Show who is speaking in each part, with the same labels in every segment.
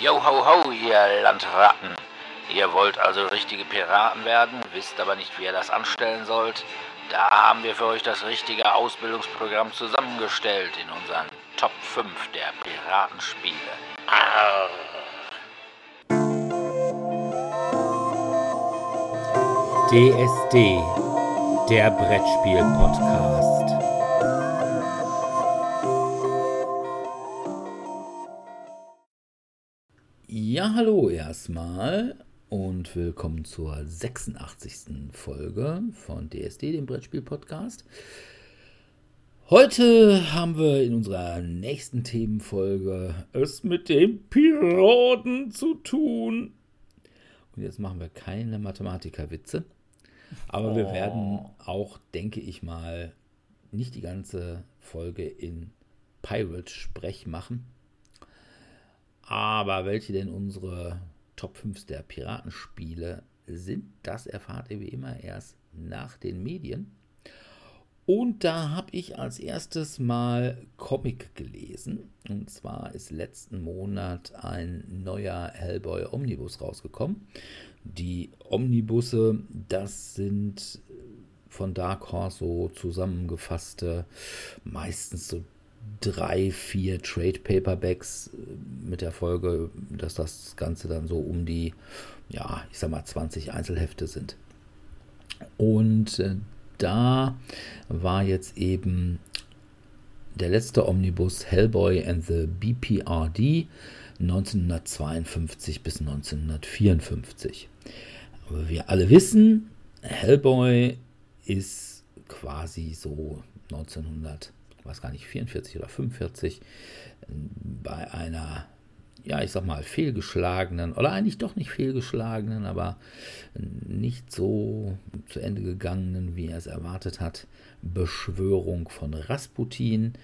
Speaker 1: Yo ho ho, ihr Landratten. Ihr wollt also richtige Piraten werden, wisst aber nicht, wie ihr das anstellen sollt? Da haben wir für euch das richtige Ausbildungsprogramm zusammengestellt in unseren Top 5 der Piratenspiele. Arr.
Speaker 2: DSD, der Brettspiel-Podcast. Hallo erstmal und willkommen zur 86. Folge von DSD, dem Brettspiel-Podcast. Heute haben wir in unserer nächsten Themenfolge es mit den Piraten zu tun. Und jetzt machen wir keine Mathematikerwitze. Aber oh. wir werden auch, denke ich mal, nicht die ganze Folge in Pirate-Sprech machen. Aber welche denn unsere Top 5 der Piratenspiele sind, das erfahrt ihr wie immer erst nach den Medien. Und da habe ich als erstes mal Comic gelesen. Und zwar ist letzten Monat ein neuer Hellboy Omnibus rausgekommen. Die Omnibusse, das sind von Dark Horse so zusammengefasste, meistens so drei, vier Trade Paperbacks mit der Folge, dass das Ganze dann so um die, ja, ich sag mal 20 Einzelhefte sind. Und äh, da war jetzt eben der letzte Omnibus Hellboy and the BPRD 1952 bis 1954. Aber wir alle wissen, Hellboy ist quasi so 1900, weiß gar nicht, 44 oder 45 bei einer, ja, ich sag mal, fehlgeschlagenen, oder eigentlich doch nicht fehlgeschlagenen, aber nicht so zu Ende gegangenen, wie er es erwartet hat, Beschwörung von Rasputin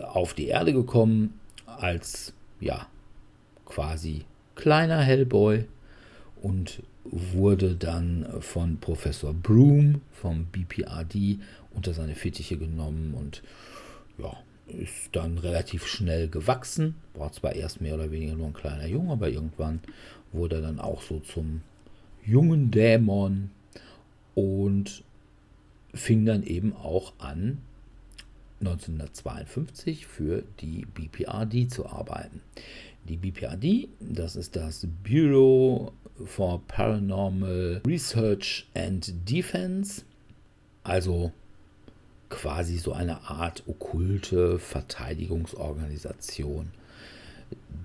Speaker 2: auf die Erde gekommen als ja, quasi kleiner Hellboy und wurde dann von Professor Broom vom BPRD unter seine Fittiche genommen und ja, ist dann relativ schnell gewachsen. War zwar erst mehr oder weniger nur ein kleiner Junge, aber irgendwann wurde er dann auch so zum jungen Dämon und fing dann eben auch an, 1952 für die BPRD zu arbeiten. Die BPRD, das ist das Bureau for Paranormal Research and Defense, also quasi so eine Art okkulte Verteidigungsorganisation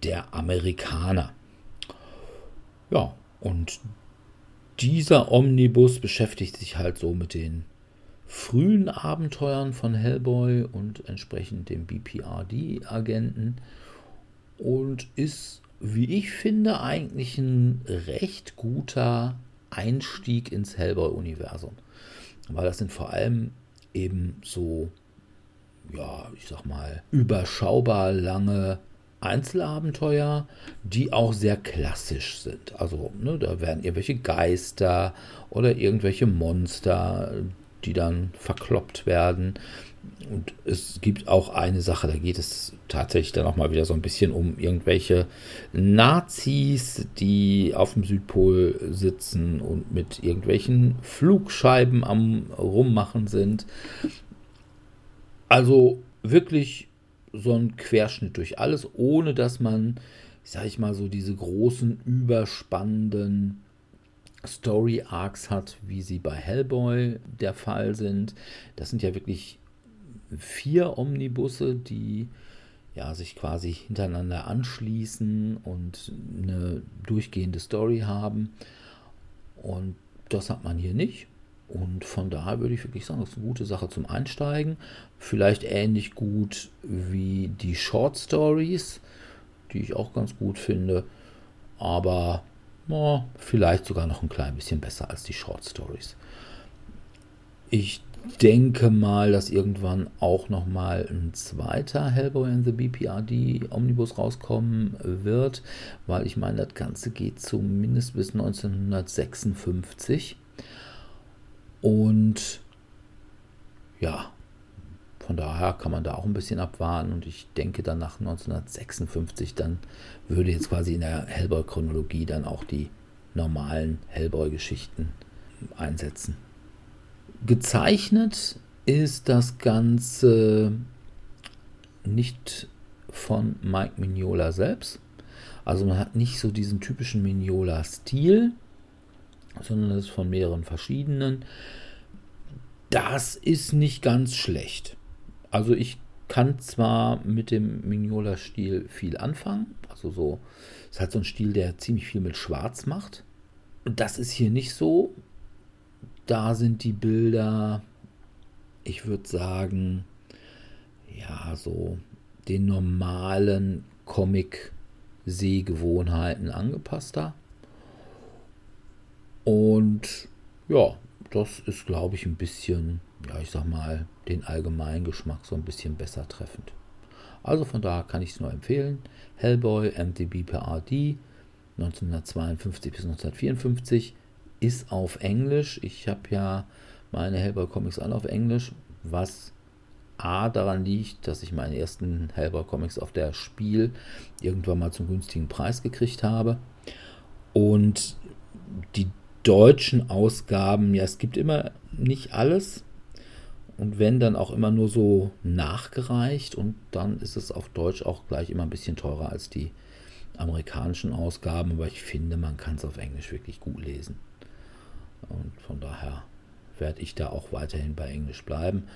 Speaker 2: der Amerikaner. Ja, und dieser Omnibus beschäftigt sich halt so mit den frühen Abenteuern von Hellboy und entsprechend dem BPRD-Agenten und ist, wie ich finde, eigentlich ein recht guter Einstieg ins Hellboy-Universum. Weil das sind vor allem eben so, ja, ich sag mal, überschaubar lange Einzelabenteuer, die auch sehr klassisch sind. Also, ne, da werden irgendwelche Geister oder irgendwelche Monster, die dann verkloppt werden. Und es gibt auch eine Sache, da geht es tatsächlich dann auch mal wieder so ein bisschen um irgendwelche Nazis, die auf dem Südpol sitzen und mit irgendwelchen Flugscheiben am Rummachen sind. Also wirklich so ein Querschnitt durch alles, ohne dass man, sag ich mal, so diese großen, überspannenden Story Arcs hat, wie sie bei Hellboy der Fall sind. Das sind ja wirklich vier Omnibusse, die ja, sich quasi hintereinander anschließen und eine durchgehende Story haben. Und das hat man hier nicht. Und von daher würde ich wirklich sagen, das ist eine gute Sache zum Einsteigen. Vielleicht ähnlich gut wie die Short Stories, die ich auch ganz gut finde. Aber oh, vielleicht sogar noch ein klein bisschen besser als die Short Stories. Ich denke mal, dass irgendwann auch noch mal ein zweiter Hellboy in the BPRD Omnibus rauskommen wird, weil ich meine, das Ganze geht zumindest bis 1956. Und ja, von daher kann man da auch ein bisschen abwarten und ich denke dann nach 1956, dann würde jetzt quasi in der Hellboy-Chronologie dann auch die normalen Hellboy-Geschichten einsetzen. Gezeichnet ist das Ganze nicht von Mike Mignola selbst. Also man hat nicht so diesen typischen Mignola-Stil, sondern es ist von mehreren verschiedenen. Das ist nicht ganz schlecht. Also ich kann zwar mit dem Mignola-Stil viel anfangen. Also so, es hat so einen Stil, der ziemlich viel mit Schwarz macht. Das ist hier nicht so. Da sind die Bilder, ich würde sagen, ja, so den normalen Comic-Sehgewohnheiten angepasster. Und ja, das ist, glaube ich, ein bisschen, ja, ich sag mal, den allgemeinen Geschmack so ein bisschen besser treffend. Also von daher kann ich es nur empfehlen. Hellboy, MDB per RD, 1952 bis 1954, ist auf Englisch. Ich habe ja meine Hellboy Comics alle auf Englisch, was A daran liegt, dass ich meine ersten Hellboy Comics auf der Spiel irgendwann mal zum günstigen Preis gekriegt habe. Und die deutschen Ausgaben, ja, es gibt immer nicht alles. Und wenn, dann auch immer nur so nachgereicht. Und dann ist es auf Deutsch auch gleich immer ein bisschen teurer als die amerikanischen Ausgaben. Aber ich finde, man kann es auf Englisch wirklich gut lesen. Und von daher werde ich da auch weiterhin bei Englisch bleiben.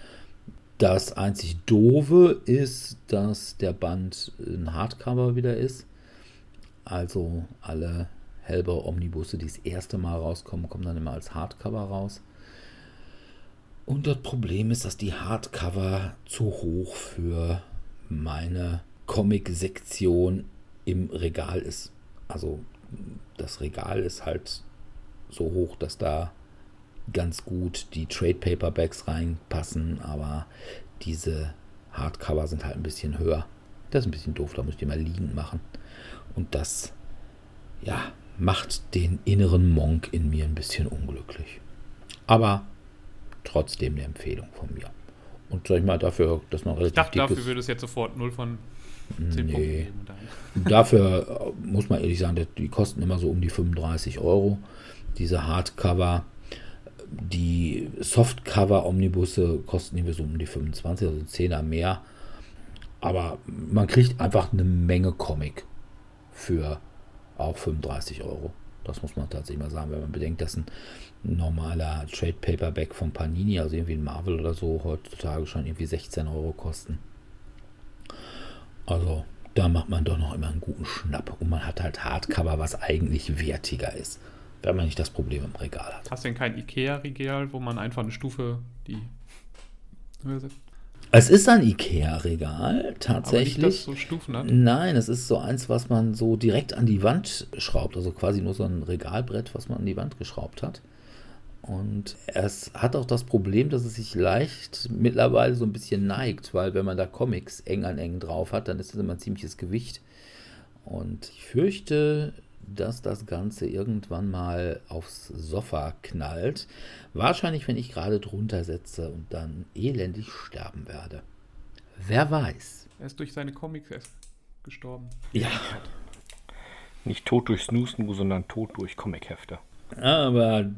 Speaker 2: Das einzig Doofe ist, dass der Band ein Hardcover wieder ist. Also alle Hellboy Omnibusse, die das erste Mal rauskommen, kommen dann immer als Hardcover raus. Und das Problem ist, dass die Hardcover zu hoch für meine Comic-Sektion im Regal ist. Also das Regal ist halt so hoch, dass da ganz gut die Trade Paperbacks reinpassen, aber diese Hardcover sind halt ein bisschen höher. Das ist ein bisschen doof, da muss ich die mal liegen machen. Und das, ja, macht den inneren Monk in mir ein bisschen unglücklich. Aber trotzdem eine Empfehlung von mir. Und sag ich mal, dafür, dass man relativ.
Speaker 3: Ich dachte, dafür würde es jetzt sofort 0 von 10 nee. Punkten geben.
Speaker 2: Dafür äh, muss man ehrlich sagen, die kosten immer so um die 35 Euro. Diese Hardcover. Die Softcover-Omnibusse kosten irgendwie so um die 25, also 10er mehr. Aber man kriegt einfach eine Menge Comic für auch 35 Euro. Das muss man tatsächlich mal sagen, wenn man bedenkt, dass ein normaler Trade Paperback von Panini, also irgendwie ein Marvel oder so, heutzutage schon irgendwie 16 Euro kosten. Also da macht man doch noch immer einen guten Schnapp. Und man hat halt Hardcover, was eigentlich wertiger ist, wenn man nicht das Problem im Regal hat.
Speaker 3: Hast du denn kein Ikea-Regal, wo man einfach eine Stufe die
Speaker 2: Höhe setzt? Es ist ein Ikea-Regal, tatsächlich. Aber nicht,
Speaker 3: das so Stufen hat?
Speaker 2: Nein, es ist so eins, was man so direkt an die Wand schraubt. Also quasi nur so ein Regalbrett, was man an die Wand geschraubt hat. Und es hat auch das Problem, dass es sich leicht mittlerweile so ein bisschen neigt, weil wenn man da Comics eng an eng drauf hat, dann ist das immer ein ziemliches Gewicht. Und ich fürchte, dass das Ganze irgendwann mal aufs Sofa knallt. Wahrscheinlich, wenn ich gerade drunter setze und dann elendig sterben werde. Wer weiß.
Speaker 3: Er ist durch seine Comics gestorben.
Speaker 2: Ja.
Speaker 4: Nicht tot durch Snooze, sondern tot durch Comichefte.
Speaker 2: Aber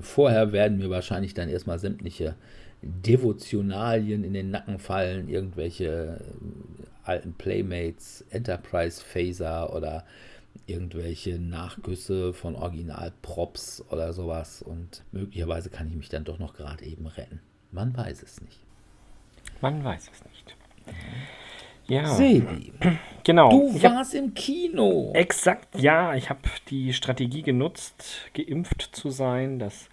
Speaker 2: vorher werden mir wahrscheinlich dann erstmal sämtliche Devotionalien in den Nacken fallen, irgendwelche alten Playmates, Enterprise Phaser oder irgendwelche Nachgüsse von Original-Props oder sowas und möglicherweise kann ich mich dann doch noch gerade eben retten. Man weiß es nicht.
Speaker 4: Man weiß es nicht. Ja.
Speaker 2: Sebi.
Speaker 4: Genau.
Speaker 2: Du warst hab, im Kino.
Speaker 4: Exakt, ja. Ich habe die Strategie genutzt, geimpft zu sein. Das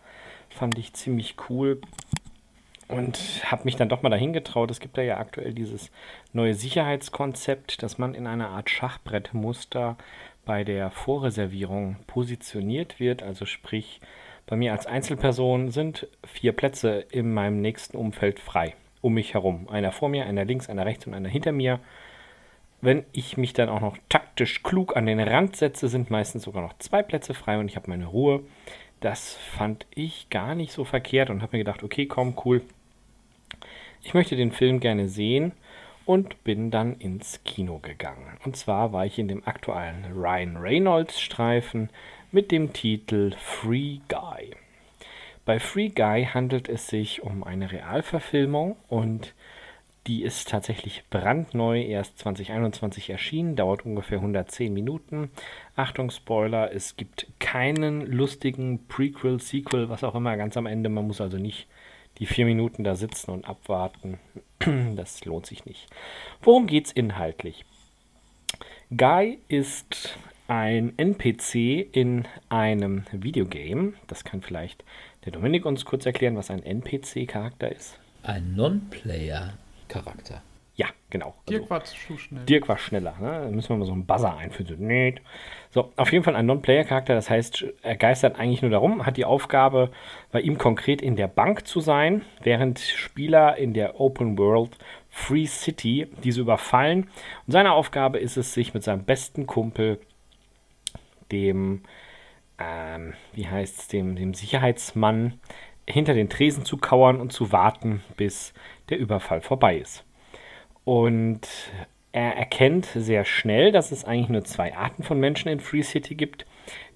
Speaker 4: fand ich ziemlich cool. Und habe mich dann doch mal dahin getraut. Es gibt da ja aktuell dieses neue Sicherheitskonzept, dass man in einer Art Schachbrettmuster bei der Vorreservierung positioniert wird. Also sprich, bei mir als Einzelperson sind vier Plätze in meinem nächsten Umfeld frei. Um mich herum. Einer vor mir, einer links, einer rechts und einer hinter mir. Wenn ich mich dann auch noch taktisch klug an den Rand setze, sind meistens sogar noch zwei Plätze frei und ich habe meine Ruhe. Das fand ich gar nicht so verkehrt und habe mir gedacht, okay, komm, cool. ich möchte den Film gerne sehen und bin dann ins Kino gegangen. Und zwar war ich in dem aktuellen Ryan Reynolds Streifen mit dem Titel Free Guy. Bei Free Guy handelt es sich um eine Realverfilmung und die ist tatsächlich brandneu, erst 2021 erschienen, dauert ungefähr 110 Minuten. Achtung, Spoiler, es gibt keinen lustigen Prequel, Sequel, was auch immer ganz am Ende. Man muss also nicht die vier Minuten da sitzen und abwarten. Das lohnt sich nicht. Worum geht es inhaltlich? Guy ist ein NPC in einem Videogame. Das kann vielleicht der Dominik uns kurz erklären, was ein NPC-Charakter ist.
Speaker 2: Ein Non-Player Charakter.
Speaker 4: Ja, genau.
Speaker 3: Dirk also, war zu schnell.
Speaker 4: Dirk war schneller. Ne? Da müssen wir mal so einen Buzzer einführen. Nee. So, auf jeden Fall ein Non-Player-Charakter. Das heißt, er geistert eigentlich nur darum, hat die Aufgabe, bei ihm konkret in der Bank zu sein, während Spieler in der Open World Free City diese überfallen. Und seine Aufgabe ist es, sich mit seinem besten Kumpel, dem, ähm, wie heißt es, dem, dem Sicherheitsmann, hinter den Tresen zu kauern und zu warten, bis der Überfall vorbei ist. Und er erkennt sehr schnell, dass es eigentlich nur zwei Arten von Menschen in Free City gibt.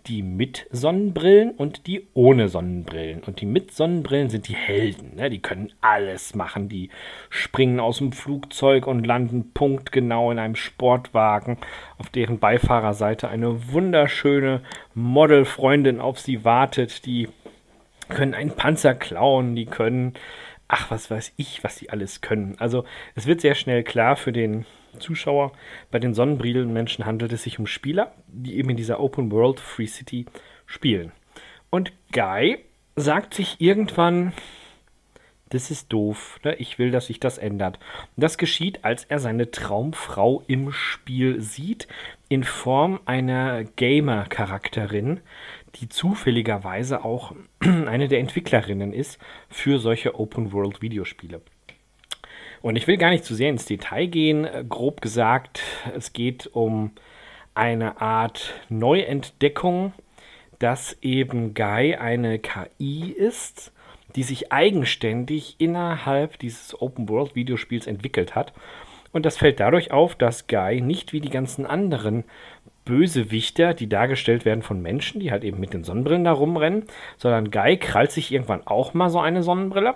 Speaker 4: Die mit Sonnenbrillen und die ohne Sonnenbrillen. Und die mit Sonnenbrillen sind die Helden. Ne? Die können alles machen. Die springen aus dem Flugzeug und landen punktgenau in einem Sportwagen, auf deren Beifahrerseite eine wunderschöne Modelfreundin auf sie wartet. Die können einen Panzer klauen, die können ach, was weiß ich, was die alles können. Also es wird sehr schnell klar für den Zuschauer, bei den Sonnenbrillenmenschen handelt es sich um Spieler, die eben in dieser Open World Free City spielen. Und Guy sagt sich irgendwann, das ist doof, ne? ich will, dass sich das ändert. Und das geschieht, als er seine Traumfrau im Spiel sieht, in Form einer Gamer-Charakterin, die zufälligerweise auch eine der Entwicklerinnen ist für solche Open-World-Videospiele. Und ich will gar nicht zu sehr ins Detail gehen. Grob gesagt, es geht um eine Art Neuentdeckung, dass eben Guy eine KI ist, die sich eigenständig innerhalb dieses Open-World-Videospiels entwickelt hat. Und das fällt dadurch auf, dass Guy nicht wie die ganzen anderen Bösewichter, die dargestellt werden von Menschen, die halt eben mit den Sonnenbrillen da rumrennen, sondern Guy krallt sich irgendwann auch mal so eine Sonnenbrille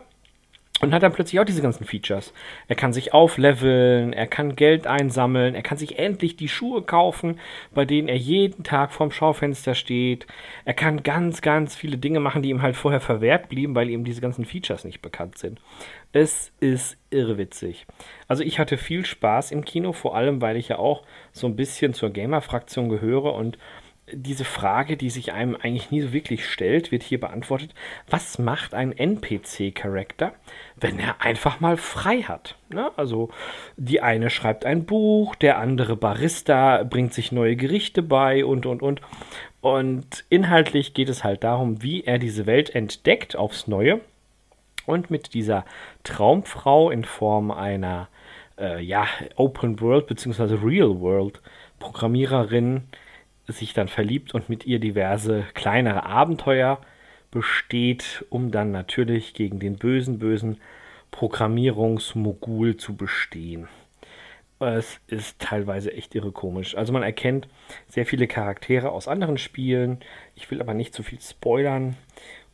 Speaker 4: und hat dann plötzlich auch diese ganzen Features. Er kann sich aufleveln, er kann Geld einsammeln, er kann sich endlich die Schuhe kaufen, bei denen er jeden Tag vorm Schaufenster steht. Er kann ganz, ganz viele Dinge machen, die ihm halt vorher verwehrt blieben, weil ihm diese ganzen Features nicht bekannt sind. Es ist irrwitzig. Also ich hatte viel Spaß im Kino, vor allem weil ich ja auch so ein bisschen zur Gamer-Fraktion gehöre und diese Frage, die sich einem eigentlich nie so wirklich stellt, wird hier beantwortet. Was macht ein NPC-Charakter, wenn er einfach mal frei hat? Ne? Also die eine schreibt ein Buch, der andere Barista bringt sich neue Gerichte bei und, und, und. Und inhaltlich geht es halt darum, wie er diese Welt entdeckt aufs Neue und mit dieser Traumfrau in Form einer äh, ja, Open World bzw. Real World Programmiererin sich dann verliebt und mit ihr diverse kleinere Abenteuer besteht, um dann natürlich gegen den bösen, bösen Programmierungsmogul zu bestehen. Es ist teilweise echt irre komisch. Also man erkennt sehr viele Charaktere aus anderen Spielen. Ich will aber nicht zu viel spoilern.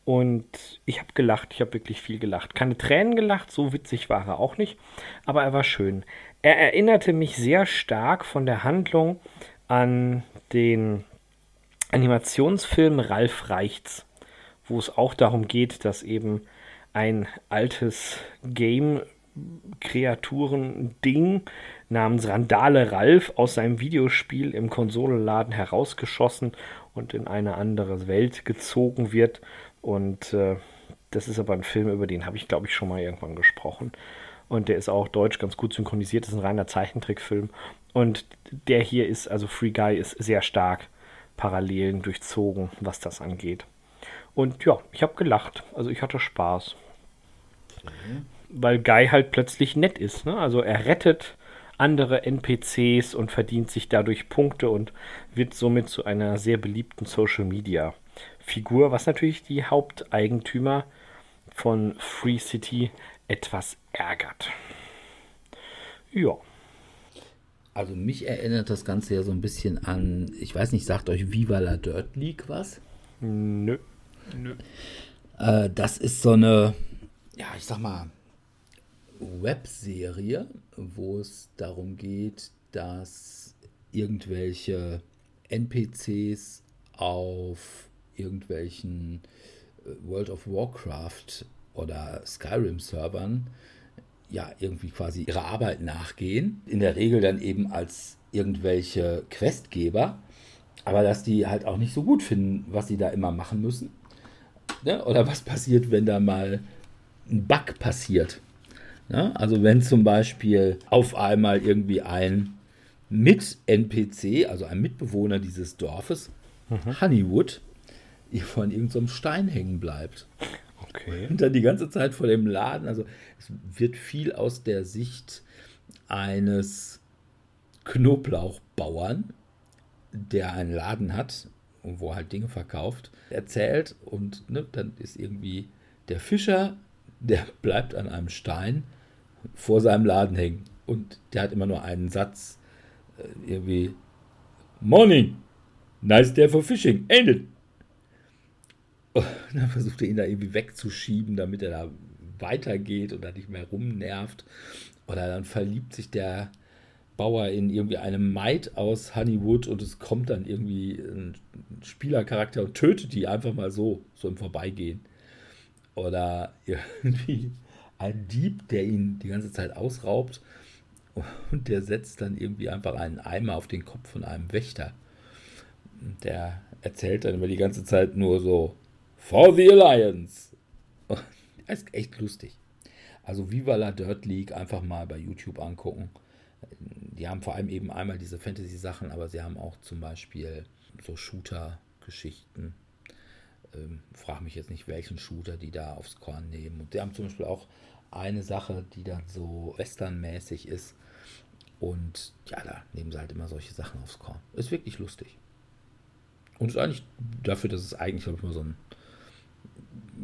Speaker 4: Und ich habe gelacht, ich habe wirklich viel gelacht. Keine Tränen gelacht, so witzig war er auch nicht, aber er war schön. Er erinnerte mich sehr stark von der Handlung an den Animationsfilm Ralf Reichts, wo es auch darum geht, dass eben ein altes Game-Kreaturen-Ding namens Randale Ralf aus seinem Videospiel im Konsolenladen herausgeschossen und in eine andere Welt gezogen wird. Und äh, das ist aber ein Film, über den habe ich, glaube ich, schon mal irgendwann gesprochen. Und der ist auch deutsch ganz gut synchronisiert. Das ist ein reiner Zeichentrickfilm. Und der hier ist, also Free Guy, ist sehr stark Parallelen durchzogen, was das angeht. Und ja, ich habe gelacht. Also ich hatte Spaß. Mhm. Weil Guy halt plötzlich nett ist. Ne? Also er rettet andere NPCs und verdient sich dadurch Punkte und wird somit zu einer sehr beliebten Social Media Figur, was natürlich die Haupteigentümer von Free City etwas ärgert. Ja.
Speaker 2: Also mich erinnert das Ganze ja so ein bisschen an, ich weiß nicht, sagt euch Viva la Dirt League was?
Speaker 4: Nö.
Speaker 3: Nö.
Speaker 2: Äh, das ist so eine, ja, ich sag mal, Webserie, wo es darum geht, dass irgendwelche NPCs auf irgendwelchen äh, World of Warcraft oder Skyrim-Servern ja irgendwie quasi ihrer Arbeit nachgehen. In der Regel dann eben als irgendwelche Questgeber, aber dass die halt auch nicht so gut finden, was sie da immer machen müssen. Ne? Oder was passiert, wenn da mal ein Bug passiert. Ne? Also wenn zum Beispiel auf einmal irgendwie ein Mit-NPC, also ein Mitbewohner dieses Dorfes, mhm. Honeywood, von irgendeinem so Stein hängen bleibt. Okay. Und dann die ganze Zeit vor dem Laden. Also es wird viel aus der Sicht eines Knoblauchbauern, der einen Laden hat und wo halt Dinge verkauft, erzählt. Und ne, dann ist irgendwie der Fischer, der bleibt an einem Stein vor seinem Laden hängen. Und der hat immer nur einen Satz, äh, irgendwie, Morning, nice day for fishing, ain't it? Und dann versucht er ihn da irgendwie wegzuschieben, damit er da weitergeht und da nicht mehr rumnervt. Oder dann verliebt sich der Bauer in irgendwie eine Maid aus Honeywood und es kommt dann irgendwie ein Spielercharakter und tötet die einfach mal so, so im Vorbeigehen. Oder irgendwie ein Dieb, der ihn die ganze Zeit ausraubt und der setzt dann irgendwie einfach einen Eimer auf den Kopf von einem Wächter. Der erzählt dann immer die ganze Zeit nur so, For the Alliance. Das ist echt lustig. Also Viva la Dirt League einfach mal bei YouTube angucken. Die haben vor allem eben einmal diese Fantasy-Sachen, aber sie haben auch zum Beispiel so Shooter-Geschichten. Ähm, frag mich jetzt nicht, welchen Shooter die da aufs Korn nehmen. Und sie haben zum Beispiel auch eine Sache, die dann so westernmäßig ist. Und ja, da nehmen sie halt immer solche Sachen aufs Korn. Ist wirklich lustig. Und ist eigentlich dafür, dass es eigentlich, glaube ich, mal so ein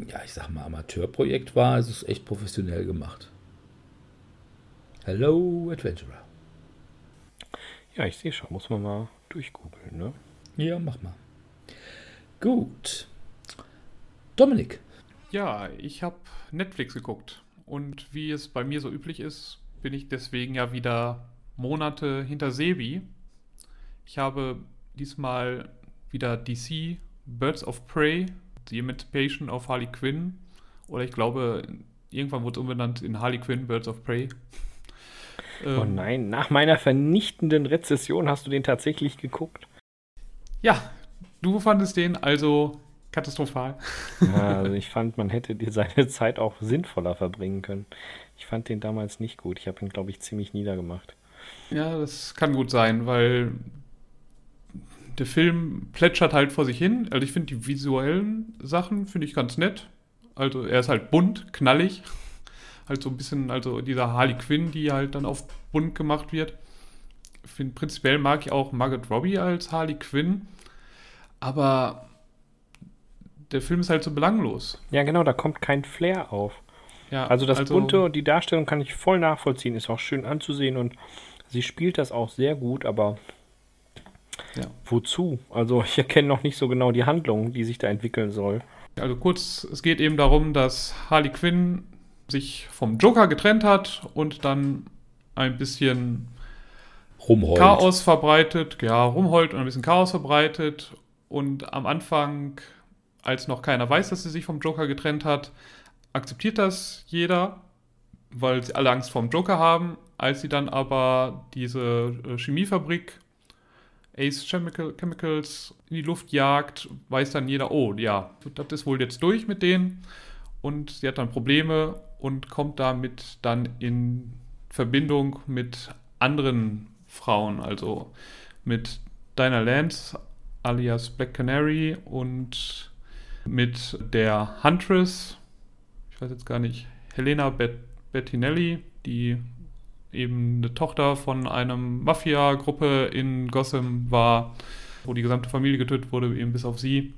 Speaker 2: ja, ich sag mal, Amateurprojekt war, ist es echt professionell gemacht. Hello, Adventurer.
Speaker 4: Ja, ich sehe schon, muss man mal durchgoogeln, ne?
Speaker 2: Ja, mach mal. Gut. Dominik.
Speaker 3: Ja, ich habe Netflix geguckt. Und wie es bei mir so üblich ist, bin ich deswegen ja wieder Monate hinter Sebi. Ich habe diesmal wieder DC Birds of Prey die Emancipation of Harley Quinn. Oder ich glaube, irgendwann wurde es umbenannt in Harley Quinn, Birds of Prey.
Speaker 4: oh ähm, nein, nach meiner vernichtenden Rezession hast du den tatsächlich geguckt.
Speaker 3: Ja, du fandest den also katastrophal.
Speaker 4: Ja, also ich fand, man hätte dir seine Zeit auch sinnvoller verbringen können. Ich fand den damals nicht gut. Ich habe ihn, glaube ich, ziemlich niedergemacht.
Speaker 3: Ja, das kann gut sein, weil der Film plätschert halt vor sich hin. Also ich finde die visuellen Sachen finde ich ganz nett. Also er ist halt bunt, knallig. Halt so ein bisschen, also dieser Harley Quinn, die halt dann auf bunt gemacht wird. Ich finde prinzipiell mag ich auch Margaret Robbie als Harley Quinn. Aber der Film ist halt so belanglos.
Speaker 4: Ja, genau, da kommt kein Flair auf. Ja, also das also, Bunte und die Darstellung kann ich voll nachvollziehen, ist auch schön anzusehen und sie spielt das auch sehr gut, aber ja. Wozu? Also ich erkenne noch nicht so genau die Handlung, die sich da entwickeln soll.
Speaker 3: Also kurz, es geht eben darum, dass Harley Quinn sich vom Joker getrennt hat und dann ein bisschen rumheult. Chaos verbreitet, ja, rumheult und ein bisschen Chaos verbreitet. Und am Anfang, als noch keiner weiß, dass sie sich vom Joker getrennt hat, akzeptiert das jeder, weil sie alle Angst vom Joker haben. Als sie dann aber diese äh, Chemiefabrik Ace Chemical, Chemicals in die Luft jagt, weiß dann jeder, oh ja, das ist wohl jetzt durch mit denen. Und sie hat dann Probleme und kommt damit dann in Verbindung mit anderen Frauen, also mit Dinah Lance alias Black Canary und mit der Huntress, ich weiß jetzt gar nicht, Helena Bet Bettinelli, die eben eine Tochter von einem Mafia-Gruppe in Gotham war, wo die gesamte Familie getötet wurde, eben bis auf sie.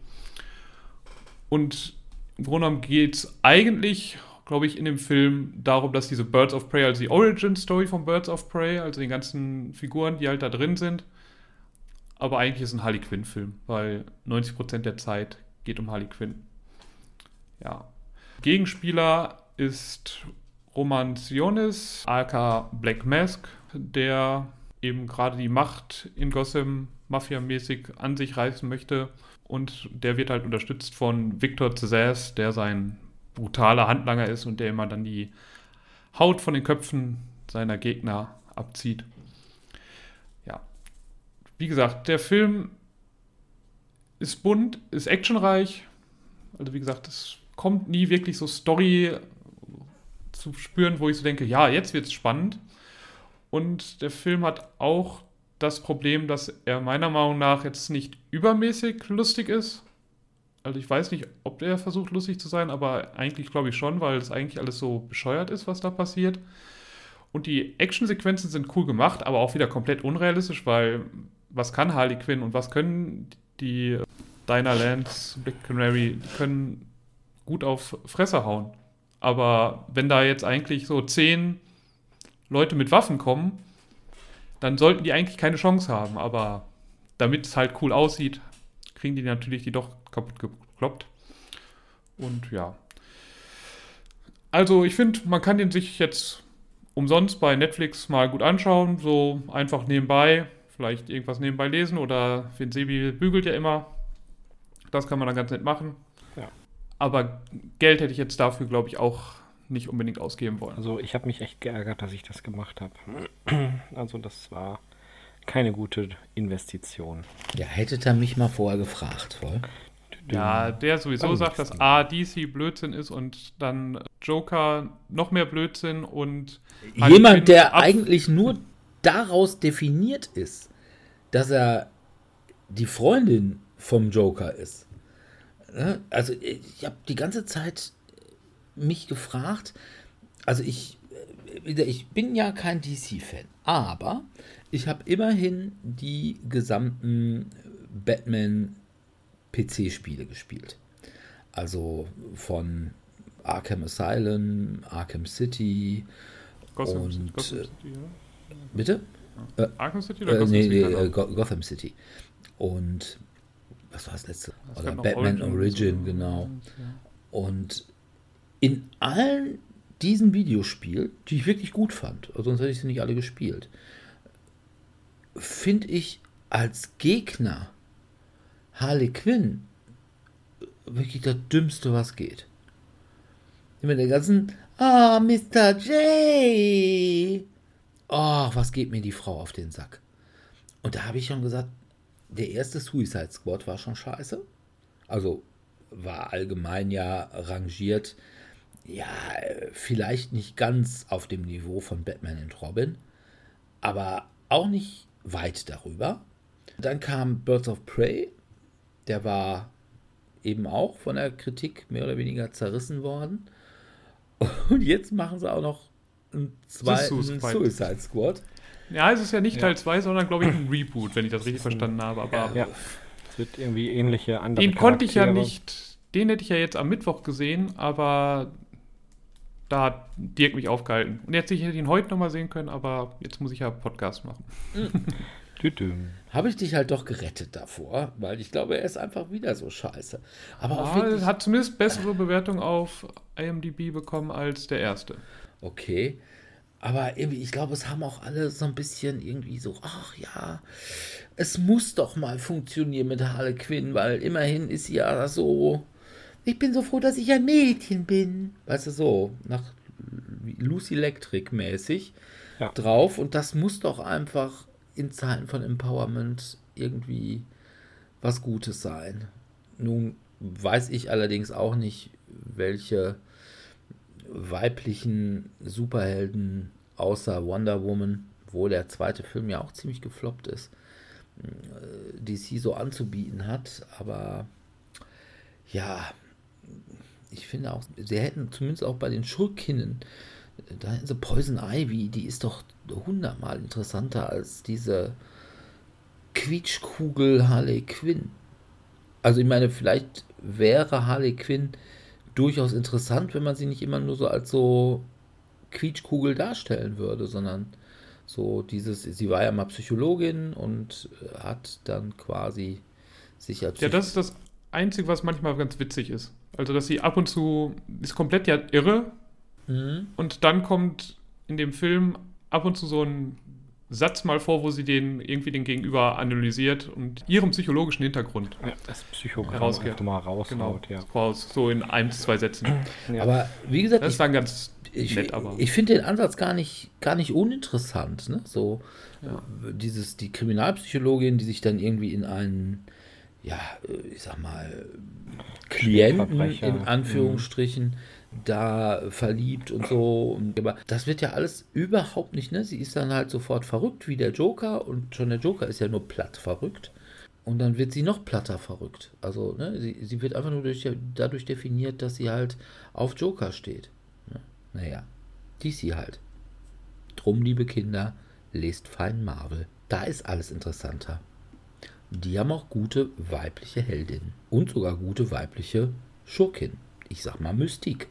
Speaker 3: Und im Grunde genommen geht es eigentlich glaube ich, in dem Film darum, dass diese Birds of Prey, also die Origin Story von Birds of Prey, also die ganzen Figuren, die halt da drin sind. Aber eigentlich ist es ein Harley Quinn-Film, weil 90% der Zeit geht um Harley Quinn. Ja. Gegenspieler ist Roman Sionis, aka Black Mask, der eben gerade die Macht in Gotham mafiamäßig an sich reißen möchte. Und der wird halt unterstützt von Victor Cesars, der sein brutaler Handlanger ist und der immer dann die Haut von den Köpfen seiner Gegner abzieht. Ja. Wie gesagt, der Film ist bunt, ist actionreich. Also wie gesagt, es kommt nie wirklich so Story zu spüren, wo ich so denke, ja, jetzt wird es spannend. Und der Film hat auch das Problem, dass er meiner Meinung nach jetzt nicht übermäßig lustig ist. Also ich weiß nicht, ob er versucht lustig zu sein, aber eigentlich glaube ich schon, weil es eigentlich alles so bescheuert ist, was da passiert. Und die Actionsequenzen sind cool gemacht, aber auch wieder komplett unrealistisch, weil was kann Harley Quinn und was können die Dinah Lance, Black Canary, die können gut auf Fresse hauen. Aber wenn da jetzt eigentlich so zehn Leute mit Waffen kommen, dann sollten die eigentlich keine Chance haben. Aber damit es halt cool aussieht, kriegen die natürlich die doch kaputt gekloppt. Und ja. Also ich finde, man kann den sich jetzt umsonst bei Netflix mal gut anschauen. So einfach nebenbei. Vielleicht irgendwas nebenbei lesen oder Sebi bügelt ja immer. Das kann man dann ganz nett machen. Aber Geld hätte ich jetzt dafür, glaube ich, auch nicht unbedingt ausgeben wollen.
Speaker 4: Also ich habe mich echt geärgert, dass ich das gemacht habe. Also das war keine gute Investition.
Speaker 2: Ja, hättet ihr mich mal vorher gefragt, voll.
Speaker 3: Ja, der sowieso sagt, dass A, DC Blödsinn ist und dann Joker noch mehr Blödsinn und.
Speaker 2: Jemand, der eigentlich nur daraus definiert ist, dass er die Freundin vom Joker ist. Ne? Also, ich habe die ganze Zeit mich gefragt, also ich, äh, ich bin ja kein DC-Fan, aber ich habe immerhin die gesamten Batman-PC-Spiele gespielt. Also von Arkham Asylum, Arkham City Gotham, und Gotham City, ja. bitte?
Speaker 3: Ja. Äh, Arkham City oder äh, Gotham, nee,
Speaker 2: City, nee, Gotham City. Und was war das letzte? Das oder Batman Origin, so. genau. Und in allen diesen Videospielen, die ich wirklich gut fand, sonst hätte ich sie nicht alle gespielt, finde ich als Gegner Harley Quinn wirklich das Dümmste, was geht. Mit der ganzen, ah, oh, Mr. J. Oh, was geht mir die Frau auf den Sack? Und da habe ich schon gesagt, der erste Suicide Squad war schon scheiße. Also war allgemein ja rangiert ja, vielleicht nicht ganz auf dem Niveau von Batman und Robin, aber auch nicht weit darüber. Dann kam Birds of Prey, der war eben auch von der Kritik mehr oder weniger zerrissen worden. Und jetzt machen sie auch noch einen zweiten Suicide Squad.
Speaker 3: Ja, es ist ja nicht ja. Teil 2, sondern glaube ich ein Reboot, wenn ich das richtig verstanden habe. Aber
Speaker 4: ja, es wird irgendwie ähnliche andere.
Speaker 3: Den konnte ich ja nicht, den hätte ich ja jetzt am Mittwoch gesehen, aber da hat Dirk mich aufgehalten. Und jetzt hätte ich ihn heute nochmal sehen können, aber jetzt muss ich ja Podcast machen.
Speaker 2: Habe ich dich halt doch gerettet davor, weil ich glaube, er ist einfach wieder so scheiße.
Speaker 3: Aber ja, auch wirklich, hat zumindest bessere Bewertung auf IMDb bekommen als der erste.
Speaker 2: Okay. Aber irgendwie, ich glaube, es haben auch alle so ein bisschen irgendwie so, ach ja, es muss doch mal funktionieren mit Harley Quinn, weil immerhin ist sie ja so ich bin so froh, dass ich ein Mädchen bin. Weißt du, so, nach Lucy Electric mäßig ja. drauf. Und das muss doch einfach in Zeiten von Empowerment irgendwie was Gutes sein. Nun weiß ich allerdings auch nicht, welche weiblichen Superhelden außer Wonder Woman, wo der zweite Film ja auch ziemlich gefloppt ist, äh, DC so anzubieten hat. Aber ja, ich finde auch, sie hätten zumindest auch bei den Schurkinnen, da hätten sie Poison Ivy, die ist doch hundertmal interessanter als diese Quietschkugel Harley Quinn. Also ich meine, vielleicht wäre Harley Quinn durchaus interessant, wenn man sie nicht immer nur so als so Quietschkugel darstellen würde, sondern so dieses, sie war ja mal Psychologin und hat dann quasi sich als.
Speaker 3: Ja, das ist das Einzige, was manchmal ganz witzig ist. Also, dass sie ab und zu ist komplett ja irre mhm. und dann kommt in dem Film ab und zu so ein Satz mal vor, wo sie den irgendwie den Gegenüber analysiert und ihrem psychologischen Hintergrund
Speaker 4: ja, das Psychogramm mal raushaut,
Speaker 3: genau, ja. Raus, so in ein, zwei Sätzen.
Speaker 2: Ja. Aber wie gesagt,
Speaker 3: das ist dann ganz
Speaker 2: ich, nett, aber. Ich finde den Ansatz gar nicht, gar nicht uninteressant. Ne? So ja. dieses, die Kriminalpsychologin, die sich dann irgendwie in einen, ja, ich sag mal, Klienten in Anführungsstrichen mhm da verliebt und so. Aber das wird ja alles überhaupt nicht, ne? Sie ist dann halt sofort verrückt wie der Joker und schon der Joker ist ja nur platt verrückt. Und dann wird sie noch platter verrückt. Also, ne, sie, sie wird einfach nur durch, dadurch definiert, dass sie halt auf Joker steht. Ne? Naja, DC halt. Drum, liebe Kinder, lest fein Marvel. Da ist alles interessanter. Die haben auch gute weibliche Heldinnen und sogar gute weibliche Schurkin. Ich sag mal Mystik.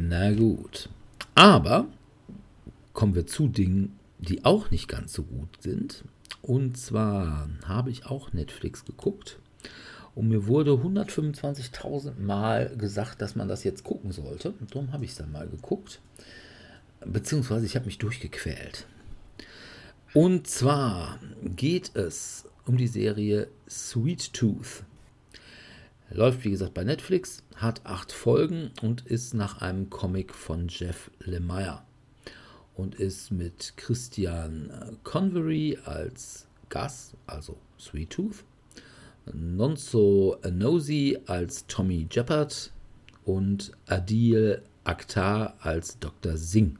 Speaker 2: Na gut. Aber kommen wir zu Dingen, die auch nicht ganz so gut sind. Und zwar habe ich auch Netflix geguckt. Und mir wurde 125.000 Mal gesagt, dass man das jetzt gucken sollte. Und darum habe ich es dann mal geguckt. Beziehungsweise ich habe mich durchgequält. Und zwar geht es um die Serie Sweet Tooth. Läuft wie gesagt bei Netflix, hat acht Folgen und ist nach einem Comic von Jeff Lemire und ist mit Christian Convery als Gus, also Sweet Tooth, Nonso Nosy als Tommy Jeppard und Adil Akhtar als Dr. Singh.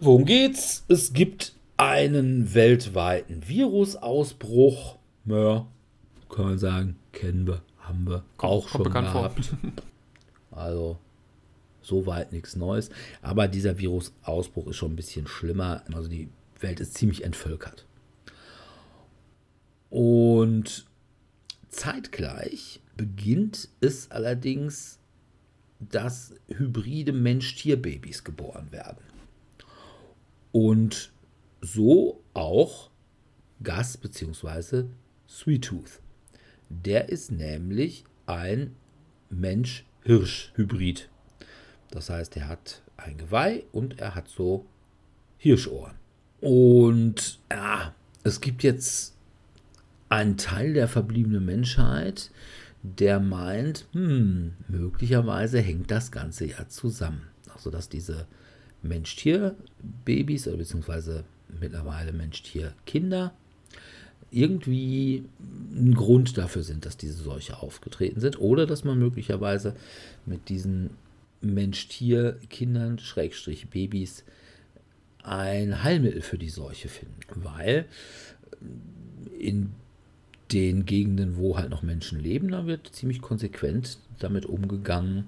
Speaker 2: Worum geht's? Es gibt einen weltweiten Virusausbruch. Ja, kann man sagen, kennen wir, haben wir kommt, auch kommt schon gehabt. Vor. Also soweit nichts Neues. Aber dieser Virusausbruch ist schon ein bisschen schlimmer. Also die Welt ist ziemlich entvölkert. Und zeitgleich beginnt es allerdings, dass hybride Mensch-Tier-Babys geboren werden. Und so auch Gas bzw. Sweet Tooth. Der ist nämlich ein Mensch-Hirsch-Hybrid. Das heißt, er hat ein Geweih und er hat so Hirschohren. Und ja, es gibt jetzt einen Teil der verbliebenen Menschheit, der meint, hm, möglicherweise hängt das Ganze ja zusammen. Also, dass diese Mensch-Tier-Babys oder beziehungsweise mittlerweile Mensch-Tier-Kinder irgendwie ein Grund dafür sind, dass diese Seuche aufgetreten sind oder dass man möglicherweise mit diesen Mensch-Tier-Kindern, Schrägstrich Babys, ein Heilmittel für die Seuche finden. Weil in den Gegenden, wo halt noch Menschen leben, da wird ziemlich konsequent damit umgegangen,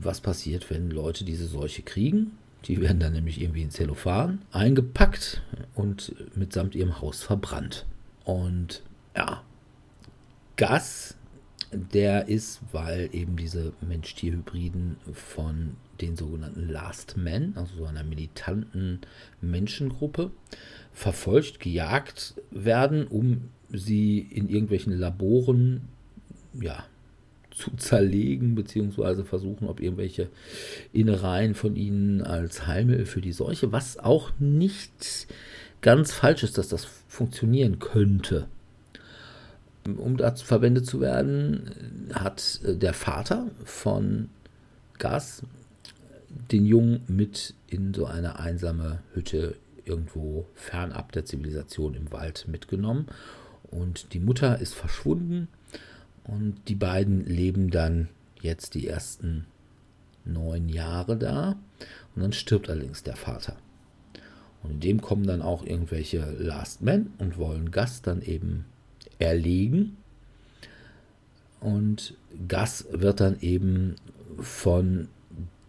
Speaker 2: was passiert, wenn Leute diese Seuche kriegen. Die werden dann nämlich irgendwie in Zellophan eingepackt und mitsamt ihrem Haus verbrannt. Und ja, Gas, der ist, weil eben diese Mensch-Tier-Hybriden von den sogenannten Last Men, also so einer militanten Menschengruppe, verfolgt, gejagt werden, um sie in irgendwelchen Laboren ja, zu zerlegen, beziehungsweise versuchen, ob irgendwelche Innereien von ihnen als Heilmittel für die Seuche, was auch nicht ganz falsch ist, dass das funktionieren könnte. Um dazu verwendet zu werden, hat äh, der Vater von Gas den Jungen mit in so eine einsame Hütte irgendwo fernab der Zivilisation im Wald mitgenommen. Und die Mutter ist verschwunden und die beiden leben dann jetzt die ersten neun Jahre da. Und dann stirbt allerdings der Vater. Und in dem kommen dann auch irgendwelche Last Men und wollen Gas dann eben erlegen. Und Gas wird dann eben von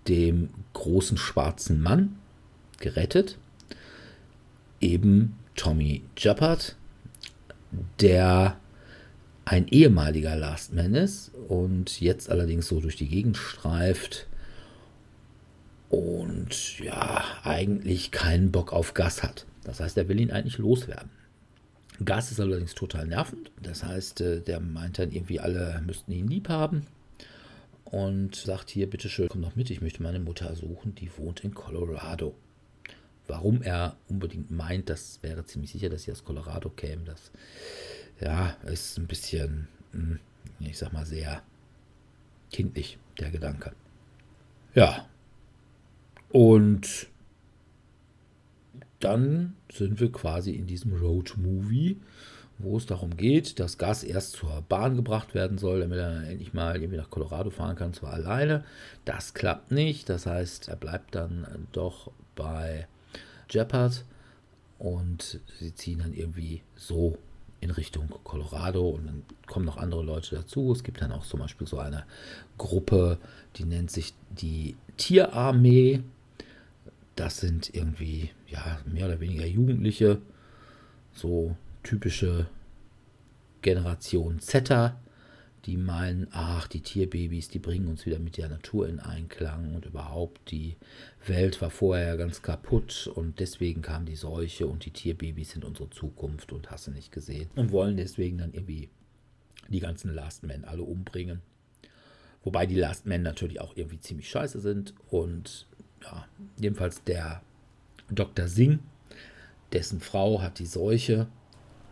Speaker 2: dem großen schwarzen Mann gerettet. Eben Tommy Jeppard, der ein ehemaliger Last Man ist und jetzt allerdings so durch die Gegend streift und ja, eigentlich keinen Bock auf Gas hat. Das heißt, er will ihn eigentlich loswerden. Gas ist allerdings total nervend. Das heißt, äh, der meint dann irgendwie, alle müssten ihn lieb haben. Und sagt hier, bitteschön, komm doch mit, ich möchte meine Mutter suchen, die wohnt in Colorado. Warum er unbedingt meint, das wäre ziemlich sicher, dass sie aus Colorado käme, das ja, ist ein bisschen, hm, ich sag mal, sehr kindlich, der Gedanke. Ja. Und dann sind wir quasi in diesem Road-Movie, wo es darum geht, dass Gas erst zur Bahn gebracht werden soll, damit er endlich mal irgendwie nach Colorado fahren kann, zwar alleine. Das klappt nicht, das heißt, er bleibt dann doch bei Jeppard und sie ziehen dann irgendwie so in Richtung Colorado und dann kommen noch andere Leute dazu. Es gibt dann auch zum Beispiel so eine Gruppe, die nennt sich die Tierarmee. Das sind irgendwie ja mehr oder weniger Jugendliche, so typische Generation Zetter, die meinen, ach, die Tierbabys, die bringen uns wieder mit der Natur in Einklang und überhaupt die Welt war vorher ganz kaputt und deswegen kam die Seuche und die Tierbabys sind unsere Zukunft und hast du nicht gesehen und wollen deswegen dann irgendwie die ganzen Last Men alle umbringen. Wobei die Last Men natürlich auch irgendwie ziemlich scheiße sind und ja, jedenfalls der Dr. Singh, dessen Frau hat die Seuche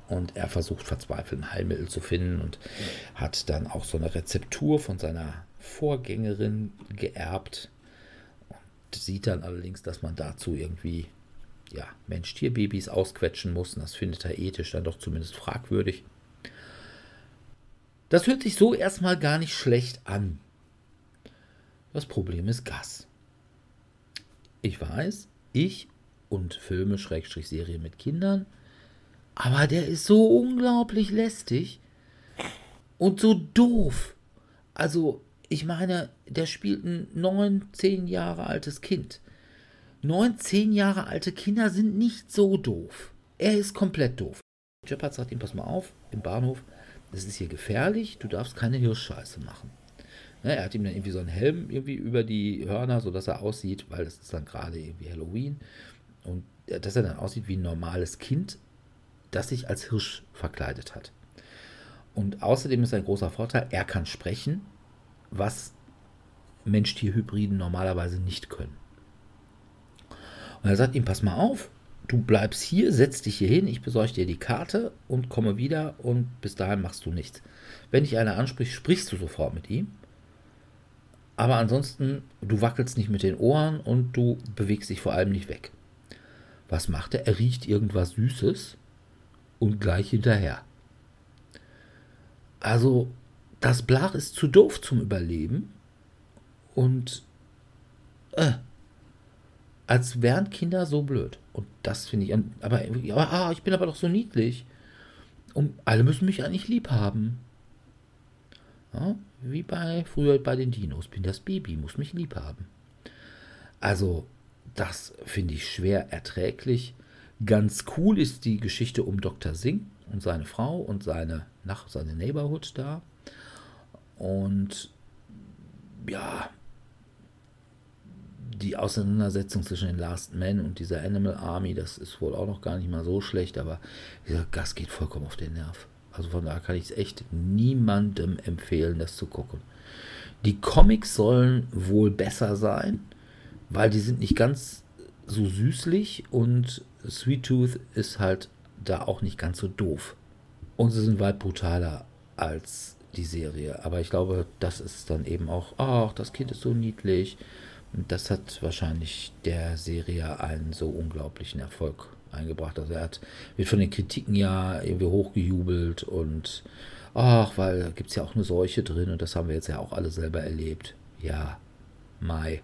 Speaker 2: und er versucht verzweifelt ein Heilmittel zu finden und hat dann auch so eine Rezeptur von seiner Vorgängerin geerbt und sieht dann allerdings, dass man dazu irgendwie ja, Mensch-Tier-Babys ausquetschen muss. Und das findet er ethisch dann doch zumindest fragwürdig. Das hört sich so erstmal gar nicht schlecht an. Das Problem ist Gas. Ich weiß, ich und Filme, Schrägstrich Serie mit Kindern aber der ist so unglaublich lästig und so doof. Also, ich meine, der spielt ein neun, zehn Jahre altes Kind. Neun, zehn Jahre alte Kinder sind nicht so doof. Er ist komplett doof. Jeppard sagt ihm, pass mal auf, im Bahnhof, das ist hier gefährlich, du darfst keine Hirschscheiße machen. Ja, er hat ihm dann irgendwie so einen Helm irgendwie über die Hörner, sodass er aussieht, weil das ist dann gerade irgendwie Halloween. Und dass er dann aussieht wie ein normales Kind, das sich als Hirsch verkleidet hat. Und außerdem ist ein großer Vorteil, er kann sprechen, was Mensch-Tier-Hybriden normalerweise nicht können. Und er sagt ihm, pass mal auf, du bleibst hier, setz dich hier hin, ich besorge dir die Karte und komme wieder und bis dahin machst du nichts. Wenn dich einer anspricht, sprichst du sofort mit ihm. Aber ansonsten, du wackelst nicht mit den Ohren und du bewegst dich vor allem nicht weg. Was macht er? Er riecht irgendwas Süßes und gleich hinterher. Also, das Blach ist zu doof zum Überleben und äh, als wären Kinder so blöd. Und das finde ich, aber, aber ah, ich bin aber doch so niedlich. Und alle müssen mich eigentlich lieb haben. Ja, wie bei früher bei den Dinos. Bin das Baby, muss mich lieb haben. Also, das finde ich schwer erträglich. Ganz cool ist die Geschichte um Dr. Singh und seine Frau und seine, nach, seine Neighborhood da. Und ja, die Auseinandersetzung zwischen den Last Men und dieser Animal Army, das ist wohl auch noch gar nicht mal so schlecht, aber dieser Gas geht vollkommen auf den Nerv. Also von daher kann ich es echt niemandem empfehlen, das zu gucken. Die Comics sollen wohl besser sein, weil die sind nicht ganz so süßlich und Sweet Tooth ist halt da auch nicht ganz so doof. Und sie sind weit brutaler als die Serie. Aber ich glaube, das ist dann eben auch, ach, das Kind ist so niedlich. Und das hat wahrscheinlich der Serie einen so unglaublichen Erfolg eingebracht. Also er hat, wird von den Kritiken ja irgendwie hochgejubelt und ach, weil da gibt es ja auch eine Seuche drin und das haben wir jetzt ja auch alle selber erlebt. Ja, Mai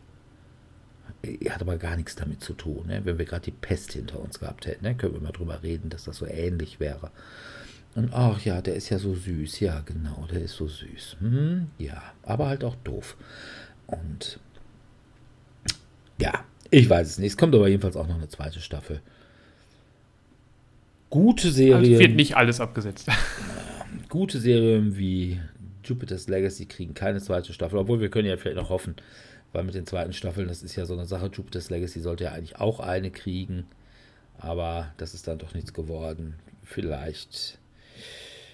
Speaker 2: hat aber gar nichts damit zu tun. Ne? Wenn wir gerade die Pest hinter uns gehabt hätten, ne? können wir mal drüber reden, dass das so ähnlich wäre. Und ach ja, der ist ja so süß. Ja, genau, der ist so süß. Hm, ja, aber halt auch doof. Und ja, ich weiß es nicht. Es kommt aber jedenfalls auch noch eine zweite Staffel. Gute Serie. Also
Speaker 3: wird nicht alles abgesetzt.
Speaker 2: gute Serien wie Jupiter's Legacy kriegen keine zweite Staffel, obwohl wir können ja vielleicht noch hoffen, weil mit den zweiten Staffeln, das ist ja so eine Sache, Jupiter's Legacy sollte ja eigentlich auch eine kriegen, aber das ist dann doch nichts geworden. Vielleicht,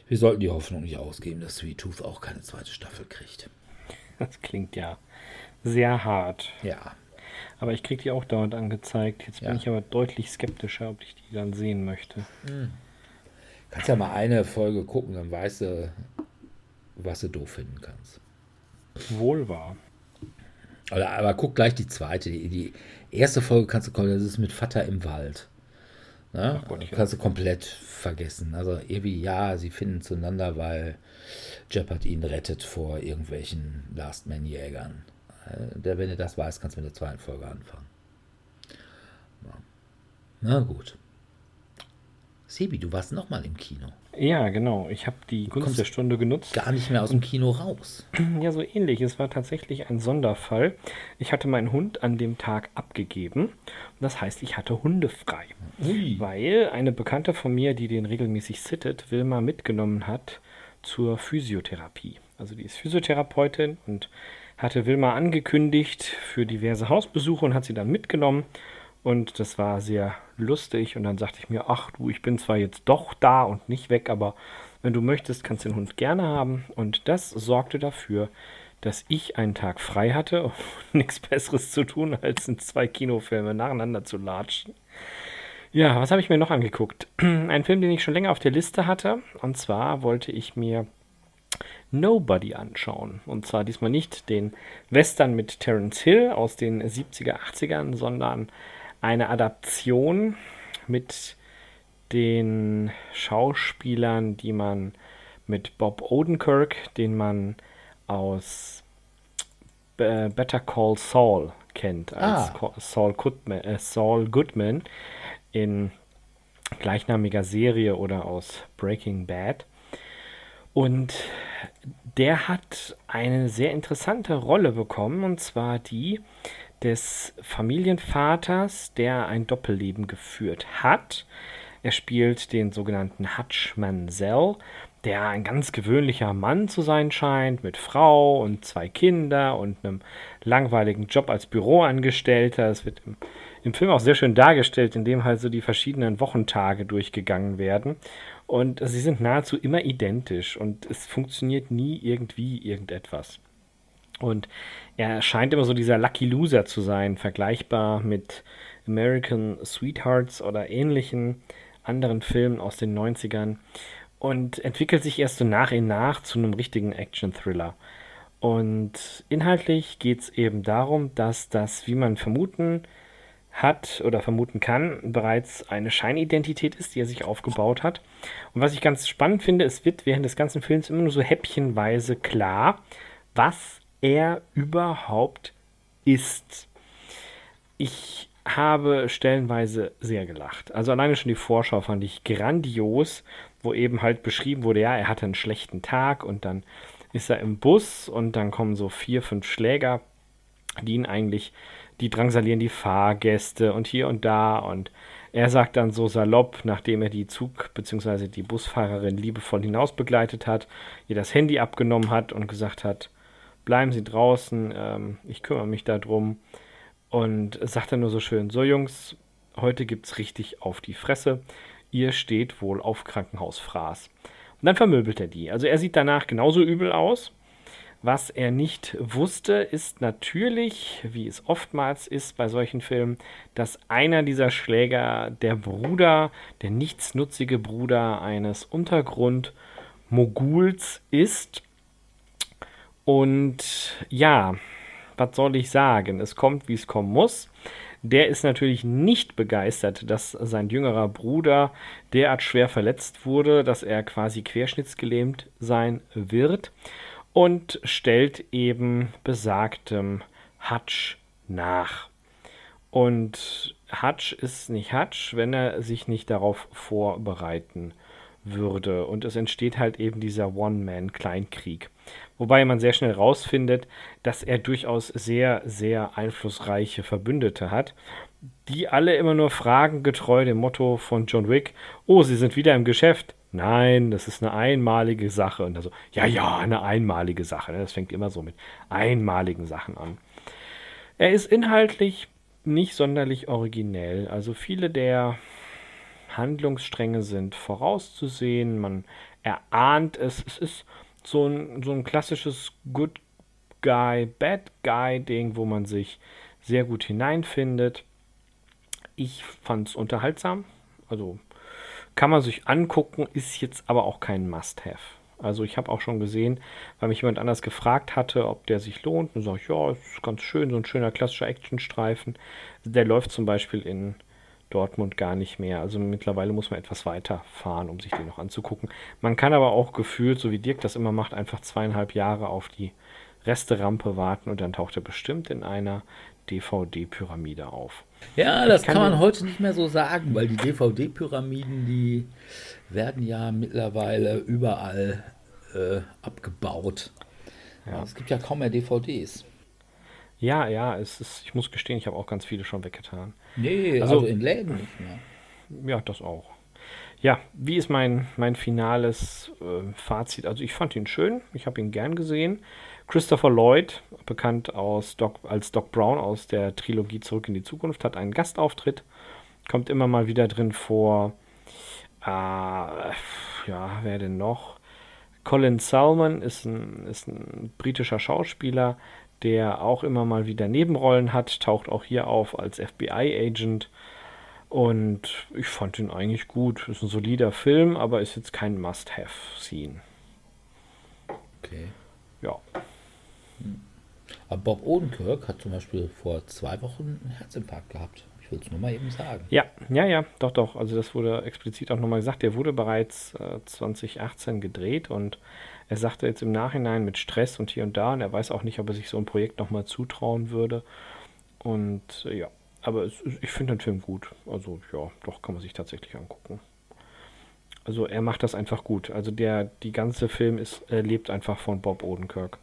Speaker 2: wir sollten die Hoffnung nicht ausgeben, dass Sweet Tooth auch keine zweite Staffel kriegt.
Speaker 4: Das klingt ja sehr hart.
Speaker 2: Ja.
Speaker 4: Aber ich kriege die auch dauernd angezeigt. Jetzt ja. bin ich aber deutlich skeptischer, ob ich die dann sehen möchte. Hm.
Speaker 2: Kannst ja mal eine Folge gucken, dann weißt du, was du doof finden kannst.
Speaker 4: Wohl wahr.
Speaker 2: Aber, aber guck gleich die zweite. Die, die, erste Folge kannst du kommen, das ist mit Vater im Wald. Ne? Gott, kannst du komplett vergessen. Also irgendwie, ja, sie finden zueinander, weil Jeopard ihn rettet vor irgendwelchen Last-Man-Jägern. Äh, wenn du das weißt, kannst du mit der zweiten Folge anfangen. Na gut. Sebi, du warst nochmal im Kino.
Speaker 4: Ja, genau. Ich habe die Gunst der Stunde genutzt.
Speaker 2: Gar nicht mehr aus dem Kino raus.
Speaker 4: Ja, so ähnlich. Es war tatsächlich ein Sonderfall. Ich hatte meinen Hund an dem Tag abgegeben. Das heißt, ich hatte Hunde frei. Ui. Weil eine Bekannte von mir, die den regelmäßig sittet, Wilma mitgenommen hat zur Physiotherapie. Also die ist Physiotherapeutin und hatte Wilma angekündigt für diverse Hausbesuche und hat sie dann mitgenommen. Und das war sehr lustig. Und dann sagte ich mir, ach du, ich bin zwar jetzt doch da und nicht weg, aber wenn du möchtest, kannst du den Hund gerne haben. Und das sorgte dafür, dass ich einen Tag frei hatte und nichts Besseres zu tun, als in zwei Kinofilme nacheinander zu latschen. Ja, was habe ich mir noch angeguckt? Ein Film, den ich schon länger auf der Liste hatte. Und zwar wollte ich mir Nobody anschauen. Und zwar diesmal nicht den Western mit Terence Hill aus den 70er, 80ern, sondern eine Adaption mit den Schauspielern, die man mit Bob Odenkirk, den man aus Better Call Saul kennt, als ah. Saul, Goodman, äh, Saul Goodman in gleichnamiger Serie oder aus Breaking Bad. Und der hat eine sehr interessante Rolle bekommen, und zwar die des Familienvaters, der ein Doppelleben geführt hat. Er spielt den sogenannten Hutch Mansell, der ein ganz gewöhnlicher Mann zu sein scheint, mit Frau und zwei Kinder und einem langweiligen Job als Büroangestellter. Es wird im, im Film auch sehr schön dargestellt, indem halt so die verschiedenen Wochentage durchgegangen werden. Und sie sind nahezu immer identisch und es funktioniert nie irgendwie irgendetwas. Und er scheint immer so dieser Lucky Loser zu sein, vergleichbar mit American Sweethearts oder ähnlichen anderen Filmen aus den 90ern und entwickelt sich erst so nach und nach zu einem richtigen Action-Thriller. Und inhaltlich geht es eben darum, dass das, wie man vermuten hat oder vermuten kann, bereits eine Scheinidentität ist, die er sich aufgebaut hat. Und was ich ganz spannend finde, es wird während des ganzen Films immer nur so häppchenweise klar, was er überhaupt ist. Ich habe stellenweise sehr gelacht. Also alleine schon die Vorschau fand ich grandios, wo eben halt beschrieben wurde, ja, er hatte einen schlechten Tag und dann ist er im Bus und dann kommen so vier, fünf Schläger, die ihn eigentlich, die drangsalieren die Fahrgäste und hier und da und er sagt dann so salopp, nachdem er die Zug- bzw. die Busfahrerin liebevoll hinaus begleitet hat, ihr das Handy abgenommen hat und gesagt hat, bleiben Sie draußen, ähm, ich kümmere mich darum. Und sagt dann nur so schön, so Jungs, heute gibt es richtig auf die Fresse. Ihr steht wohl auf Krankenhausfraß. Und dann vermöbelt er die. Also er sieht danach genauso übel aus. Was er nicht wusste, ist natürlich, wie es oftmals ist bei solchen Filmen, dass einer dieser Schläger der Bruder, der nichtsnutzige Bruder eines Untergrundmoguls ist und ja, was soll ich sagen? Es kommt, wie es kommen muss. Der ist natürlich nicht begeistert, dass sein jüngerer Bruder derart schwer verletzt wurde, dass er quasi querschnittsgelähmt sein wird und stellt eben besagtem Hutch nach. Und Hutch ist nicht Hutch, wenn er sich nicht darauf vorbereiten würde. Und es entsteht halt eben dieser One-Man-Kleinkrieg. Wobei man sehr schnell rausfindet, dass er durchaus sehr, sehr einflussreiche Verbündete hat, die alle immer nur fragen, getreu dem Motto von John Wick: Oh, Sie sind wieder im Geschäft. nein, das ist eine einmalige Sache. Und also, ja, ja, eine einmalige Sache. Ne? Das fängt immer so mit einmaligen Sachen an. Er ist inhaltlich nicht sonderlich originell. Also viele der Handlungsstränge sind vorauszusehen. Man erahnt es. Es ist so ein, so ein klassisches Good Guy, Bad Guy Ding, wo man sich sehr gut hineinfindet. Ich fand es unterhaltsam. Also kann man sich angucken, ist jetzt aber auch kein Must-Have. Also ich habe auch schon gesehen, weil mich jemand anders gefragt hatte, ob der sich lohnt. Und sage ich, ja, ist ganz schön, so ein schöner klassischer Actionstreifen. Der läuft zum Beispiel in Dortmund gar nicht mehr. Also mittlerweile muss man etwas weiter fahren, um sich den noch anzugucken. Man kann aber auch gefühlt, so wie Dirk das immer macht, einfach zweieinhalb Jahre auf die Resterampe warten und dann taucht er bestimmt in einer DVD-Pyramide auf.
Speaker 2: Ja, das kann, kann man heute nicht mehr so sagen, weil die DVD-Pyramiden, die werden ja mittlerweile überall äh, abgebaut. Ja. Es gibt ja kaum mehr DVDs.
Speaker 4: Ja, ja, es ist, ich muss gestehen, ich habe auch ganz viele schon weggetan.
Speaker 2: Nee, also, also in Läden nicht mehr.
Speaker 4: Ja, das auch. Ja, wie ist mein, mein finales äh, Fazit? Also ich fand ihn schön, ich habe ihn gern gesehen. Christopher Lloyd, bekannt aus Doc, als Doc Brown aus der Trilogie Zurück in die Zukunft, hat einen Gastauftritt, kommt immer mal wieder drin vor. Äh, ja, wer denn noch? Colin Salmon ist ein, ist ein britischer Schauspieler, der auch immer mal wieder Nebenrollen hat, taucht auch hier auf als FBI-Agent. Und ich fand ihn eigentlich gut. Ist ein solider Film, aber ist jetzt kein Must-Have-Scene.
Speaker 2: Okay.
Speaker 4: Ja.
Speaker 2: Aber Bob Odenkirk hat zum Beispiel vor zwei Wochen einen Herzinfarkt gehabt. Ich will es nur mal eben sagen.
Speaker 4: Ja, ja, ja, doch, doch. Also das wurde explizit auch nochmal gesagt. Der wurde bereits äh, 2018 gedreht und er sagte jetzt im Nachhinein mit Stress und hier und da und er weiß auch nicht, ob er sich so ein Projekt nochmal zutrauen würde. Und äh, ja, aber es, ich finde den Film gut. Also ja, doch kann man sich tatsächlich angucken. Also er macht das einfach gut. Also der, die ganze Film ist, er lebt einfach von Bob Odenkirk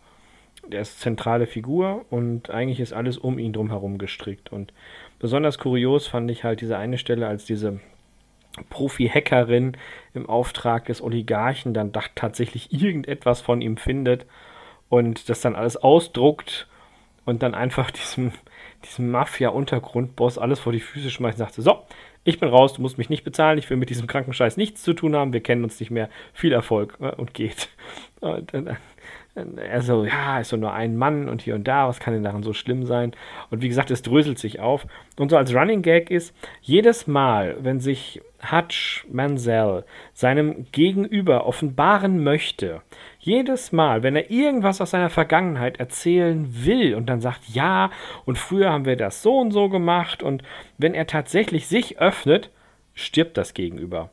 Speaker 4: der ist zentrale Figur und eigentlich ist alles um ihn drum herum gestrickt. Und besonders kurios fand ich halt diese eine Stelle, als diese Profi-Hackerin im Auftrag des Oligarchen dann tatsächlich irgendetwas von ihm findet und das dann alles ausdruckt und dann einfach diesem, diesem Mafia-Untergrundboss alles vor die Füße schmeißt und sagte, so, ich bin raus, du musst mich nicht bezahlen, ich will mit diesem Krankenscheiß nichts zu tun haben, wir kennen uns nicht mehr, viel Erfolg äh, und geht. Und dann, er so, ja, ist so nur ein Mann und hier und da, was kann denn daran so schlimm sein? Und wie gesagt, es dröselt sich auf. Und so als Running Gag ist, jedes Mal, wenn sich Hutch Mansell seinem Gegenüber offenbaren möchte, jedes Mal, wenn er irgendwas aus seiner Vergangenheit erzählen will und dann sagt, ja, und früher haben wir das so und so gemacht, und wenn er tatsächlich sich öffnet, stirbt das Gegenüber.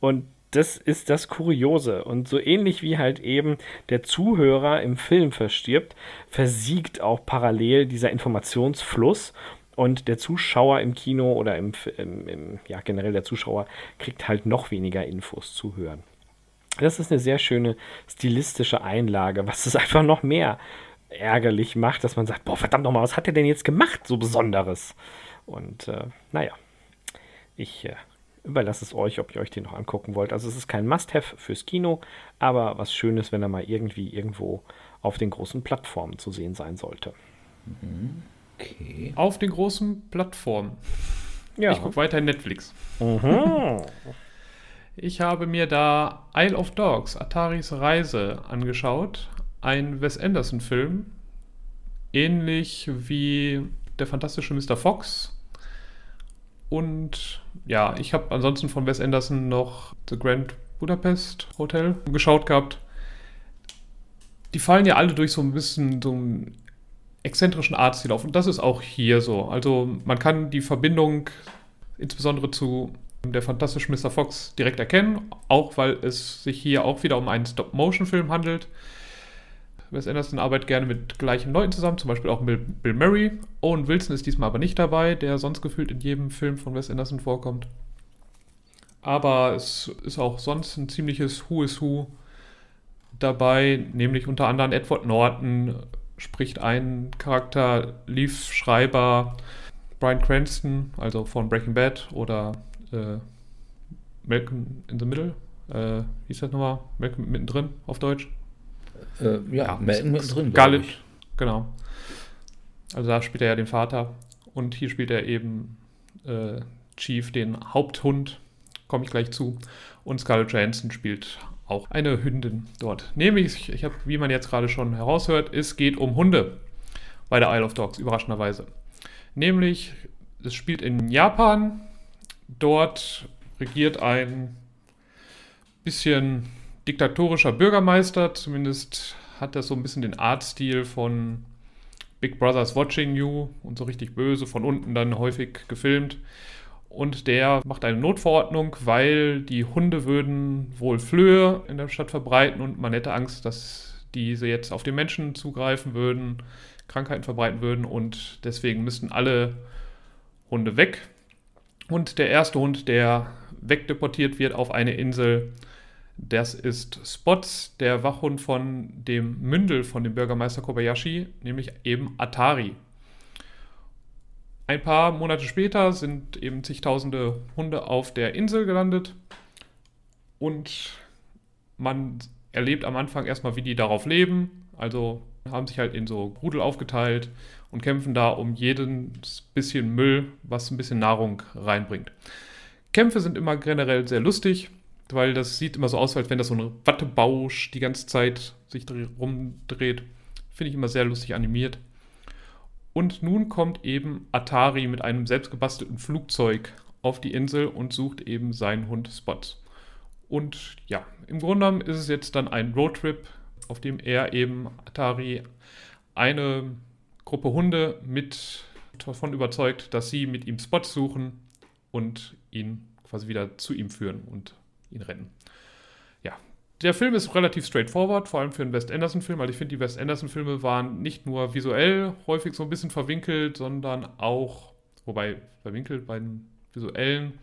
Speaker 4: Und das ist das Kuriose. Und so ähnlich wie halt eben der Zuhörer im Film verstirbt, versiegt auch parallel dieser Informationsfluss. Und der Zuschauer im Kino oder im, im, im, ja, generell der Zuschauer kriegt halt noch weniger Infos zu hören. Das ist eine sehr schöne stilistische Einlage, was es einfach noch mehr ärgerlich macht, dass man sagt, boah, verdammt nochmal, was hat er denn jetzt gemacht, so Besonderes? Und äh, naja, ich äh, überlasse es euch, ob ihr euch den noch angucken wollt. Also es ist kein Must-Have fürs Kino, aber was Schönes, wenn er mal irgendwie irgendwo auf den großen Plattformen zu sehen sein sollte.
Speaker 3: Okay. Auf den großen Plattformen. Ja. Ich gucke weiter in Netflix. Mhm. ich habe mir da Isle of Dogs, Ataris Reise, angeschaut. Ein Wes Anderson-Film. Ähnlich wie der fantastische Mr. Fox und ja, ich habe ansonsten von Wes Anderson noch The Grand Budapest Hotel geschaut gehabt. Die fallen ja alle durch so ein bisschen so einen exzentrischen Artstil auf. Und das ist auch hier so. Also man kann die Verbindung insbesondere zu der fantastischen Mr. Fox direkt erkennen, auch weil es sich hier auch wieder um einen Stop-Motion-Film handelt. Wes Anderson arbeitet gerne mit gleichen Leuten zusammen, zum Beispiel auch mit Bill Murray. Owen Wilson ist diesmal aber nicht dabei, der sonst gefühlt in jedem Film von Wes Anderson vorkommt. Aber es ist auch sonst ein ziemliches Who is Who dabei, nämlich unter anderem Edward Norton spricht ein Charakter, Leaf Schreiber, Brian Cranston, also von Breaking Bad oder äh, Malcolm in the Middle, äh, wie ist das nochmal? Malcolm mittendrin auf Deutsch?
Speaker 2: Äh, ja, ja Malcolm mittendrin.
Speaker 3: Scarlett, genau. Also da spielt er ja den Vater und hier spielt er eben äh, Chief, den Haupthund, komme ich gleich zu. Und Scarlett Johansson spielt auch eine Hündin dort. Nämlich, ich habe, wie man jetzt gerade schon heraushört, es geht um Hunde bei der Isle of Dogs, überraschenderweise. Nämlich, es spielt in Japan. Dort regiert ein bisschen diktatorischer Bürgermeister, zumindest hat er so ein bisschen den Artstil von Big Brother's Watching You und so richtig böse, von unten dann häufig gefilmt. Und der macht eine Notverordnung, weil die Hunde würden wohl Flöhe in der Stadt verbreiten und man hätte Angst, dass diese jetzt auf den Menschen zugreifen würden, Krankheiten verbreiten würden und deswegen müssten alle Hunde weg. Und der erste Hund, der wegdeportiert wird auf eine Insel, das ist Spots, der Wachhund von dem Mündel von dem Bürgermeister Kobayashi, nämlich eben Atari. Ein paar Monate später sind eben zigtausende Hunde auf der Insel gelandet und man erlebt am Anfang erstmal, wie die darauf leben. Also haben sich halt in so Rudel aufgeteilt und kämpfen da um jedes bisschen Müll, was ein bisschen Nahrung reinbringt. Kämpfe sind immer generell sehr lustig weil das sieht immer so aus, als wenn das so ein Wattebausch die ganze Zeit sich rumdreht. Finde ich immer sehr lustig animiert. Und nun kommt eben Atari mit einem selbstgebastelten Flugzeug auf die Insel und sucht eben seinen Hund Spot. Und ja, im Grunde genommen ist es jetzt dann ein Roadtrip, auf dem er eben Atari eine Gruppe Hunde mit davon überzeugt, dass sie mit ihm Spots suchen und ihn quasi wieder zu ihm führen und ihn retten. Ja, der Film ist relativ straightforward, vor allem für einen Wes Anderson-Film, weil ich finde, die Wes Anderson-Filme waren nicht nur visuell häufig so ein bisschen verwinkelt, sondern auch, wobei verwinkelt bei den visuellen,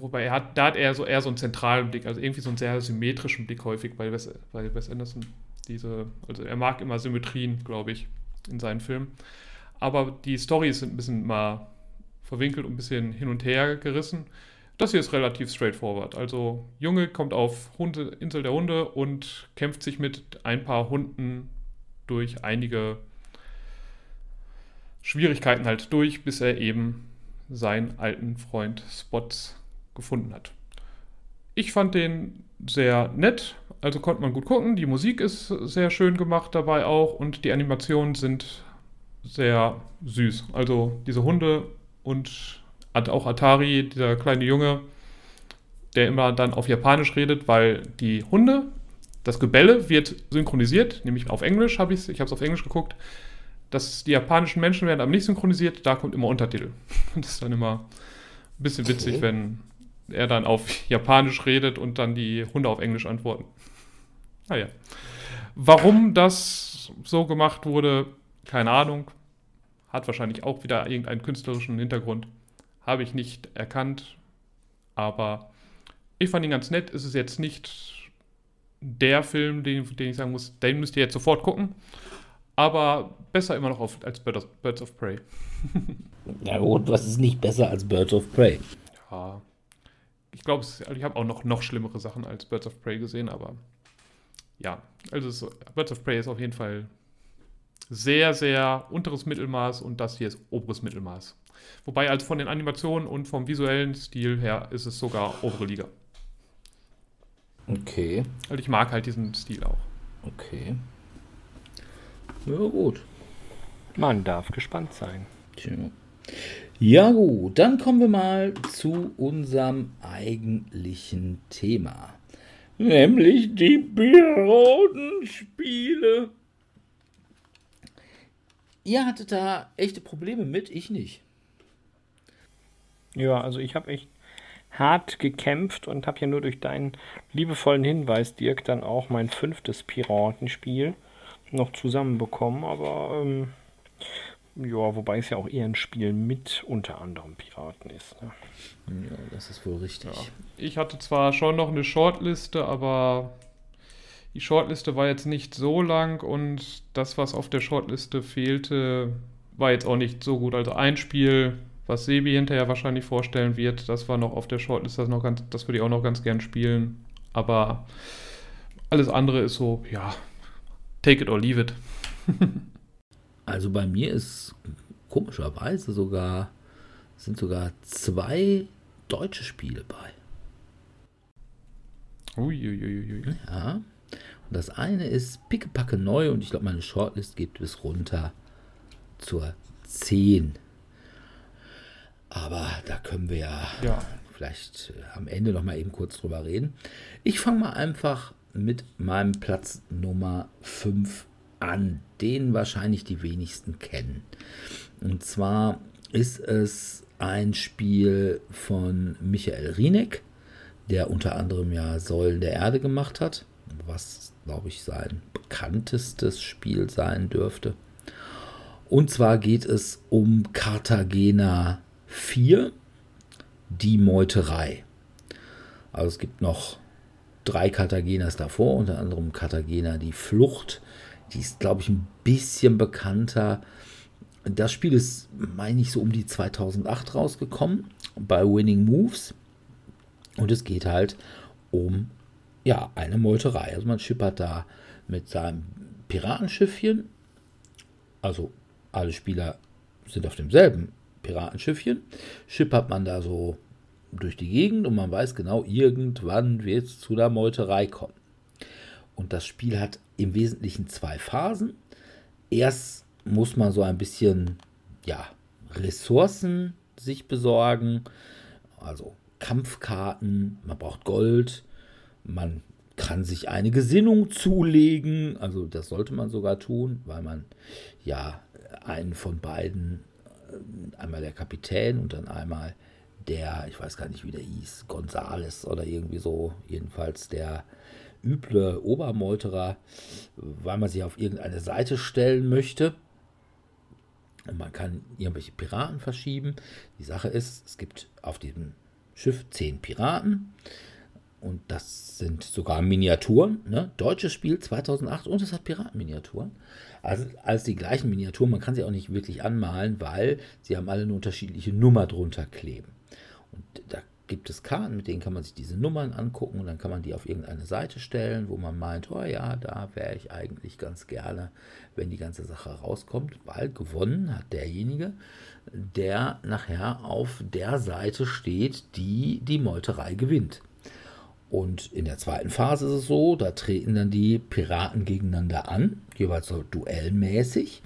Speaker 3: wobei er hat, da hat er so eher so einen zentralen Blick, also irgendwie so einen sehr symmetrischen Blick häufig bei Wes, bei Wes Anderson. Diese, also er mag immer Symmetrien, glaube ich, in seinen Filmen. Aber die Storys sind ein bisschen mal verwinkelt und ein bisschen hin und her gerissen. Das hier ist relativ straightforward. Also Junge kommt auf Hunde, Insel der Hunde und kämpft sich mit ein paar Hunden durch einige Schwierigkeiten halt durch, bis er eben seinen alten Freund Spots gefunden hat. Ich fand den sehr nett, also konnte man gut gucken. Die Musik ist sehr schön gemacht dabei auch und die Animationen sind sehr süß. Also diese Hunde und auch Atari, dieser kleine Junge, der immer dann auf Japanisch redet, weil die Hunde, das Gebelle wird synchronisiert, nämlich auf Englisch habe ich es, ich habe es auf Englisch geguckt. dass die japanischen Menschen werden aber nicht synchronisiert, da kommt immer Untertitel. Das ist dann immer ein bisschen witzig, okay. wenn er dann auf Japanisch redet und dann die Hunde auf Englisch antworten. Naja. Warum das so gemacht wurde, keine Ahnung. Hat wahrscheinlich auch wieder irgendeinen künstlerischen Hintergrund. Habe ich nicht erkannt, aber ich fand ihn ganz nett. Es ist jetzt nicht der Film, den, den ich sagen muss, den müsst ihr jetzt sofort gucken. Aber besser immer noch auf, als Birds of, Birds of Prey.
Speaker 2: Na gut, was ist nicht besser als Birds of Prey?
Speaker 3: Ja. Ich glaube, ich habe auch noch, noch schlimmere Sachen als Birds of Prey gesehen, aber ja, also es, Birds of Prey ist auf jeden Fall sehr, sehr unteres Mittelmaß und das hier ist oberes Mittelmaß. Wobei also von den Animationen und vom visuellen Stil her ist es sogar obere Liga.
Speaker 2: Okay.
Speaker 3: Also ich mag halt diesen Stil auch.
Speaker 2: Okay. Ja, gut.
Speaker 4: Man darf gespannt sein.
Speaker 2: Tja. Ja, gut, dann kommen wir mal zu unserem eigentlichen Thema. Nämlich die Piratenspiele. Ihr hattet da echte Probleme mit, ich nicht.
Speaker 4: Ja, also ich habe echt hart gekämpft und habe ja nur durch deinen liebevollen Hinweis, Dirk, dann auch mein fünftes Piratenspiel noch zusammenbekommen. Aber ähm, ja, wobei es ja auch eher ein Spiel mit unter anderem Piraten ist. Ne?
Speaker 2: Ja, das ist wohl richtig. Ja.
Speaker 3: Ich hatte zwar schon noch eine Shortliste, aber die Shortliste war jetzt nicht so lang und das, was auf der Shortliste fehlte, war jetzt auch nicht so gut. Also ein Spiel was Sebi hinterher wahrscheinlich vorstellen wird. Das war noch auf der Shortlist, das, noch ganz, das würde ich auch noch ganz gern spielen. Aber alles andere ist so, ja, take it or leave it.
Speaker 2: also bei mir ist komischerweise sogar, sind sogar zwei deutsche Spiele bei.
Speaker 3: Uiuiui.
Speaker 2: Ja. Und das eine ist pickepacke neu und ich glaube, meine Shortlist geht bis runter zur 10. Aber da können wir ja, ja. vielleicht äh, am Ende noch mal eben kurz drüber reden. Ich fange mal einfach mit meinem Platz Nummer 5 an, den wahrscheinlich die wenigsten kennen. Und zwar ist es ein Spiel von Michael Rieneck, der unter anderem ja Säulen der Erde gemacht hat, was, glaube ich, sein bekanntestes Spiel sein dürfte. Und zwar geht es um Cartagena 4, die Meuterei. Also es gibt noch drei Cartagenas davor, unter anderem Cartagena die Flucht. Die ist, glaube ich, ein bisschen bekannter. Das Spiel ist, meine ich, so um die 2008 rausgekommen bei Winning Moves. Und es geht halt um ja, eine Meuterei. Also man schippert da mit seinem Piratenschiffchen. Also alle Spieler sind auf demselben Piratenschiffchen. Schippert man da so durch die Gegend und man weiß genau, irgendwann wird es zu der Meuterei kommen. Und das Spiel hat im Wesentlichen zwei Phasen. Erst muss man so ein bisschen ja, Ressourcen sich besorgen, also Kampfkarten, man braucht Gold, man kann sich eine Gesinnung zulegen, also das sollte man sogar tun, weil man ja einen von beiden, einmal der Kapitän und dann einmal der, ich weiß gar nicht, wie der hieß, Gonzales oder irgendwie so, jedenfalls der üble Obermeuterer, weil man sich auf irgendeine Seite stellen möchte. Und man kann irgendwelche Piraten verschieben. Die Sache ist, es gibt auf diesem Schiff zehn Piraten. Und das sind sogar Miniaturen. Ne? Deutsches Spiel 2008 und es hat Piratenminiaturen. Also alles die gleichen Miniaturen. Man kann sie auch nicht wirklich anmalen, weil sie haben alle eine unterschiedliche Nummer drunter kleben. Und da gibt es Karten, mit denen kann man sich diese Nummern angucken und dann kann man die auf irgendeine Seite stellen, wo man meint, oh ja, da wäre ich eigentlich ganz gerne, wenn die ganze Sache rauskommt, weil gewonnen hat derjenige, der nachher auf der Seite steht, die die Meuterei gewinnt. Und in der zweiten Phase ist es so, da treten dann die Piraten gegeneinander an, jeweils so duellmäßig.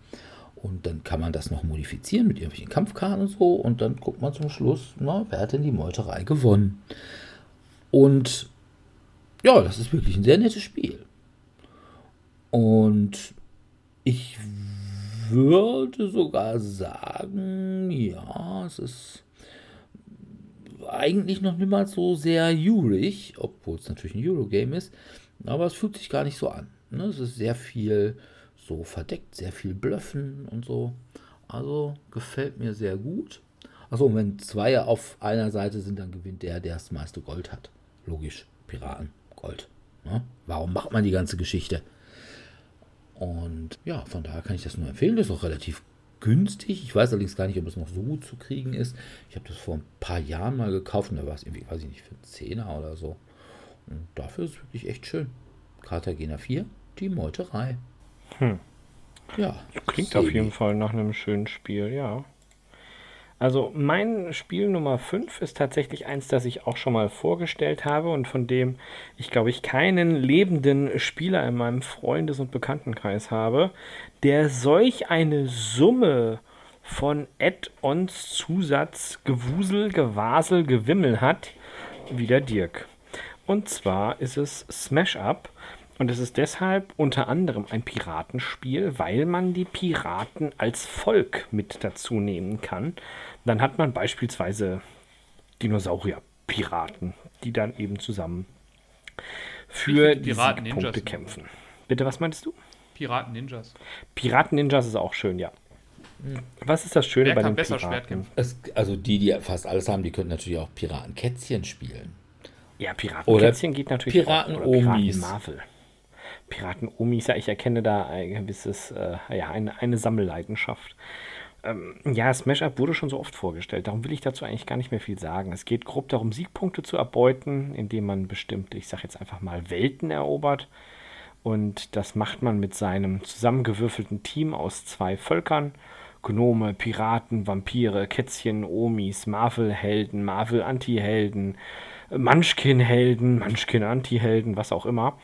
Speaker 2: Und dann kann man das noch modifizieren mit irgendwelchen Kampfkarten und so. Und dann guckt man zum Schluss, na, wer hat denn die Meuterei gewonnen? Und ja, das ist wirklich ein sehr nettes Spiel. Und ich würde sogar sagen, ja, es ist eigentlich noch niemals so sehr jurig, obwohl es natürlich ein Eurogame ist, aber es fühlt sich gar nicht so an. Ne? Es ist sehr viel so verdeckt, sehr viel Blöffen und so. Also gefällt mir sehr gut. Achso, wenn zwei auf einer Seite sind, dann gewinnt der, der das meiste Gold hat. Logisch, Piraten, Gold. Ne? Warum macht man die ganze Geschichte? Und ja, von daher kann ich das nur empfehlen. Das ist auch relativ günstig. Ich weiß allerdings gar nicht, ob es noch so gut zu kriegen ist. Ich habe das vor ein paar Jahren mal gekauft und da war es irgendwie, weiß ich nicht, für einen Zehner oder so. Und dafür ist es wirklich echt schön. Cartagena 4, die Meuterei.
Speaker 4: Hm. Ja. Klingt auf jeden Fall nach einem schönen Spiel, ja. Also mein Spiel Nummer 5 ist tatsächlich eins, das ich auch schon mal vorgestellt habe und von dem ich glaube ich keinen lebenden Spieler in meinem Freundes- und Bekanntenkreis habe, der solch eine Summe von Add-ons, Zusatz, Gewusel, Gewasel, Gewimmel hat, wie der Dirk. Und zwar ist es Smash Up. Und es ist deshalb unter anderem ein Piratenspiel, weil man die Piraten als Volk mit dazu nehmen kann. Dann hat man beispielsweise Dinosaurier-Piraten, die dann eben zusammen für die Punkte kämpfen. Bitte, was meinst du?
Speaker 3: Piraten-Ninjas.
Speaker 4: Piraten-Ninjas ist auch schön, ja. Was ist das Schöne Wer bei den besser
Speaker 2: Piraten? Es, also die, die fast alles haben, die können natürlich auch Piratenkätzchen spielen.
Speaker 4: Ja, Piratenkätzchen geht natürlich
Speaker 2: Piraten auch. Piraten
Speaker 4: Marvel. Piraten Omis, ja, ich erkenne da ein gewisses, äh, ja, eine, eine Sammelleidenschaft. Ähm, ja, Smash Up wurde schon so oft vorgestellt. Darum will ich dazu eigentlich gar nicht mehr viel sagen. Es geht grob darum, Siegpunkte zu erbeuten, indem man bestimmte, ich sag jetzt einfach mal, Welten erobert. Und das macht man mit seinem zusammengewürfelten Team aus zwei Völkern. Gnome, Piraten, Vampire, Kätzchen, Omis, Marvel-Helden, Marvel-Anti-Helden, Munchkin-Helden, Munchkin-Anti-Helden, was auch immer.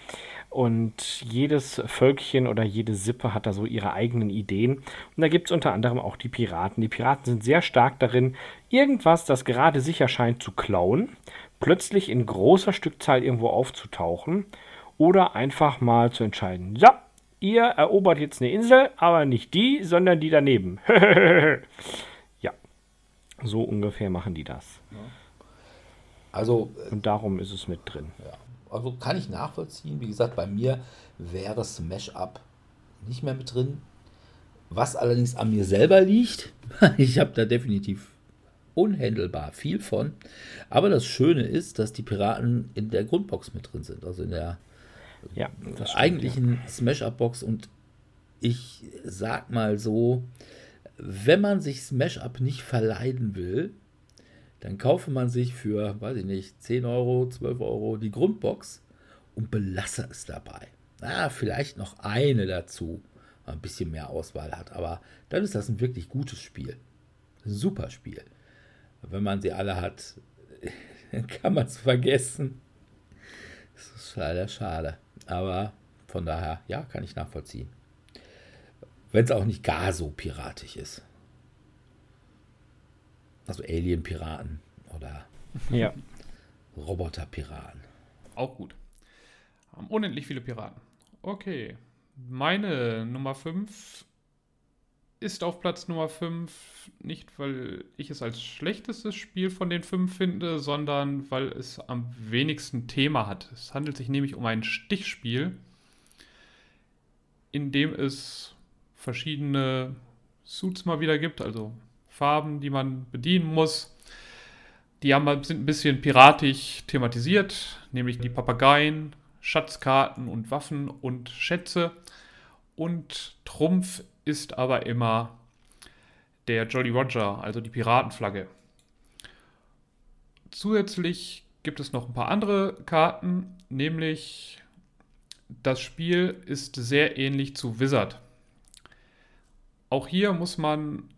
Speaker 4: Und jedes Völkchen oder jede Sippe hat da so ihre eigenen Ideen. Und da gibt es unter anderem auch die Piraten. Die Piraten sind sehr stark darin, irgendwas, das gerade sicher scheint zu klauen, plötzlich in großer Stückzahl irgendwo aufzutauchen oder einfach mal zu entscheiden, ja, ihr erobert jetzt eine Insel, aber nicht die, sondern die daneben. ja, so ungefähr machen die das.
Speaker 2: Also,
Speaker 4: und darum ist es mit drin.
Speaker 2: Ja also kann ich nachvollziehen. Wie gesagt, bei mir wäre Smash-Up nicht mehr mit drin. Was allerdings an mir selber liegt, ich habe da definitiv unhändelbar viel von. Aber das Schöne ist, dass die Piraten in der Grundbox mit drin sind, also in der ja, eigentlichen ja. Smash-Up-Box. Und ich sag mal so, wenn man sich Smash-Up nicht verleiden will, dann kaufe man sich für, weiß ich nicht, 10 Euro, 12 Euro die Grundbox und belasse es dabei. Ah, vielleicht noch eine dazu, ein bisschen mehr Auswahl hat, aber dann ist das ein wirklich gutes Spiel. Super Spiel. Wenn man sie alle hat, dann kann man es vergessen. Das ist leider schade. Aber von daher, ja, kann ich nachvollziehen. Wenn es auch nicht gar so piratisch ist. Also Alien-Piraten oder
Speaker 4: ja.
Speaker 2: Roboter-Piraten.
Speaker 3: Auch gut. Haben unendlich viele Piraten. Okay. Meine Nummer 5 ist auf Platz Nummer 5 nicht, weil ich es als schlechtestes Spiel von den fünf finde, sondern weil es am wenigsten Thema hat. Es handelt sich nämlich um ein Stichspiel, in dem es verschiedene Suits mal wieder gibt, also Farben, die man bedienen muss. Die haben, sind ein bisschen piratisch thematisiert, nämlich die Papageien, Schatzkarten und Waffen und Schätze. Und Trumpf ist aber immer der Jolly Roger, also die Piratenflagge. Zusätzlich gibt es noch ein paar andere Karten, nämlich das Spiel ist sehr ähnlich zu Wizard. Auch hier muss man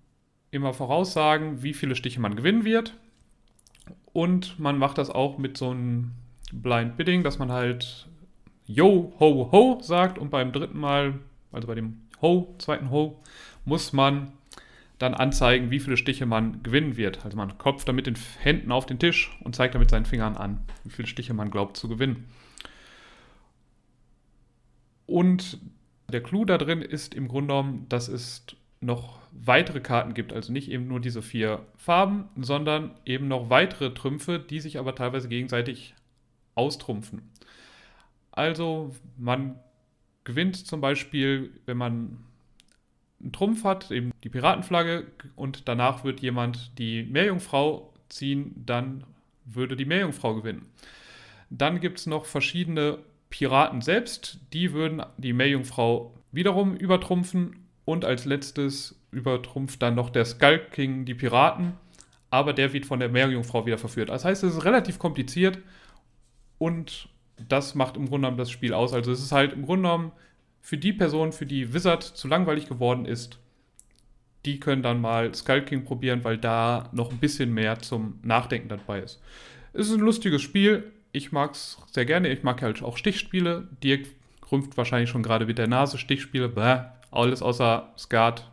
Speaker 3: immer voraussagen, wie viele Stiche man gewinnen wird. Und man macht das auch mit so einem Blind Bidding, dass man halt Yo, ho, ho sagt und beim dritten Mal, also bei dem Ho, zweiten Ho, muss man dann anzeigen, wie viele Stiche man gewinnen wird. Also man klopft damit den Händen auf den Tisch und zeigt damit seinen Fingern an, wie viele Stiche man glaubt zu gewinnen. Und der Clou da drin ist im Grunde genommen, dass es noch weitere Karten gibt, also nicht eben nur diese vier Farben, sondern eben noch weitere Trümpfe, die sich aber teilweise gegenseitig austrumpfen. Also man gewinnt zum Beispiel, wenn man einen Trumpf hat, eben die Piratenflagge, und danach wird jemand die Meerjungfrau ziehen, dann würde die Meerjungfrau gewinnen. Dann gibt es noch verschiedene Piraten selbst, die würden die Meerjungfrau wiederum übertrumpfen und als letztes übertrumpft dann noch der Skull King die Piraten, aber der wird von der Meerjungfrau wieder verführt. Das heißt, es ist relativ kompliziert und das macht im Grunde genommen das Spiel aus. Also es ist halt im Grunde genommen für die Person, für die Wizard zu langweilig geworden ist, die können dann mal Skull King probieren, weil da noch ein bisschen mehr zum Nachdenken dabei ist. Es ist ein lustiges Spiel. Ich mag es sehr gerne. Ich mag halt auch Stichspiele. Dirk rümpft wahrscheinlich schon gerade mit der Nase Stichspiele. Bäh, alles außer Skat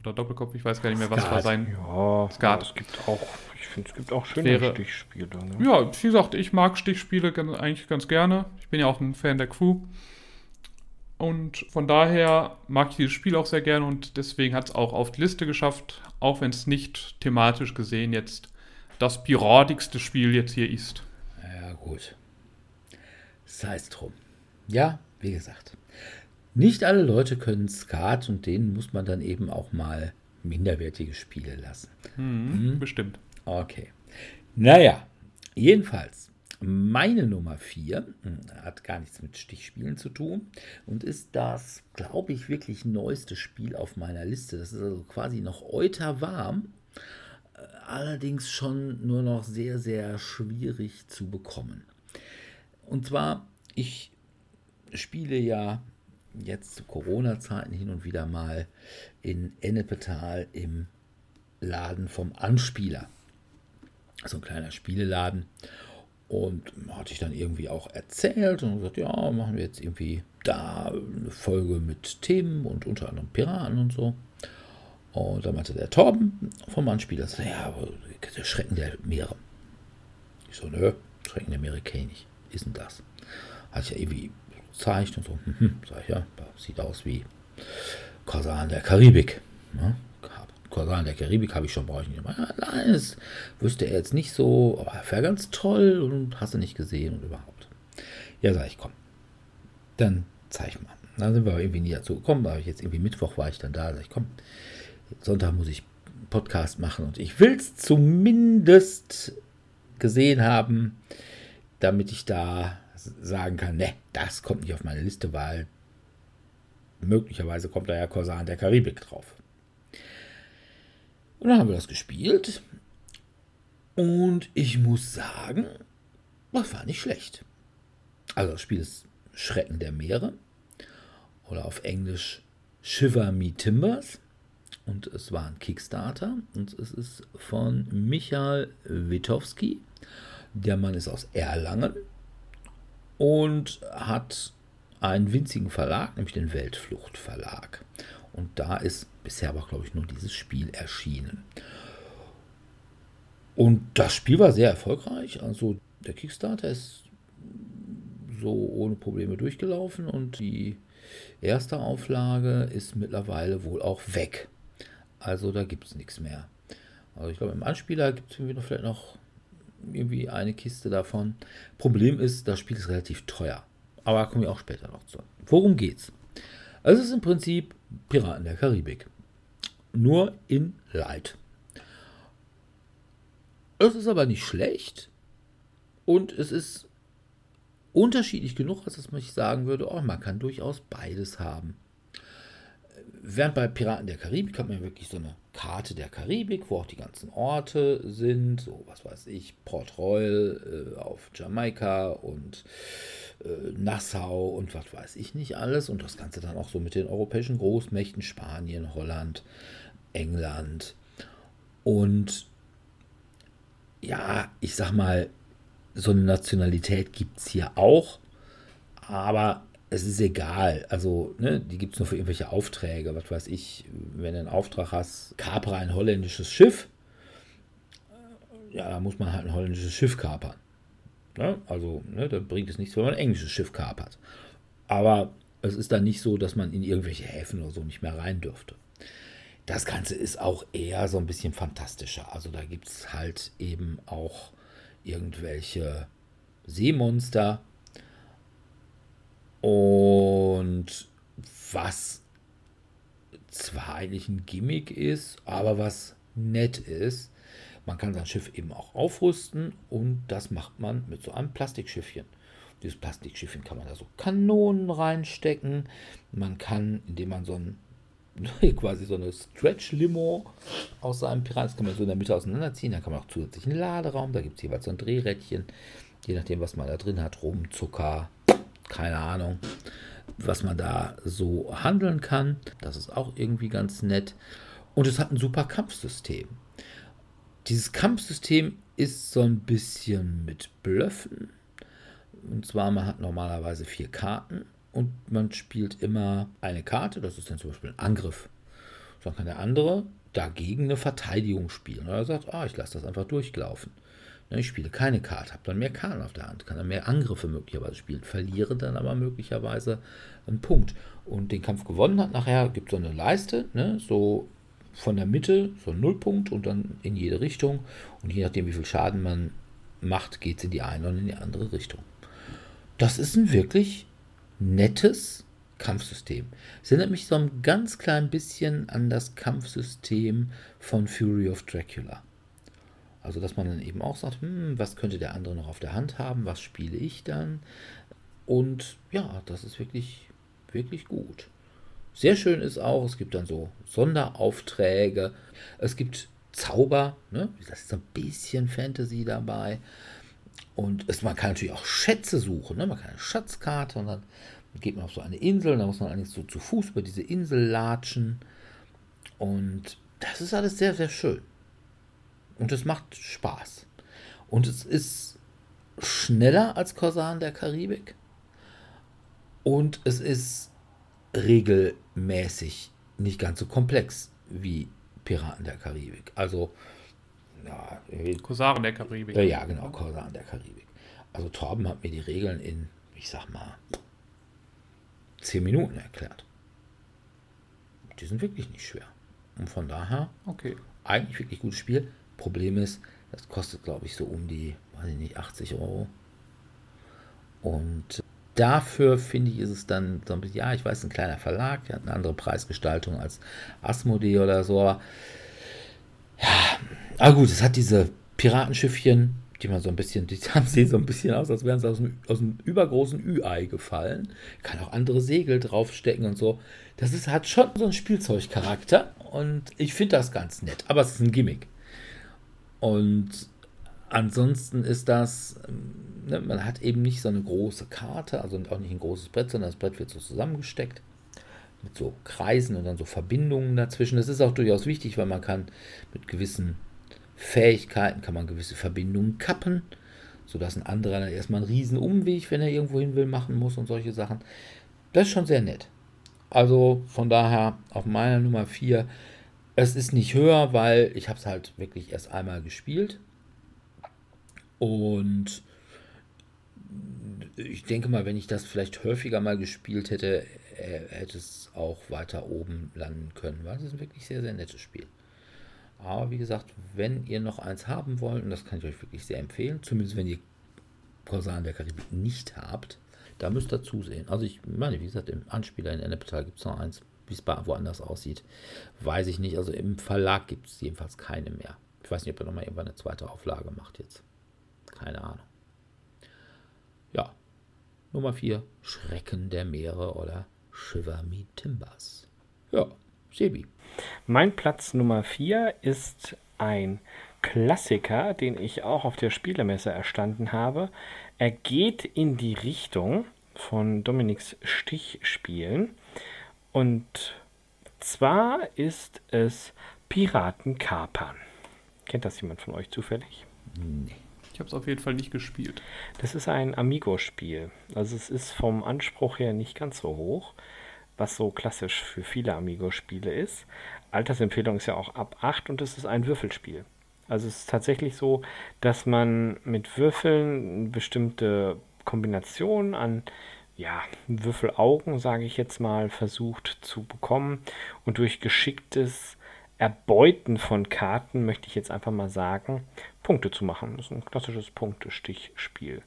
Speaker 3: oder Doppelkopf, ich weiß gar nicht mehr, was Skat. war sein
Speaker 4: ja, Skat. Ja, es gibt auch, ich finde, es gibt auch schöne Wäre, Stichspiele. Ne?
Speaker 3: Ja, wie gesagt, ich mag Stichspiele ganz, eigentlich ganz gerne. Ich bin ja auch ein Fan der Crew. Und von daher mag ich dieses Spiel auch sehr gerne und deswegen hat es auch auf die Liste geschafft, auch wenn es nicht thematisch gesehen jetzt das piratigste Spiel jetzt hier ist.
Speaker 2: Ja, gut. Sei es drum. Ja, wie gesagt. Nicht alle Leute können Skat und denen muss man dann eben auch mal minderwertige Spiele lassen.
Speaker 3: Hm, hm? Bestimmt.
Speaker 2: Okay. Naja, jedenfalls, Meine Nummer 4 hm, hat gar nichts mit Stichspielen zu tun und ist das, glaube ich, wirklich neueste Spiel auf meiner Liste. Das ist also quasi noch euter warm, äh, allerdings schon nur noch sehr, sehr schwierig zu bekommen. Und zwar, ich spiele ja jetzt zu Corona-Zeiten hin und wieder mal in Ennepetal im Laden vom Anspieler. So ein kleiner Spieleladen. Und hatte ich dann irgendwie auch erzählt und gesagt, ja, machen wir jetzt irgendwie da eine Folge mit Themen und unter anderem Piraten und so. Und dann meinte der Torben vom Anspieler, ja, aber der Schrecken der Meere. Ich so, nö, Schrecken der Meere kenne ich. Ist denn das? Hatte ich ja irgendwie gezeigt und so. Hm, sag ich ja, sieht aus wie Korsan der Karibik. Ne? Korsan der Karibik habe ich schon, brauche ich nicht. Ja, nein, das wüsste er jetzt nicht so, aber wäre ganz toll und hast du nicht gesehen und überhaupt. Ja, sag ich, komm. Dann zeig mal. Dann sind wir irgendwie nie dazu gekommen, aber jetzt irgendwie Mittwoch war ich dann da, sag ich, komm, Sonntag muss ich Podcast machen und ich will es zumindest gesehen haben, damit ich da sagen kann, ne, das kommt nicht auf meine Liste, weil möglicherweise kommt da ja Korsan der Karibik drauf. Und dann haben wir das gespielt. Und ich muss sagen, das war nicht schlecht. Also das Spiel ist Schrecken der Meere. Oder auf Englisch Shiver Me Timbers. Und es war ein Kickstarter. Und es ist von Michael Witowski. Der Mann ist aus Erlangen und hat einen winzigen Verlag, nämlich den Weltflucht Verlag. Und da ist bisher aber, glaube ich, nur dieses Spiel erschienen. Und das Spiel war sehr erfolgreich. Also der Kickstarter ist so ohne Probleme durchgelaufen und die erste Auflage ist mittlerweile wohl auch weg. Also da gibt es nichts mehr. Also ich glaube, im Anspieler gibt es vielleicht noch irgendwie eine Kiste davon. Problem ist, das Spiel ist relativ teuer. Aber da komme ich auch später noch zu. Worum geht's? Es ist im Prinzip Piraten der Karibik. Nur in Light. Es ist aber nicht schlecht. Und es ist unterschiedlich genug, als dass man sagen würde, oh, man kann durchaus beides haben. Während bei Piraten der Karibik hat man wirklich so eine Karte der Karibik, wo auch die ganzen Orte sind, so was weiß ich, Port Royal äh, auf Jamaika und äh, Nassau und was weiß ich nicht alles. Und das Ganze dann auch so mit den europäischen Großmächten, Spanien, Holland, England. Und ja, ich sag mal, so eine Nationalität gibt es hier auch, aber es ist egal. Also, ne, die gibt es nur für irgendwelche Aufträge. Was weiß ich, wenn du einen Auftrag hast, kapere ein holländisches Schiff, ja, da muss man halt ein holländisches Schiff kapern. Ne? Also, ne, da bringt es nichts, wenn man ein englisches Schiff kapert. Aber es ist dann nicht so, dass man in irgendwelche Häfen oder so nicht mehr rein dürfte. Das Ganze ist auch eher so ein bisschen fantastischer. Also da gibt es halt eben auch irgendwelche Seemonster. Und was zwar eigentlich ein Gimmick ist, aber was nett ist, man kann sein Schiff eben auch aufrüsten und das macht man mit so einem Plastikschiffchen. Dieses Plastikschiffchen kann man da so Kanonen reinstecken. Man kann, indem man so ein quasi so eine Stretch-Limo aus seinem Pirat, das kann man so in der Mitte auseinanderziehen. Da kann man auch zusätzlich einen Laderaum, da gibt es jeweils so ein Drehrädchen, je nachdem, was man da drin hat, Rum, Zucker, keine Ahnung, was man da so handeln kann. Das ist auch irgendwie ganz nett. Und es hat ein super Kampfsystem. Dieses Kampfsystem ist so ein bisschen mit Blöffen. Und zwar, man hat normalerweise vier Karten und man spielt immer eine Karte, das ist dann zum Beispiel ein Angriff. Dann kann der andere dagegen eine Verteidigung spielen. Oder er sagt, ah, ich lasse das einfach durchlaufen. Ich spiele keine Karte, habe dann mehr Karten auf der Hand, kann dann mehr Angriffe möglicherweise spielen, verliere dann aber möglicherweise einen Punkt. Und den Kampf gewonnen hat, nachher gibt es so eine Leiste, ne, so von der Mitte, so ein Nullpunkt und dann in jede Richtung. Und je nachdem, wie viel Schaden man macht, geht es in die eine und in die andere Richtung. Das ist ein wirklich nettes Kampfsystem. Es erinnert mich so ein ganz klein bisschen an das Kampfsystem von Fury of Dracula. Also, dass man dann eben auch sagt, hm, was könnte der andere noch auf der Hand haben, was spiele ich dann? Und ja, das ist wirklich, wirklich gut. Sehr schön ist auch, es gibt dann so Sonderaufträge, es gibt Zauber, ne? das ist ein bisschen Fantasy dabei. Und es, man kann natürlich auch Schätze suchen, ne? man kann eine Schatzkarte und dann geht man auf so eine Insel, da muss man eigentlich so zu Fuß über diese Insel latschen. Und das ist alles sehr, sehr schön. Und es macht Spaß. Und es ist schneller als Korsan der Karibik. Und es ist regelmäßig nicht ganz so komplex wie Piraten der Karibik. Also,
Speaker 3: ja. Korsaren der Karibik.
Speaker 2: Ja, ja, genau, Korsaren der Karibik. Also, Torben hat mir die Regeln in, ich sag mal, zehn Minuten erklärt. Die sind wirklich nicht schwer. Und von daher,
Speaker 3: okay.
Speaker 2: eigentlich wirklich gutes Spiel. Problem ist, das kostet, glaube ich, so um die, weiß ich nicht, 80 Euro. Und dafür finde ich, ist es dann so ein bisschen, ja, ich weiß, ein kleiner Verlag, der hat eine andere Preisgestaltung als Asmodee oder so, aber ja, aber gut, es hat diese Piratenschiffchen, die man so ein bisschen, die sehen so ein bisschen aus, als wären sie aus einem, aus einem übergroßen Ü-Ei gefallen. Kann auch andere Segel draufstecken und so. Das ist, hat schon so einen Spielzeugcharakter und ich finde das ganz nett, aber es ist ein Gimmick. Und ansonsten ist das, ne, man hat eben nicht so eine große Karte, also auch nicht ein großes Brett, sondern das Brett wird so zusammengesteckt mit so Kreisen und dann so Verbindungen dazwischen. Das ist auch durchaus wichtig, weil man kann mit gewissen Fähigkeiten kann man gewisse Verbindungen kappen, sodass ein anderer dann erstmal einen riesen Umweg, wenn er irgendwo hin will, machen muss und solche Sachen. Das ist schon sehr nett. Also von daher auf meiner Nummer 4. Es ist nicht höher, weil ich habe es halt wirklich erst einmal gespielt. Und ich denke mal, wenn ich das vielleicht häufiger mal gespielt hätte, äh, hätte es auch weiter oben landen können, weil es ist ein wirklich sehr, sehr nettes Spiel. Aber wie gesagt, wenn ihr noch eins haben wollt, und das kann ich euch wirklich sehr empfehlen, zumindest wenn ihr Korsan der Karibik nicht habt, da müsst ihr zusehen. Also ich meine, wie gesagt, im Anspieler in Ennepetal gibt es noch eins, wie es woanders aussieht, weiß ich nicht. Also im Verlag gibt es jedenfalls keine mehr. Ich weiß nicht, ob er nochmal irgendwann eine zweite Auflage macht jetzt. Keine Ahnung. Ja. Nummer 4, Schrecken der Meere oder Shiver Me Timbers. Ja, Sebi.
Speaker 4: Mein Platz Nummer 4 ist ein Klassiker, den ich auch auf der Spielemesse erstanden habe. Er geht in die Richtung von Dominiks Stichspielen. Und zwar ist es Piratenkapern. Kennt das jemand von euch zufällig?
Speaker 3: Nee. Ich habe es auf jeden Fall nicht gespielt.
Speaker 4: Das ist ein Amigo-Spiel. Also es ist vom Anspruch her nicht ganz so hoch, was so klassisch für viele Amigo-Spiele ist. Altersempfehlung ist ja auch ab 8 und es ist ein Würfelspiel. Also es ist tatsächlich so, dass man mit Würfeln bestimmte Kombinationen an ja, Würfelaugen, sage ich jetzt mal, versucht zu bekommen und durch geschicktes Erbeuten von Karten, möchte ich jetzt einfach mal sagen, Punkte zu machen. Das ist ein klassisches Punktestichspiel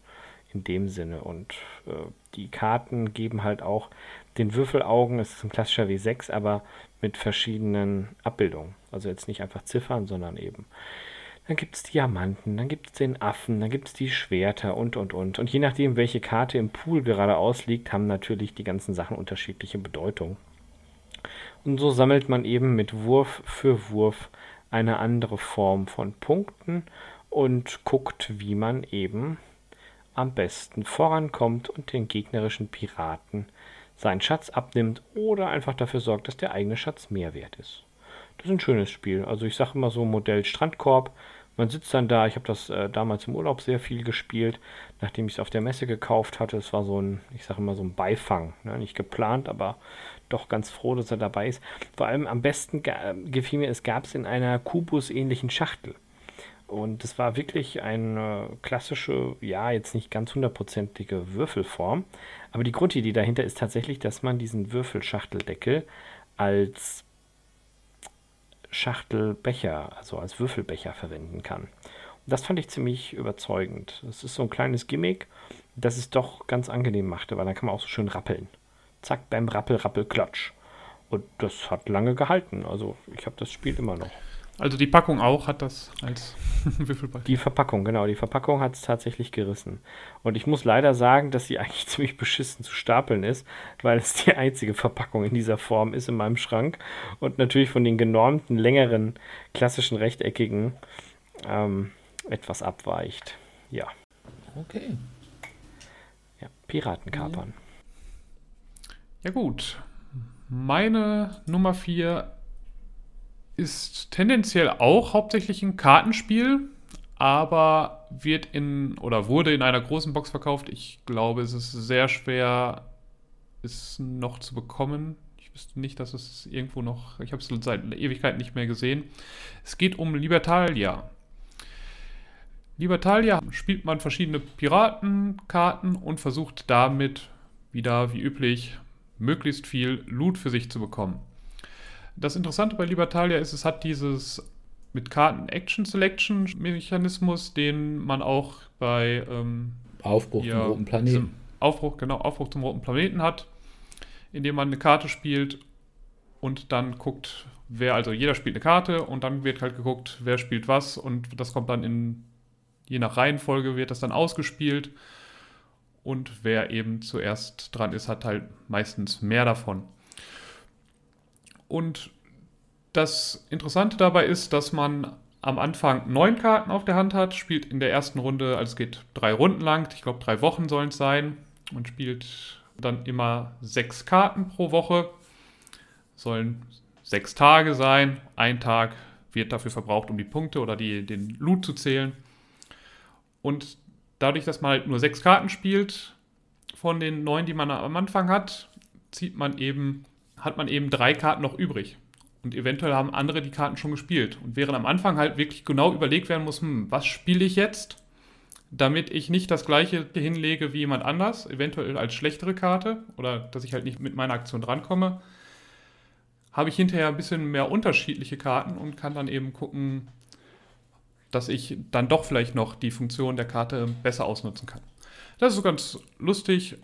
Speaker 4: in dem Sinne. Und äh, die Karten geben halt auch den Würfelaugen, es ist ein klassischer W6, aber mit verschiedenen Abbildungen. Also jetzt nicht einfach Ziffern, sondern eben. Dann gibt es Diamanten, dann gibt es den Affen, dann gibt es die Schwerter und und und. Und je nachdem, welche Karte im Pool gerade ausliegt, haben natürlich die ganzen Sachen unterschiedliche Bedeutung. Und so sammelt man eben mit Wurf für Wurf eine andere Form von Punkten und guckt, wie man eben am besten vorankommt und den gegnerischen Piraten seinen Schatz abnimmt oder einfach dafür sorgt, dass der eigene Schatz mehr wert ist. Das ist ein schönes Spiel. Also ich sage immer so Modell Strandkorb. Man sitzt dann da, ich habe das äh, damals im Urlaub sehr viel gespielt, nachdem ich es auf der Messe gekauft hatte. Es war so ein, ich sage immer so ein Beifang. Ne? Nicht geplant, aber doch ganz froh, dass er dabei ist. Vor allem am besten gefiel mir, es gab es in einer Kubus-ähnlichen Schachtel. Und es war wirklich eine klassische, ja, jetzt nicht ganz hundertprozentige Würfelform. Aber die Grundidee dahinter ist tatsächlich, dass man diesen Würfelschachteldeckel als Schachtelbecher, also als Würfelbecher verwenden kann. Und das fand ich ziemlich überzeugend. Es ist so ein kleines Gimmick, das es doch ganz angenehm machte, weil dann kann man auch so schön rappeln zack, beim Rappel, Rappel, Klatsch. Und das hat lange gehalten. Also ich habe das Spiel immer noch.
Speaker 3: Also die Packung auch hat das als
Speaker 4: Würfelball. Die Verpackung, genau. Die Verpackung hat es tatsächlich gerissen. Und ich muss leider sagen, dass sie eigentlich ziemlich beschissen zu stapeln ist, weil es die einzige Verpackung in dieser Form ist in meinem Schrank. Und natürlich von den genormten, längeren, klassischen rechteckigen ähm, etwas abweicht. Ja.
Speaker 2: Okay.
Speaker 4: Ja, Piratenkapern.
Speaker 3: Ja, gut. Meine Nummer 4 ist tendenziell auch hauptsächlich ein Kartenspiel, aber wird in oder wurde in einer großen Box verkauft. Ich glaube, es ist sehr schwer, es noch zu bekommen. Ich wüsste nicht, dass es irgendwo noch, ich habe es seit Ewigkeit nicht mehr gesehen. Es geht um Libertalia. Libertalia spielt man verschiedene Piratenkarten und versucht damit wieder wie üblich möglichst viel Loot für sich zu bekommen. Das Interessante bei Libertalia ist, es hat dieses mit Karten Action Selection Mechanismus, den man auch bei ähm,
Speaker 2: Aufbruch zum roten Planeten.
Speaker 3: Aufbruch, genau, Aufbruch zum roten Planeten hat, indem man eine Karte spielt und dann guckt, wer, also jeder spielt eine Karte und dann wird halt geguckt, wer spielt was und das kommt dann in, je nach Reihenfolge wird das dann ausgespielt und wer eben zuerst dran ist, hat halt meistens mehr davon. Und das Interessante dabei ist, dass man am Anfang neun Karten auf der Hand hat, spielt in der ersten Runde, also es geht drei Runden lang, ich glaube drei Wochen sollen es sein, und spielt dann immer sechs Karten pro Woche. Sollen sechs Tage sein. Ein Tag wird dafür verbraucht, um die Punkte oder die, den Loot zu zählen. Und dadurch, dass man halt nur sechs Karten spielt, von den neun, die man am Anfang hat, zieht man eben hat man eben drei Karten noch übrig. Und eventuell haben andere die Karten schon gespielt. Und während am Anfang halt wirklich genau überlegt werden muss, hm, was spiele ich jetzt, damit ich nicht das gleiche hinlege wie jemand anders, eventuell als schlechtere Karte oder dass ich halt nicht mit meiner Aktion drankomme, habe ich hinterher ein bisschen mehr unterschiedliche Karten und kann dann eben gucken, dass ich dann doch vielleicht noch die Funktion der Karte besser ausnutzen kann. Das ist so ganz lustig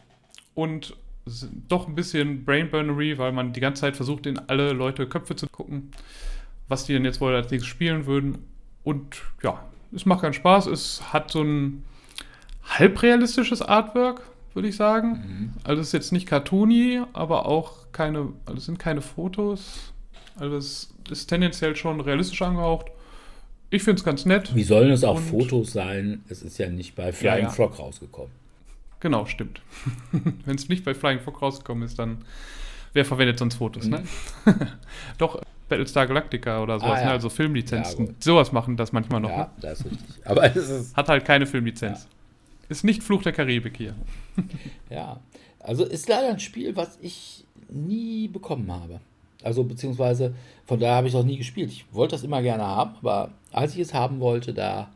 Speaker 3: und doch ein bisschen Brainburnery, weil man die ganze Zeit versucht, in alle Leute Köpfe zu gucken, was die denn jetzt wohl als nächstes spielen würden. Und ja, es macht keinen Spaß. Es hat so ein halbrealistisches Artwork, würde ich sagen. Mhm. Also es ist jetzt nicht cartoony, aber auch keine, also es sind keine Fotos. Also es ist tendenziell schon realistisch angehaucht. Ich finde es ganz nett.
Speaker 2: Wie sollen es auch Und Fotos sein? Es ist ja nicht bei Flying ja, ja. Frog rausgekommen.
Speaker 3: Genau, stimmt. Wenn es nicht bei Flying Fox rausgekommen ist, dann wer verwendet sonst Fotos, ne? mhm. ne? Doch, Battlestar Galactica oder sowas, ah, ja. ne? also Filmlizenzen. Ja, sowas machen das manchmal noch. Ja,
Speaker 2: ne? das ist richtig. Aber es ist
Speaker 3: Hat halt keine Filmlizenz. Ja. Ist nicht Fluch der Karibik hier.
Speaker 2: ja, also ist leider ein Spiel, was ich nie bekommen habe. Also beziehungsweise von daher habe ich es auch nie gespielt. Ich wollte das immer gerne haben, aber als ich es haben wollte, da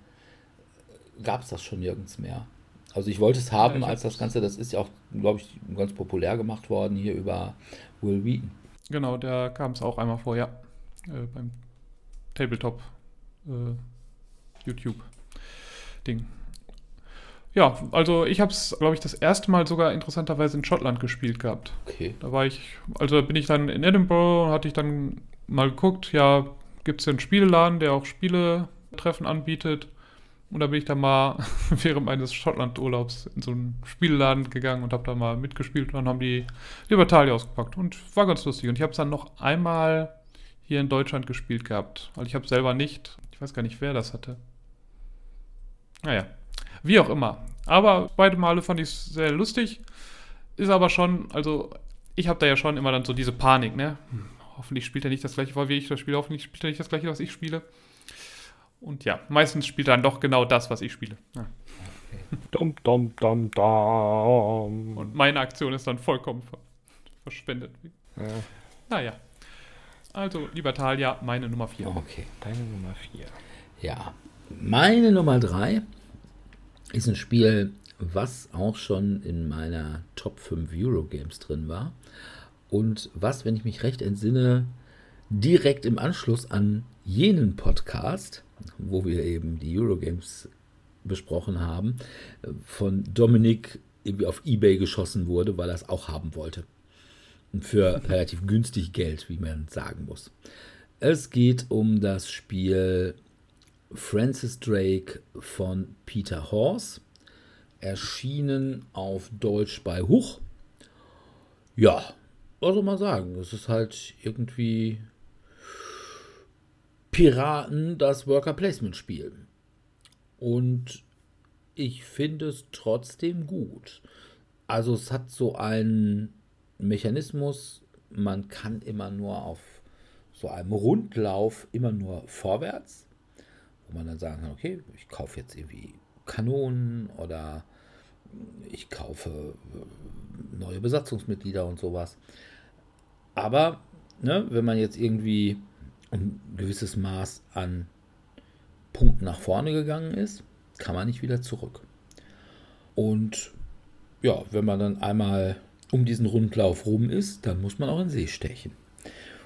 Speaker 2: gab es das schon nirgends mehr. Also ich wollte es haben, ja, als das Ganze, das ist ja auch, glaube ich, ganz populär gemacht worden hier über Will Wheaton.
Speaker 3: Genau, der kam es auch einmal vor, ja. Äh, beim Tabletop äh, YouTube-Ding. Ja, also ich habe es, glaube ich, das erste Mal sogar interessanterweise in Schottland gespielt gehabt.
Speaker 2: Okay.
Speaker 3: Da war ich, also bin ich dann in Edinburgh und hatte ich dann mal geguckt, ja, gibt es einen Spieleladen, der auch Spieletreffen anbietet. Und da bin ich dann mal während meines Schottland-Urlaubs in so einen Spielladen gegangen und habe da mal mitgespielt. Und dann haben die Libertalia ausgepackt und war ganz lustig. Und ich habe es dann noch einmal hier in Deutschland gespielt gehabt. Weil ich habe selber nicht, ich weiß gar nicht, wer das hatte. Naja, wie auch immer. Aber beide Male fand ich es sehr lustig. Ist aber schon, also ich habe da ja schon immer dann so diese Panik, ne? Hm, hoffentlich spielt er nicht das gleiche, wie ich das spiele. Hoffentlich spielt er nicht das gleiche, was ich spiele. Und ja, meistens spielt er dann doch genau das, was ich spiele. Ja.
Speaker 4: Dum, dum, dum, dum.
Speaker 3: Und meine Aktion ist dann vollkommen verschwendet. Ja. Naja. Also, lieber Talia, meine Nummer 4.
Speaker 2: Okay, deine Nummer 4. Ja. Meine Nummer 3 ist ein Spiel, was auch schon in meiner Top 5 Eurogames drin war. Und was, wenn ich mich recht entsinne, direkt im Anschluss an jenen Podcast wo wir eben die Eurogames besprochen haben, von Dominik irgendwie auf Ebay geschossen wurde, weil er es auch haben wollte. Und für relativ günstig Geld, wie man sagen muss. Es geht um das Spiel Francis Drake von Peter Horse. Erschienen auf Deutsch bei Huch. Ja, was soll man sagen? Es ist halt irgendwie Piraten das Worker Placement Spiel. Und ich finde es trotzdem gut. Also es hat so einen Mechanismus, man kann immer nur auf so einem Rundlauf immer nur vorwärts, wo man dann sagen kann, okay, ich kaufe jetzt irgendwie Kanonen oder ich kaufe neue Besatzungsmitglieder und sowas. Aber ne, wenn man jetzt irgendwie ein gewisses Maß an Punkten nach vorne gegangen ist, kann man nicht wieder zurück. Und ja, wenn man dann einmal um diesen Rundlauf rum ist, dann muss man auch in See stechen.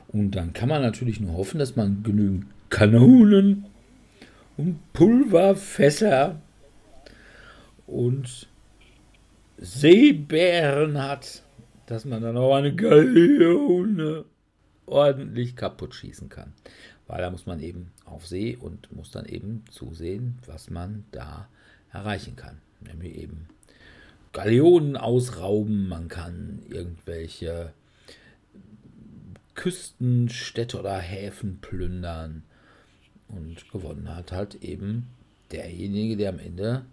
Speaker 2: Und dann kann man natürlich nur hoffen, dass man genügend Kanonen und Pulverfässer und Seebären hat, dass man dann auch eine Galeone ordentlich kaputt schießen kann. Weil da muss man eben auf See und muss dann eben zusehen, was man da erreichen kann. Nämlich eben Galeonen ausrauben, man kann irgendwelche Küstenstädte oder Häfen plündern. Und gewonnen hat halt eben derjenige, der am Ende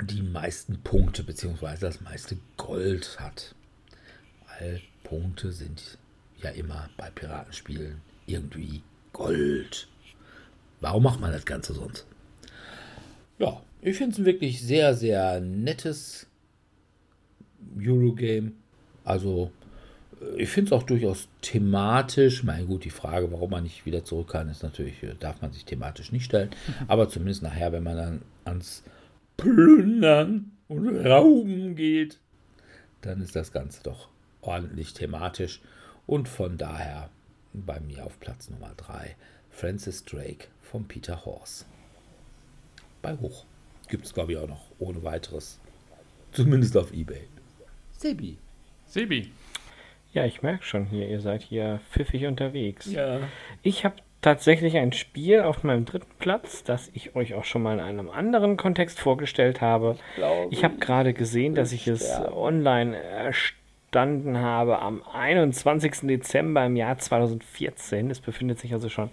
Speaker 2: die meisten Punkte bzw. das meiste Gold hat. Weil Punkte sind ja immer bei Piratenspielen irgendwie Gold. Warum macht man das Ganze sonst? Ja, ich finde es ein wirklich sehr, sehr nettes Eurogame. Also, ich finde es auch durchaus thematisch. Mein gut, die Frage, warum man nicht wieder zurück kann, ist natürlich, äh, darf man sich thematisch nicht stellen. Aber zumindest nachher, wenn man dann ans Plündern und Rauben geht, dann ist das Ganze doch ordentlich thematisch. Und von daher bei mir auf Platz Nummer 3 Francis Drake von Peter Horse. Bei Hoch. Gibt es, glaube ich, auch noch ohne weiteres. Zumindest auf Ebay.
Speaker 3: Sebi. Sebi.
Speaker 4: Ja, ich merke schon hier, ihr seid hier pfiffig unterwegs.
Speaker 2: Ja.
Speaker 4: Ich habe tatsächlich ein Spiel auf meinem dritten Platz, das ich euch auch schon mal in einem anderen Kontext vorgestellt habe. Glaube ich habe gerade gesehen, dass ich es online erstellt gestanden habe am 21. Dezember im Jahr 2014. Es befindet sich also schon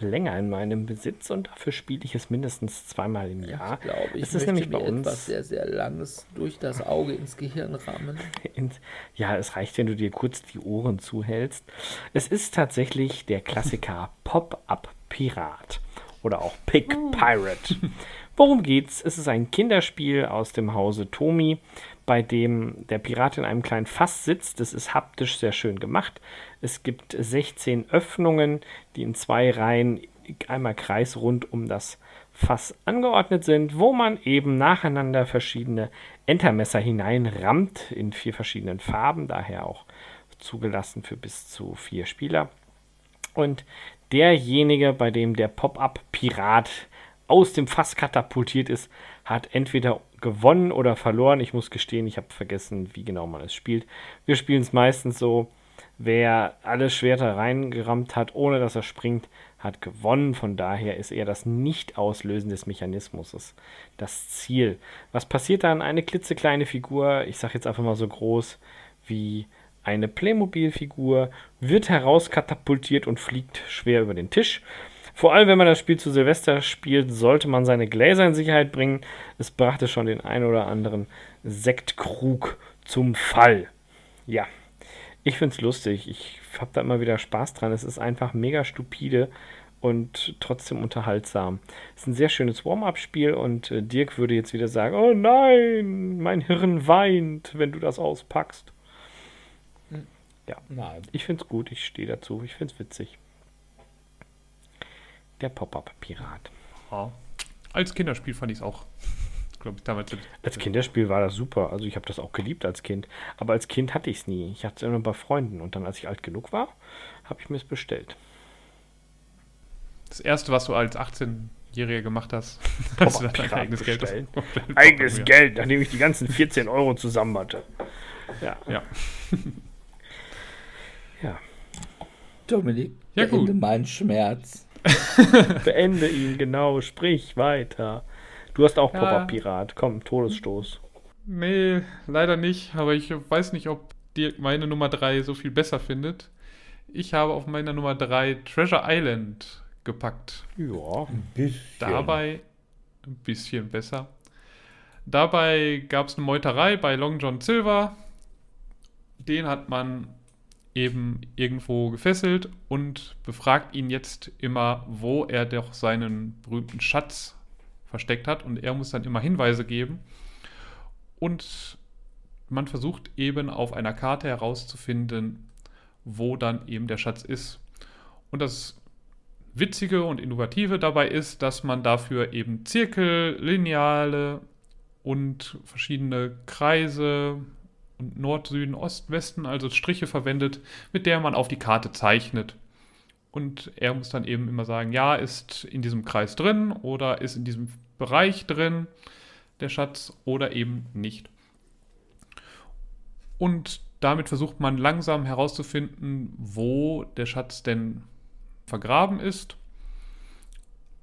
Speaker 4: länger in meinem Besitz und dafür spiele ich es mindestens zweimal im Jahr.
Speaker 2: Ich glaube, ich es ist nämlich bei uns etwas sehr, sehr Langes durch das Auge ins Gehirn rammen.
Speaker 4: ja, es reicht, wenn du dir kurz die Ohren zuhältst. Es ist tatsächlich der Klassiker Pop-Up Pirat oder auch Pick oh. Pirate. Worum geht's? Es ist ein Kinderspiel aus dem Hause Tomi bei dem der Pirat in einem kleinen Fass sitzt. Das ist haptisch sehr schön gemacht. Es gibt 16 Öffnungen, die in zwei Reihen einmal kreisrund um das Fass angeordnet sind, wo man eben nacheinander verschiedene Entermesser hineinrammt in vier verschiedenen Farben, daher auch zugelassen für bis zu vier Spieler. Und derjenige, bei dem der Pop-up-Pirat aus dem Fass katapultiert ist, hat entweder gewonnen oder verloren. Ich muss gestehen, ich habe vergessen, wie genau man es spielt. Wir spielen es meistens so, wer alle Schwerter reingerammt hat, ohne dass er springt, hat gewonnen. Von daher ist eher das Nicht-Auslösen des Mechanismus das Ziel. Was passiert dann? Eine klitzekleine Figur, ich sage jetzt einfach mal so groß wie eine Playmobil-Figur, wird herauskatapultiert und fliegt schwer über den Tisch. Vor allem, wenn man das Spiel zu Silvester spielt, sollte man seine Gläser in Sicherheit bringen. Es brachte schon den ein oder anderen Sektkrug zum Fall. Ja, ich finde es lustig. Ich habe da immer wieder Spaß dran. Es ist einfach mega stupide und trotzdem unterhaltsam. Es ist ein sehr schönes Warm-up-Spiel und äh, Dirk würde jetzt wieder sagen: Oh nein, mein Hirn weint, wenn du das auspackst. Hm. Ja, nein. ich finde es gut. Ich stehe dazu. Ich finde es witzig. Der Pop-Up-Pirat.
Speaker 3: Ja. Als Kinderspiel fand ich es auch.
Speaker 4: Ich, damals als Kinderspiel war das super. Also ich habe das auch geliebt als Kind. Aber als Kind hatte ich es nie. Ich hatte es immer bei Freunden. Und dann, als ich alt genug war, habe ich mir es bestellt.
Speaker 3: Das erste, was du als 18-Jähriger gemacht hast, hast du dein eigenes Geld.
Speaker 4: Eigenes Geld, nachdem ich die ganzen 14 Euro zusammen hatte.
Speaker 3: Ja. Ja.
Speaker 4: ja.
Speaker 2: Dominik, ja, gut. meinen Schmerz.
Speaker 4: beende ihn, genau. Sprich weiter. Du hast auch ja. Pop-Up-Pirat. Komm, Todesstoß.
Speaker 3: Nee, leider nicht. Aber ich weiß nicht, ob die meine Nummer 3 so viel besser findet. Ich habe auf meiner Nummer 3 Treasure Island gepackt.
Speaker 2: Ja, ein bisschen.
Speaker 3: Dabei ein bisschen besser. Dabei gab es eine Meuterei bei Long John Silver. Den hat man eben irgendwo gefesselt und befragt ihn jetzt immer, wo er doch seinen berühmten Schatz versteckt hat. Und er muss dann immer Hinweise geben. Und man versucht eben auf einer Karte herauszufinden, wo dann eben der Schatz ist. Und das Witzige und Innovative dabei ist, dass man dafür eben Zirkel, Lineale und verschiedene Kreise und Nord, Süden, Ost, Westen, also Striche verwendet, mit der man auf die Karte zeichnet. Und er muss dann eben immer sagen, ja, ist in diesem Kreis drin oder ist in diesem Bereich drin der Schatz oder eben nicht. Und damit versucht man langsam herauszufinden, wo der Schatz denn vergraben ist.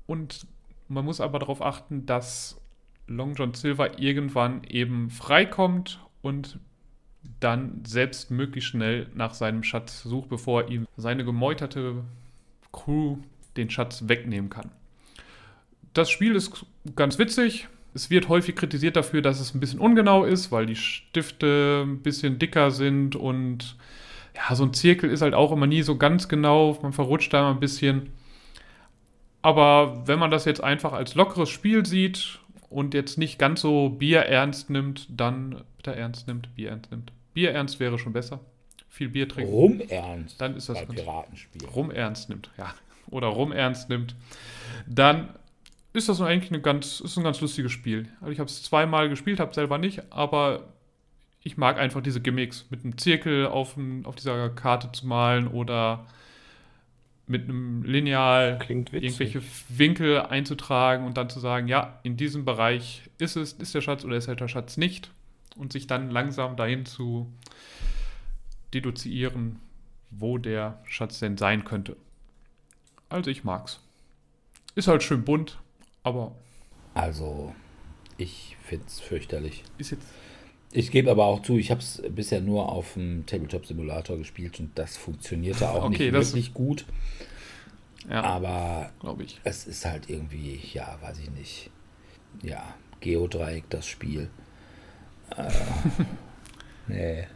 Speaker 3: Und man muss aber darauf achten, dass Long John Silver irgendwann eben freikommt und dann selbst möglichst schnell nach seinem Schatz sucht, bevor ihm seine gemeuterte Crew den Schatz wegnehmen kann. Das Spiel ist ganz witzig. Es wird häufig kritisiert dafür, dass es ein bisschen ungenau ist, weil die Stifte ein bisschen dicker sind und ja, so ein Zirkel ist halt auch immer nie so ganz genau. Man verrutscht da immer ein bisschen. Aber wenn man das jetzt einfach als lockeres Spiel sieht und jetzt nicht ganz so Bier ernst nimmt, dann bitte ernst nimmt, Bier ernst nimmt. Bier ernst wäre schon besser. Viel Bier trinken.
Speaker 2: Rum ernst.
Speaker 3: Dann ist das
Speaker 2: bei Piratenspiel.
Speaker 3: Rum ernst nimmt, ja. Oder rum ernst nimmt. Dann ist das eigentlich eine ganz, ist ein ganz lustiges Spiel. Also ich habe es zweimal gespielt, habe selber nicht, aber ich mag einfach diese Gimmicks, mit einem Zirkel auf, auf dieser Karte zu malen oder mit einem Lineal irgendwelche Winkel einzutragen und dann zu sagen, ja, in diesem Bereich ist es, ist der Schatz oder ist der Schatz nicht und sich dann langsam dahin zu deduzieren, wo der Schatz denn sein könnte. Also ich mag's. Ist halt schön bunt, aber.
Speaker 2: Also, ich find's fürchterlich.
Speaker 3: Ist jetzt.
Speaker 2: Ich gebe aber auch zu, ich habe es bisher nur auf dem Tabletop-Simulator gespielt und das funktionierte auch okay, nicht wirklich gut. Ja, aber ich. es ist halt irgendwie, ja, weiß ich nicht. Ja, Geodreieck, das Spiel. Äh,
Speaker 3: nee.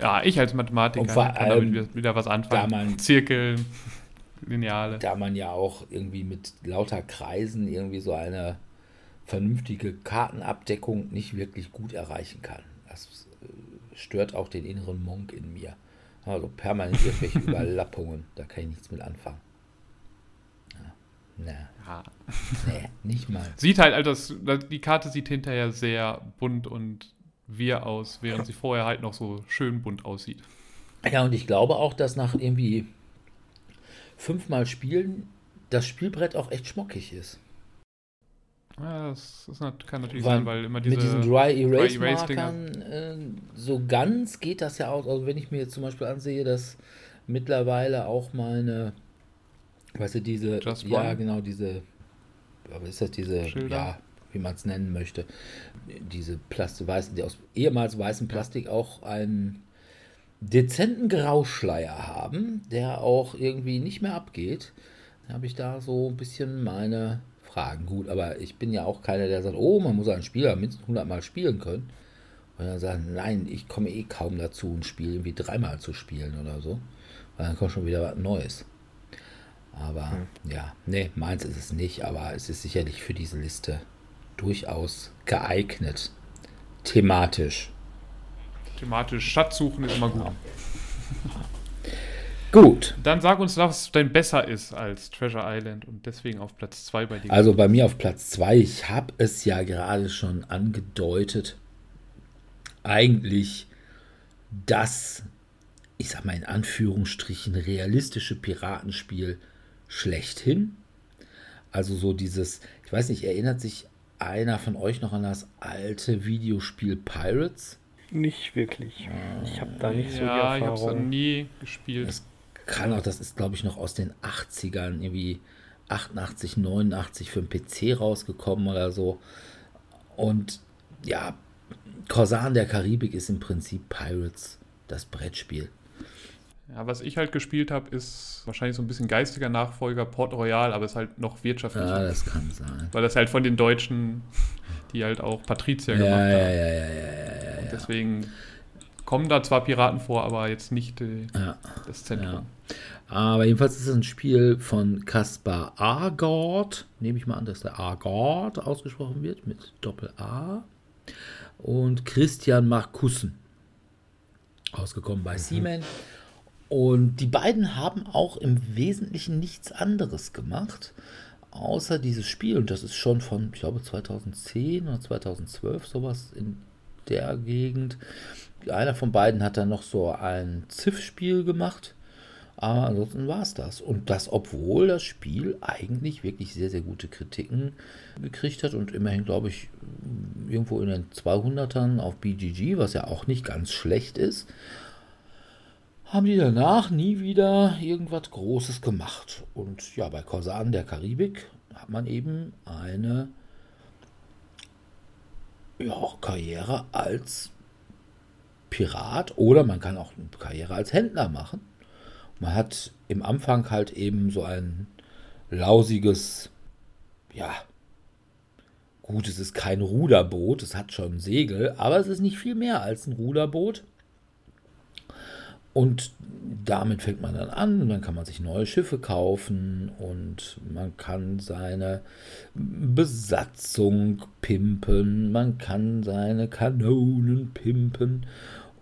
Speaker 3: Ja, ich als Mathematiker
Speaker 2: kann
Speaker 3: allem, damit wieder was anfangen.
Speaker 2: Da man,
Speaker 3: Zirkeln. Lineale.
Speaker 2: Da man ja auch irgendwie mit lauter Kreisen irgendwie so eine vernünftige Kartenabdeckung nicht wirklich gut erreichen kann. Das äh, stört auch den inneren Monk in mir. Also permanent irgendwelche Überlappungen, da kann ich nichts mit anfangen. Na. Ja. Nee, nicht mal.
Speaker 3: Sieht halt, also das, die Karte sieht hinterher sehr bunt und wir aus, während sie vorher halt noch so schön bunt aussieht.
Speaker 2: Ja, und ich glaube auch, dass nach irgendwie fünfmal Spielen das Spielbrett auch echt schmockig ist.
Speaker 3: Ja, das, das kann natürlich weil, sein, weil immer diese
Speaker 2: mit diesen Dry Erase, Dry -Erase Markern äh, so ganz geht das ja aus. Also wenn ich mir jetzt zum Beispiel ansehe, dass mittlerweile auch meine, weißt du, diese,
Speaker 3: Just
Speaker 2: ja one. genau diese, aber ist das diese, Schilder? ja, wie man es nennen möchte, diese Plastik, weiß, die aus ehemals weißem Plastik auch einen dezenten Grauschleier haben, der auch irgendwie nicht mehr abgeht, habe ich da so ein bisschen meine Fragen. Gut, aber ich bin ja auch keiner, der sagt, oh, man muss einen Spieler mindestens 100 Mal spielen können. Und dann sagen, nein, ich komme eh kaum dazu, ein Spiel irgendwie dreimal zu spielen oder so. Weil dann kommt schon wieder was Neues. Aber hm. ja, nee, meins ist es nicht, aber es ist sicherlich für diese Liste durchaus geeignet. Thematisch.
Speaker 3: Thematisch Schatzsuchen ist immer gut. Genau.
Speaker 2: Gut.
Speaker 3: Dann sag uns, was denn besser ist als Treasure Island und deswegen auf Platz 2 bei dir.
Speaker 2: Also bei mir auf Platz 2, ich habe es ja gerade schon angedeutet, eigentlich das, ich sag mal in Anführungsstrichen, realistische Piratenspiel schlechthin. Also so dieses, ich weiß nicht, erinnert sich einer von euch noch an das alte Videospiel Pirates?
Speaker 4: Nicht wirklich. Ich habe da nicht so
Speaker 3: ja, die Erfahrung. Ja, ich habe es nie gespielt.
Speaker 2: Es kann auch, das ist glaube ich noch aus den 80ern, irgendwie 88, 89 für den PC rausgekommen oder so. Und ja, Korsan der Karibik ist im Prinzip Pirates, das Brettspiel.
Speaker 3: Ja, was ich halt gespielt habe, ist wahrscheinlich so ein bisschen geistiger Nachfolger Port Royal, aber ist halt noch wirtschaftlicher.
Speaker 2: Ja, das kann sein.
Speaker 3: Weil das halt von den Deutschen, die halt auch Patrizier
Speaker 2: ja,
Speaker 3: gemacht
Speaker 2: ja,
Speaker 3: haben.
Speaker 2: Ja, ja, ja, ja, ja,
Speaker 3: Und deswegen kommen da zwar Piraten vor, aber jetzt nicht äh,
Speaker 2: ja,
Speaker 3: das Zentrum.
Speaker 2: Ja. Aber jedenfalls ist es ein Spiel von Kaspar Agard. Nehme ich mal an, dass der Agard ausgesprochen wird mit Doppel-A. Und Christian Markussen. Ausgekommen bei mhm. Siemens. Und die beiden haben auch im Wesentlichen nichts anderes gemacht, außer dieses Spiel. Und das ist schon von, ich glaube, 2010 oder 2012, sowas in der Gegend. Einer von beiden hat dann noch so ein Ziff-Spiel gemacht. Aber ansonsten war es das. Und das, obwohl das Spiel eigentlich wirklich sehr, sehr gute Kritiken gekriegt hat und immerhin, glaube ich, irgendwo in den 200ern auf BGG, was ja auch nicht ganz schlecht ist, haben die danach nie wieder irgendwas Großes gemacht. Und ja, bei Korsan der Karibik hat man eben eine ja, Karriere als Pirat oder man kann auch eine Karriere als Händler machen. Man hat im Anfang halt eben so ein lausiges, ja, gut, es ist kein Ruderboot, es hat schon Segel, aber es ist nicht viel mehr als ein Ruderboot. Und damit fängt man dann an. Und dann kann man sich neue Schiffe kaufen und man kann seine Besatzung pimpen, man kann seine Kanonen pimpen.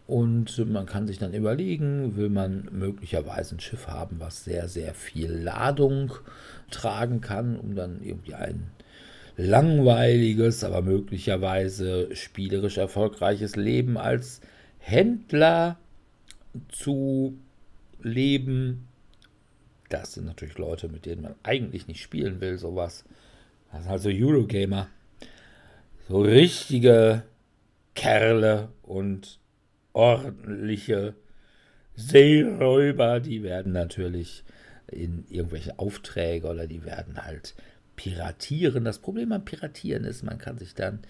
Speaker 2: Und man kann sich dann überlegen, will man möglicherweise ein Schiff haben, was sehr, sehr viel Ladung tragen kann, um dann irgendwie ein langweiliges, aber möglicherweise spielerisch erfolgreiches Leben als Händler zu leben. Das sind natürlich Leute, mit denen man eigentlich nicht spielen will, sowas. Das sind also Eurogamer. So richtige Kerle und ordentliche Seeräuber, die werden natürlich in irgendwelche Aufträge oder die werden halt piratieren. Das Problem am Piratieren ist, man kann sich dann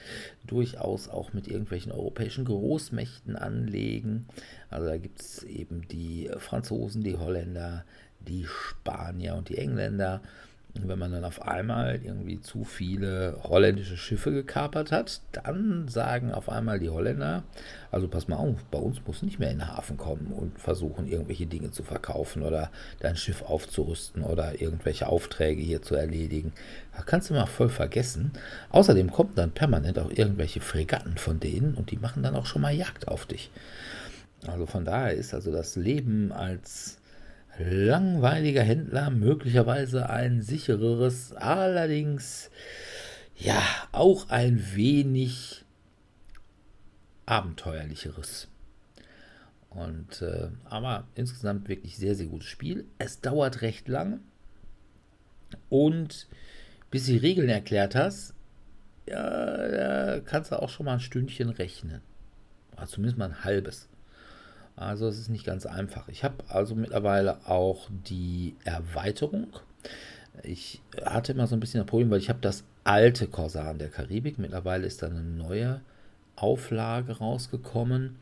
Speaker 2: durchaus auch mit irgendwelchen europäischen Großmächten anlegen. Also da gibt es eben die Franzosen, die Holländer, die Spanier und die Engländer. Und wenn man dann auf einmal irgendwie zu viele holländische Schiffe gekapert hat, dann sagen auf einmal die Holländer, also pass mal auf, bei uns muss nicht mehr in den Hafen kommen und versuchen, irgendwelche Dinge zu verkaufen oder dein Schiff aufzurüsten oder irgendwelche Aufträge hier zu erledigen. Da kannst du mal voll vergessen. Außerdem kommen dann permanent auch irgendwelche Fregatten von denen und die machen dann auch schon mal Jagd auf dich. Also von daher ist also das Leben als langweiliger Händler, möglicherweise ein sichereres, allerdings ja auch ein wenig abenteuerlicheres. Und äh, aber insgesamt wirklich sehr, sehr gutes Spiel. Es dauert recht lang. Und bis die Regeln erklärt hast, ja, kannst du auch schon mal ein Stündchen rechnen. Oder zumindest mal ein halbes. Also es ist nicht ganz einfach. Ich habe also mittlerweile auch die Erweiterung. Ich hatte immer so ein bisschen ein Problem, weil ich habe das alte Korsan der Karibik. Mittlerweile ist da eine neue Auflage rausgekommen,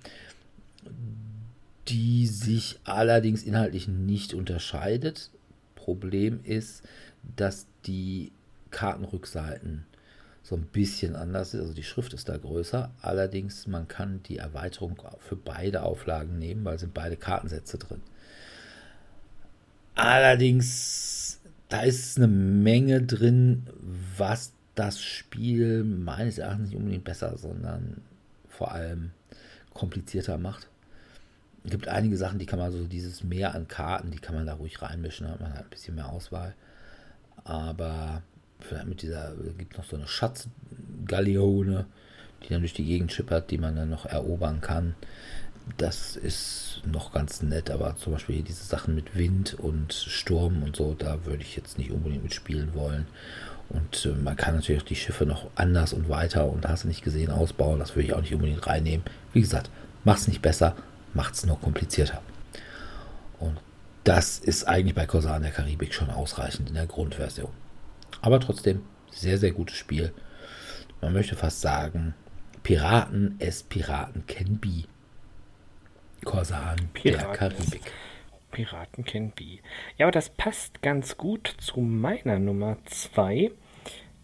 Speaker 2: die sich allerdings inhaltlich nicht unterscheidet. Problem ist, dass die Kartenrückseiten so ein bisschen anders ist. Also die Schrift ist da größer. Allerdings, man kann die Erweiterung für beide Auflagen nehmen, weil sind beide Kartensätze drin. Allerdings, da ist eine Menge drin, was das Spiel meines Erachtens nicht unbedingt besser, sondern vor allem komplizierter macht. Es gibt einige Sachen, die kann man so dieses Mehr an Karten, die kann man da ruhig reinmischen, hat man halt ein bisschen mehr Auswahl. Aber mit dieser, gibt noch so eine Schatzgaleone, die dann durch die Gegend schippert, die man dann noch erobern kann. Das ist noch ganz nett, aber zum Beispiel hier diese Sachen mit Wind und Sturm und so, da würde ich jetzt nicht unbedingt mitspielen wollen. Und äh, man kann natürlich auch die Schiffe noch anders und weiter und hast du nicht gesehen ausbauen, das würde ich auch nicht unbedingt reinnehmen. Wie gesagt, macht es nicht besser, macht es nur komplizierter. Und das ist eigentlich bei Corsan der Karibik schon ausreichend in der Grundversion. Aber trotzdem, sehr, sehr gutes Spiel. Man möchte fast sagen, Piraten es Piraten can be. Corsan Piraten der Karibik.
Speaker 4: Piraten can be. Ja, aber das passt ganz gut zu meiner Nummer 2.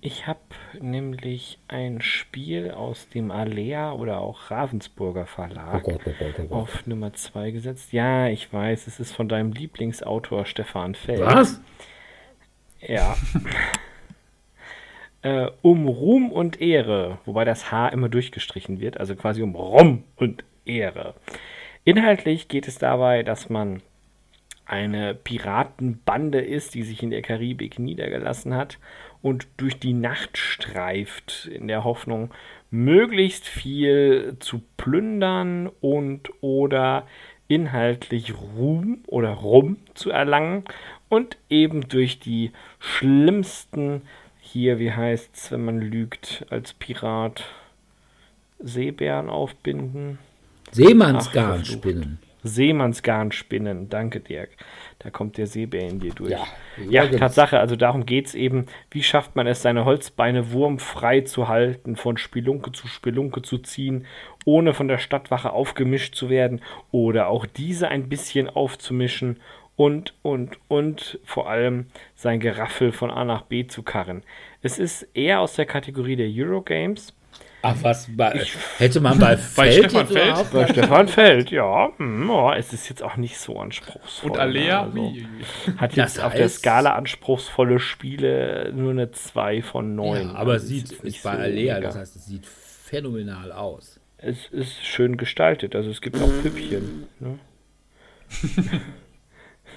Speaker 4: Ich habe nämlich ein Spiel aus dem Alea oder auch Ravensburger Verlag oh Gott, oh Gott, oh Gott. auf Nummer 2 gesetzt. Ja, ich weiß, es ist von deinem Lieblingsautor Stefan Feld.
Speaker 2: Was?
Speaker 4: Ja. äh, um Ruhm und Ehre, wobei das H immer durchgestrichen wird, also quasi um Ruhm und Ehre. Inhaltlich geht es dabei, dass man eine Piratenbande ist, die sich in der Karibik niedergelassen hat und durch die Nacht streift, in der Hoffnung, möglichst viel zu plündern und oder inhaltlich Ruhm oder Rum zu erlangen und eben durch die schlimmsten, hier, wie heißt es, wenn man lügt, als Pirat Seebären aufbinden.
Speaker 2: Seemannsgarn spinnen.
Speaker 4: Seemannsgarn spinnen. Danke, Dirk. Da kommt der Seebär in dir durch. Ja, ja Tatsache. Also darum geht es eben. Wie schafft man es, seine Holzbeine wurmfrei zu halten, von Spelunke zu Spelunke zu ziehen, ohne von der Stadtwache aufgemischt zu werden oder auch diese ein bisschen aufzumischen und, und, und vor allem sein Geraffel von A nach B zu karren. Es ist eher aus der Kategorie der Eurogames
Speaker 2: Ach was, bei, ich, hätte man bei,
Speaker 3: bei Stefan Feld?
Speaker 4: Bei Stefan Feld, ja. Hm, oh, es ist jetzt auch nicht so anspruchsvoll.
Speaker 3: Und Alea? Also,
Speaker 4: hat jetzt das auf der Skala anspruchsvolle Spiele nur eine 2 von 9.
Speaker 2: Ja, aber also sieht ist bei so Alea, mega. das heißt, es sieht phänomenal aus.
Speaker 4: Es ist schön gestaltet, also es gibt auch Püppchen. Ne?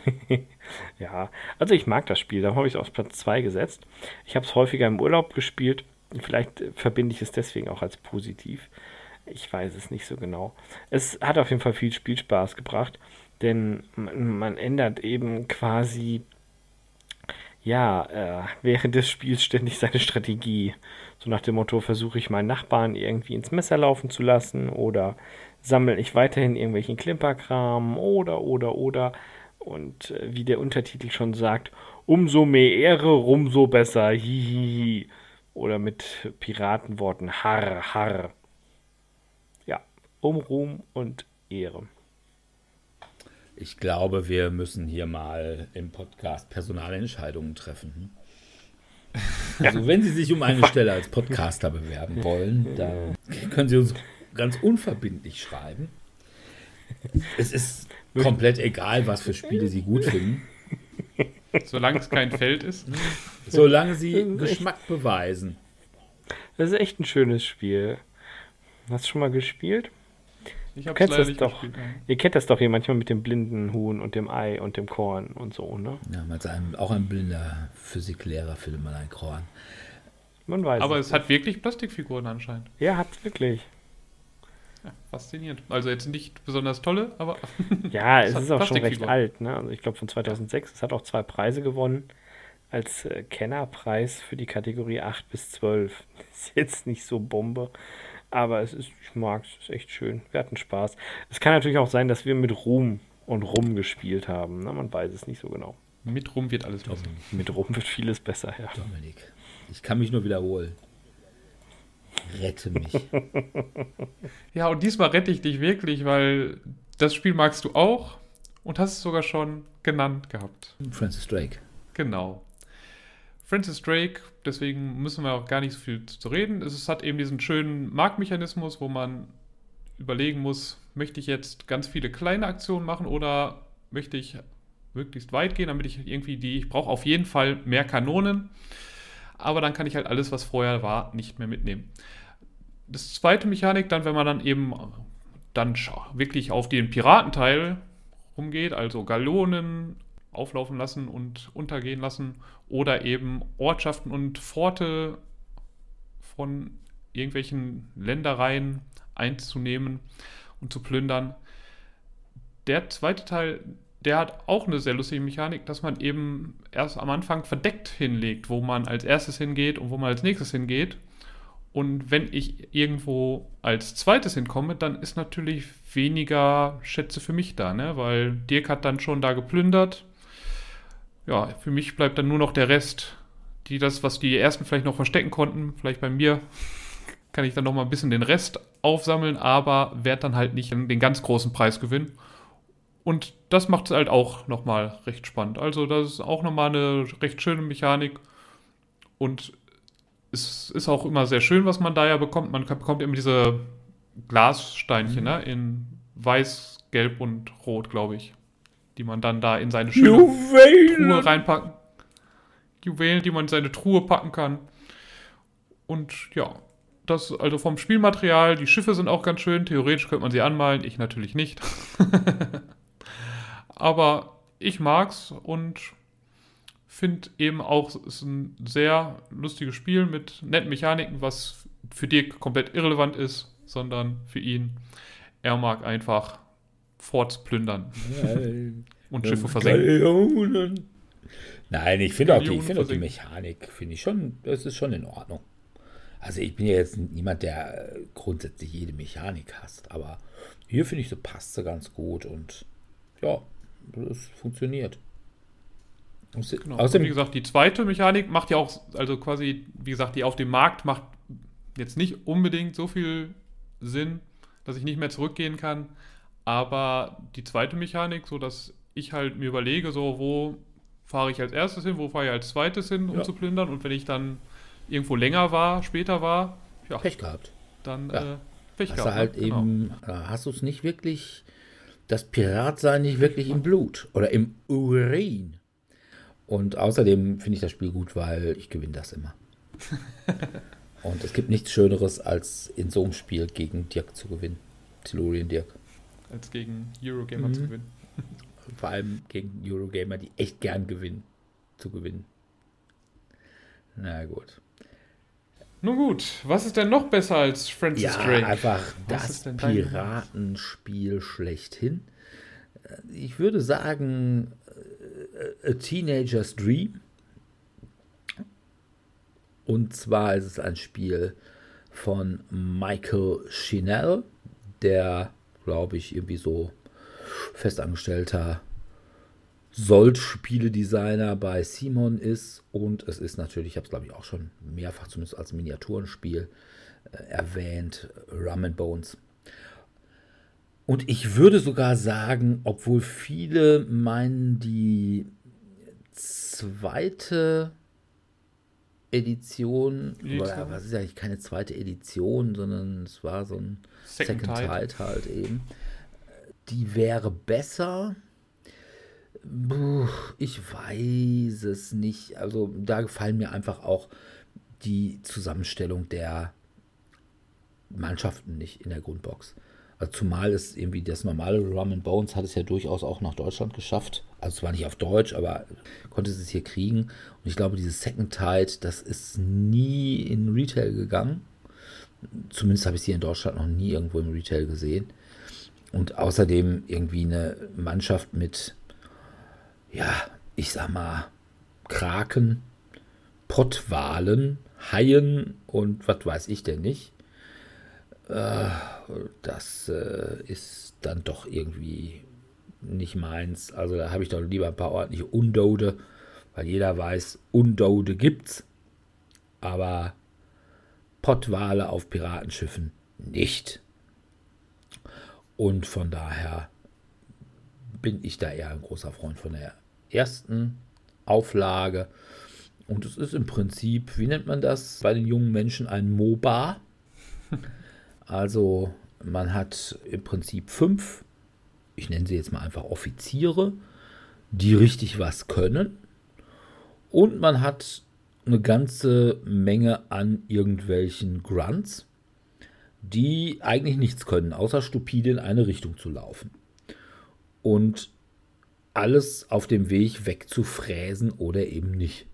Speaker 4: ja, also ich mag das Spiel, da habe ich es auf Platz 2 gesetzt. Ich habe es häufiger im Urlaub gespielt Vielleicht verbinde ich es deswegen auch als positiv. Ich weiß es nicht so genau. Es hat auf jeden Fall viel Spielspaß gebracht, denn man, man ändert eben quasi ja, äh, während des Spiels ständig seine Strategie. So nach dem Motto, versuche ich meinen Nachbarn irgendwie ins Messer laufen zu lassen oder sammle ich weiterhin irgendwelchen Klimperkram oder, oder, oder. Und äh, wie der Untertitel schon sagt, umso mehr Ehre, umso besser. Hihihi. Oder mit Piratenworten Har, Har. Ja, um Ruhm und Ehre.
Speaker 2: Ich glaube, wir müssen hier mal im Podcast Personalentscheidungen treffen. Also, wenn Sie sich um eine Stelle als Podcaster bewerben wollen, dann können Sie uns ganz unverbindlich schreiben. Es ist komplett egal, was für Spiele Sie gut finden.
Speaker 3: Solange es kein Feld ist.
Speaker 2: Solange sie Geschmack beweisen.
Speaker 4: Das ist echt ein schönes Spiel. Hast du schon mal gespielt?
Speaker 3: Ich hab's leider nicht
Speaker 4: doch, gespielt, Ihr kennt das doch hier manchmal mit dem blinden Huhn und dem Ei und dem Korn und so, ne?
Speaker 2: Ja, mal ein, auch ein blinder Physiklehrer findet mal ein Korn.
Speaker 3: Man weiß Aber es, es hat wirklich Plastikfiguren anscheinend.
Speaker 4: Ja, hat's wirklich.
Speaker 3: Ja, faszinierend. Also jetzt nicht besonders tolle, aber.
Speaker 4: ja, es, ist auch schon recht alt. Ne? Also ich glaube von 2006. Es hat auch zwei Preise gewonnen als äh, Kennerpreis für die Kategorie 8 bis 12. Ist jetzt nicht so Bombe, aber es ist, ich mag es, ist echt schön. Wir hatten Spaß. Es kann natürlich auch sein, dass wir mit Ruhm und Rum gespielt haben. Ne? Man weiß es nicht so genau.
Speaker 3: Mit Rum wird alles besser.
Speaker 4: Mit Rum wird vieles besser, ja.
Speaker 2: Dominik, ich kann mich nur wiederholen. Rette mich.
Speaker 3: ja, und diesmal rette ich dich wirklich, weil das Spiel magst du auch und hast es sogar schon genannt gehabt.
Speaker 2: Francis Drake.
Speaker 3: Genau. Francis Drake, deswegen müssen wir auch gar nicht so viel zu reden. Es hat eben diesen schönen Marktmechanismus, wo man überlegen muss, möchte ich jetzt ganz viele kleine Aktionen machen oder möchte ich möglichst weit gehen, damit ich irgendwie die, ich brauche auf jeden Fall mehr Kanonen aber dann kann ich halt alles, was vorher war, nicht mehr mitnehmen. Das zweite Mechanik dann, wenn man dann eben dann wirklich auf den Piratenteil rumgeht, also Gallonen auflaufen lassen und untergehen lassen oder eben Ortschaften und Forte von irgendwelchen Ländereien einzunehmen und zu plündern. Der zweite Teil, der hat auch eine sehr lustige Mechanik, dass man eben erst am Anfang verdeckt hinlegt, wo man als erstes hingeht und wo man als nächstes hingeht. Und wenn ich irgendwo als zweites hinkomme, dann ist natürlich weniger Schätze für mich da, ne? Weil Dirk hat dann schon da geplündert. Ja, für mich bleibt dann nur noch der Rest. Die das, was die ersten vielleicht noch verstecken konnten, vielleicht bei mir, kann ich dann noch mal ein bisschen den Rest aufsammeln, aber werde dann halt nicht den ganz großen Preis gewinnen. Und das macht es halt auch nochmal recht spannend. Also das ist auch nochmal eine recht schöne Mechanik. Und es ist auch immer sehr schön, was man da ja bekommt. Man bekommt immer diese Glassteinchen, mhm. ne? In weiß, gelb und rot, glaube ich. Die man dann da in seine schöne Juwelen. Truhe reinpacken. Juwelen, die man in seine Truhe packen kann. Und ja, das also vom Spielmaterial, die Schiffe sind auch ganz schön. Theoretisch könnte man sie anmalen, ich natürlich nicht. Aber ich mag's und finde eben auch, es ist ein sehr lustiges Spiel mit netten Mechaniken, was für Dirk komplett irrelevant ist, sondern für ihn. Er mag einfach Forts plündern und Schiffe versenken.
Speaker 2: Nein, ich finde auch, die, find auch die Mechanik, finde ich schon, das ist schon in Ordnung. Also ich bin ja jetzt niemand, der grundsätzlich jede Mechanik hasst, aber hier finde ich, so passt sie ganz gut und ja, es funktioniert.
Speaker 3: Genau. Außerdem, wie gesagt, die zweite Mechanik macht ja auch, also quasi, wie gesagt, die auf dem Markt macht jetzt nicht unbedingt so viel Sinn, dass ich nicht mehr zurückgehen kann. Aber die zweite Mechanik, so dass ich halt mir überlege, so wo fahre ich als erstes hin, wo fahre ich als zweites hin, um ja. zu plündern. Und wenn ich dann irgendwo länger war, später war,
Speaker 2: ja, Pech gehabt.
Speaker 3: Dann ja. äh, Pech
Speaker 2: hast
Speaker 3: gehabt.
Speaker 2: Du halt ne? genau. eben, äh, hast du es nicht wirklich, das Piratsein nicht wirklich im Blut oder im Urin. Und außerdem finde ich das Spiel gut, weil ich gewinne das immer. Und es gibt nichts Schöneres, als in so einem Spiel gegen Dirk zu gewinnen. Tellurian Dirk.
Speaker 3: Als gegen Eurogamer mhm. zu gewinnen.
Speaker 2: Vor allem gegen Eurogamer, die echt gern gewinnen, zu gewinnen. Na gut.
Speaker 3: Nun gut, was ist denn noch besser als Francis
Speaker 2: ja,
Speaker 3: Drake?
Speaker 2: Einfach was das Piratenspiel schlechthin. Ich würde sagen, A Teenager's Dream. Und zwar ist es ein Spiel von Michael Chinell, der, glaube ich, irgendwie so festangestellter Sold-Spieledesigner bei Simon ist. Und es ist natürlich, ich habe es glaube ich auch schon mehrfach zumindest als Miniaturenspiel äh, erwähnt, Rum and Bones. Und ich würde sogar sagen, obwohl viele meinen, die zweite Edition, oder was ist eigentlich keine zweite Edition, sondern es war so ein Second, Second Tide halt eben, die wäre besser. Ich weiß es nicht. Also da gefallen mir einfach auch die Zusammenstellung der Mannschaften nicht in der Grundbox. Also zumal es irgendwie das normale Rum and Bones hat es ja durchaus auch nach Deutschland geschafft. Also zwar nicht auf Deutsch, aber konnte es hier kriegen. Und ich glaube, dieses Second Tide, das ist nie in Retail gegangen. Zumindest habe ich es hier in Deutschland noch nie irgendwo im Retail gesehen. Und außerdem irgendwie eine Mannschaft mit, ja, ich sag mal, Kraken, Pottwalen, Haien und was weiß ich denn nicht. Äh, das äh, ist dann doch irgendwie nicht meins. Also da habe ich doch lieber ein paar ordentliche Undode, weil jeder weiß, Undode gibt's. Aber Pottwale auf Piratenschiffen nicht. Und von daher bin ich da eher ein großer Freund von der ersten Auflage. Und es ist im Prinzip, wie nennt man das bei den jungen Menschen, ein MOBA. Also man hat im Prinzip fünf, ich nenne sie jetzt mal einfach Offiziere, die richtig was können. Und man hat eine ganze Menge an irgendwelchen Grunts, die eigentlich nichts können, außer stupide in eine Richtung zu laufen. Und alles auf dem Weg wegzufräsen oder eben nicht.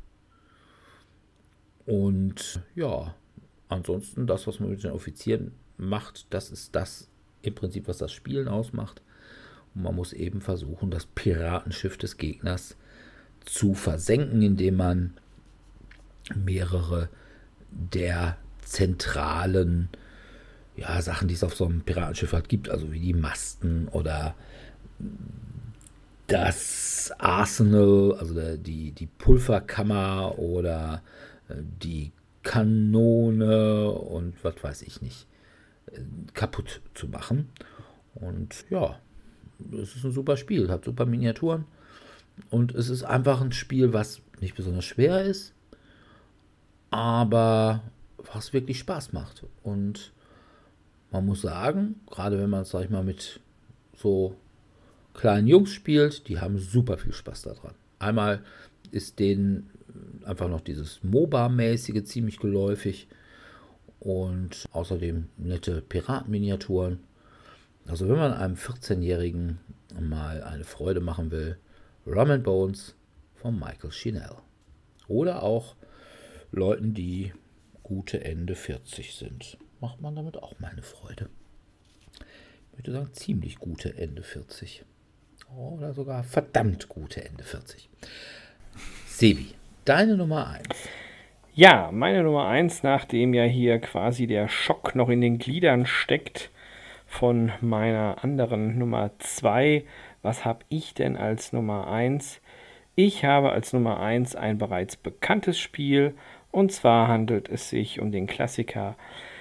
Speaker 2: Und ja, ansonsten das, was man mit den Offizieren macht, das ist das im Prinzip, was das Spielen ausmacht. Und man muss eben versuchen, das Piratenschiff des Gegners zu versenken, indem man mehrere der zentralen ja, Sachen, die es auf so einem Piratenschiff halt gibt, also wie die Masten oder das Arsenal, also die, die Pulverkammer oder äh, die Kanone und was weiß ich nicht, äh, kaputt zu machen. Und ja, es ist ein super Spiel, hat super Miniaturen. Und es ist einfach ein Spiel, was nicht besonders schwer ist, aber was wirklich Spaß macht. Und man muss sagen, gerade wenn man es, sag ich mal, mit so kleinen Jungs spielt, die haben super viel Spaß daran. Einmal ist denen einfach noch dieses MOBA-mäßige ziemlich geläufig und außerdem nette Piratenminiaturen. Also wenn man einem 14-Jährigen mal eine Freude machen will, Rum Bones von Michael Chinell. Oder auch Leuten, die gute Ende 40 sind. Macht man damit auch mal eine Freude. Ich würde sagen, ziemlich gute Ende 40. Oder sogar verdammt gute Ende 40. Sebi, deine Nummer 1.
Speaker 4: Ja, meine Nummer 1, nachdem ja hier quasi der Schock noch in den Gliedern steckt von meiner anderen Nummer 2. Was habe ich denn als Nummer 1? Ich habe als Nummer 1 ein bereits bekanntes Spiel und zwar handelt es sich um den Klassiker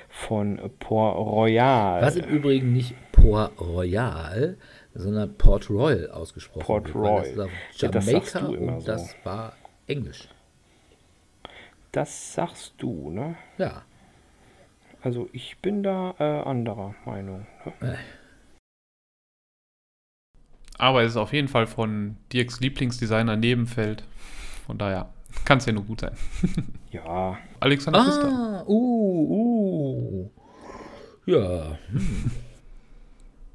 Speaker 4: von Port Royal.
Speaker 2: Was im Übrigen nicht Port Royal, sondern Port Royal ausgesprochen
Speaker 4: Port Royal.
Speaker 2: Das, ja, Jamaika das und so. das war Englisch.
Speaker 4: Das sagst du, ne?
Speaker 2: Ja.
Speaker 4: Also ich bin da äh, anderer Meinung. Ne? Äh.
Speaker 3: Aber es ist auf jeden Fall von Dirks Lieblingsdesigner Nebenfeld. Von daher kann es ja nur gut sein.
Speaker 4: ja.
Speaker 3: Alexander
Speaker 2: ah, uh, uh. Ja.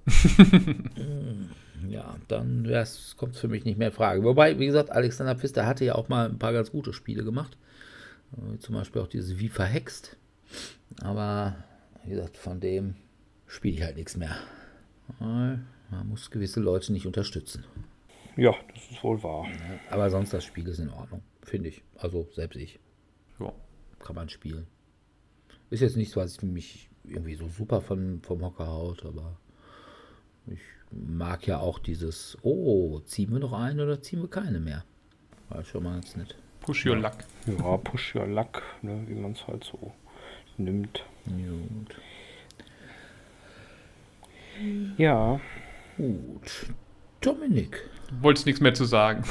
Speaker 2: Ja, dann kommt es für mich nicht mehr in Frage. Wobei, wie gesagt, Alexander Pfister hatte ja auch mal ein paar ganz gute Spiele gemacht. Äh, zum Beispiel auch dieses Wie verhext. Aber, wie gesagt, von dem spiele ich halt nichts mehr. Man muss gewisse Leute nicht unterstützen.
Speaker 4: Ja, das ist wohl wahr.
Speaker 2: Aber sonst das Spiel ist in Ordnung, finde ich. Also selbst ich.
Speaker 3: Ja.
Speaker 2: Kann man spielen. Ist jetzt nichts, was mich irgendwie so super von, vom Hocker haut, aber ich mag ja auch dieses, oh, ziehen wir noch eine oder ziehen wir keine mehr. War schon mal ganz nett.
Speaker 3: Push your luck.
Speaker 4: Ja, push your luck, ne, wie man es halt so nimmt.
Speaker 2: Gut.
Speaker 4: Ja.
Speaker 2: Gut. Dominik.
Speaker 3: Du wolltest nichts mehr zu sagen.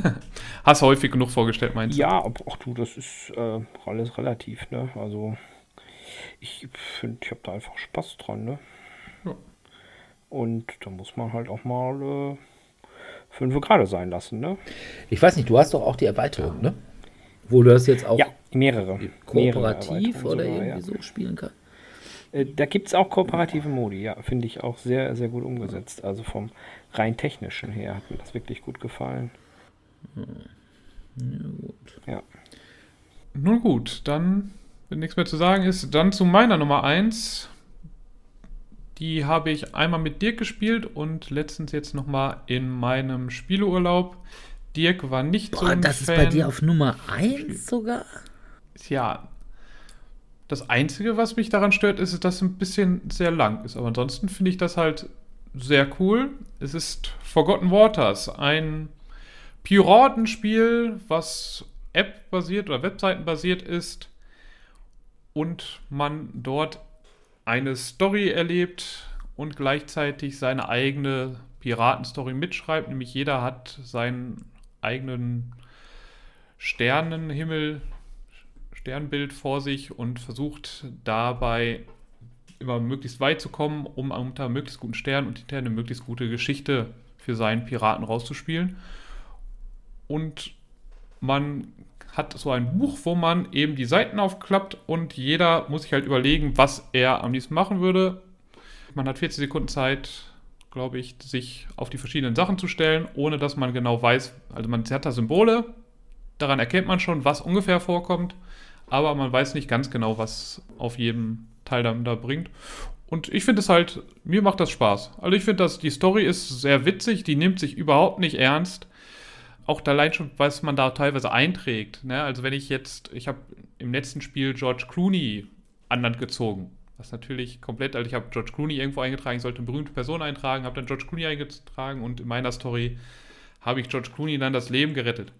Speaker 3: Hast häufig genug vorgestellt, meinst
Speaker 4: du? Ja, ach du, das ist äh, alles relativ, ne? Also ich finde, ich habe da einfach Spaß dran, ne? Ja. Und da muss man halt auch mal äh, fünf gerade sein lassen, ne?
Speaker 2: Ich weiß nicht, du hast doch auch die Erweiterung, ne? Wo du das jetzt auch
Speaker 4: ja, mehrere.
Speaker 2: kooperativ mehrere oder
Speaker 4: sogar,
Speaker 2: irgendwie ja. so spielen kannst.
Speaker 4: Äh, da gibt es auch kooperative Modi, ja, finde ich auch sehr, sehr gut umgesetzt. Also vom rein technischen her hat mir das wirklich gut gefallen.
Speaker 2: Hm. Ja, gut.
Speaker 3: Ja. Nun gut, dann, wenn nichts mehr zu sagen ist, dann zu meiner Nummer 1. Die habe ich einmal mit Dirk gespielt und letztens jetzt nochmal in meinem Spieleurlaub. Dirk war nicht Boah, so ein
Speaker 2: das Fan. ist bei dir auf Nummer 1 sogar?
Speaker 3: Ja. Das Einzige, was mich daran stört, ist, dass es ein bisschen sehr lang ist. Aber ansonsten finde ich das halt sehr cool. Es ist Forgotten Waters, ein Piratenspiel, was App-basiert oder Webseiten-basiert ist und man dort eine Story erlebt und gleichzeitig seine eigene Piratenstory mitschreibt. Nämlich jeder hat seinen eigenen Sternenhimmel, Sternbild vor sich und versucht dabei immer möglichst weit zu kommen, um unter möglichst guten Sternen und hinterher eine möglichst gute Geschichte für seinen Piraten rauszuspielen. Und man hat so ein Buch, wo man eben die Seiten aufklappt und jeder muss sich halt überlegen, was er am liebsten machen würde. Man hat 40 Sekunden Zeit, glaube ich, sich auf die verschiedenen Sachen zu stellen, ohne dass man genau weiß, also man hat da Symbole, daran erkennt man schon, was ungefähr vorkommt, aber man weiß nicht ganz genau, was auf jedem Teil dann da bringt. Und ich finde es halt, mir macht das Spaß. Also ich finde, dass die Story ist sehr witzig, die nimmt sich überhaupt nicht ernst. Auch allein schon, was man da teilweise einträgt. Ne? Also wenn ich jetzt, ich habe im letzten Spiel George Clooney an Land gezogen. Was natürlich komplett, also ich habe George Clooney irgendwo eingetragen, ich sollte eine berühmte Person eintragen, habe dann George Clooney eingetragen und in meiner Story habe ich George Clooney dann das Leben gerettet.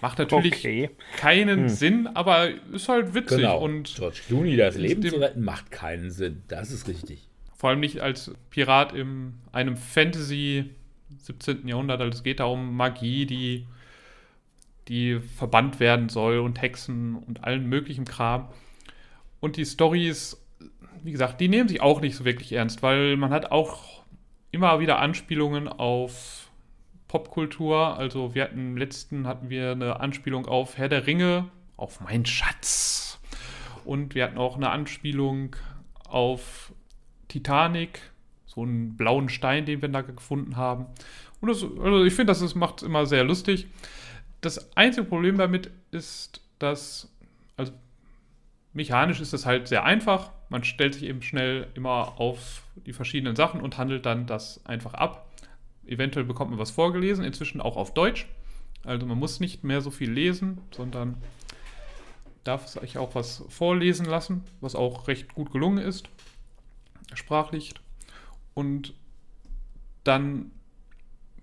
Speaker 3: Macht natürlich okay. keinen hm. Sinn, aber ist halt witzig. Genau. Und
Speaker 2: George Clooney das Leben zu retten macht keinen Sinn. Das ist richtig.
Speaker 3: Vor allem nicht als Pirat in einem Fantasy 17. Jahrhundert. Also es geht da um Magie, die, die verbannt werden soll und Hexen und allen möglichen Kram. Und die Stories, wie gesagt, die nehmen sich auch nicht so wirklich ernst, weil man hat auch immer wieder Anspielungen auf Popkultur. Also wir hatten im letzten hatten wir eine Anspielung auf Herr der Ringe, auf mein Schatz. Und wir hatten auch eine Anspielung auf Titanic, so einen blauen Stein, den wir da gefunden haben. Und das, also ich finde, das macht immer sehr lustig. Das einzige Problem damit ist, dass, also mechanisch ist das halt sehr einfach. Man stellt sich eben schnell immer auf die verschiedenen Sachen und handelt dann das einfach ab. Eventuell bekommt man was vorgelesen, inzwischen auch auf Deutsch. Also man muss nicht mehr so viel lesen, sondern darf sich auch was vorlesen lassen, was auch recht gut gelungen ist, sprachlich. Und dann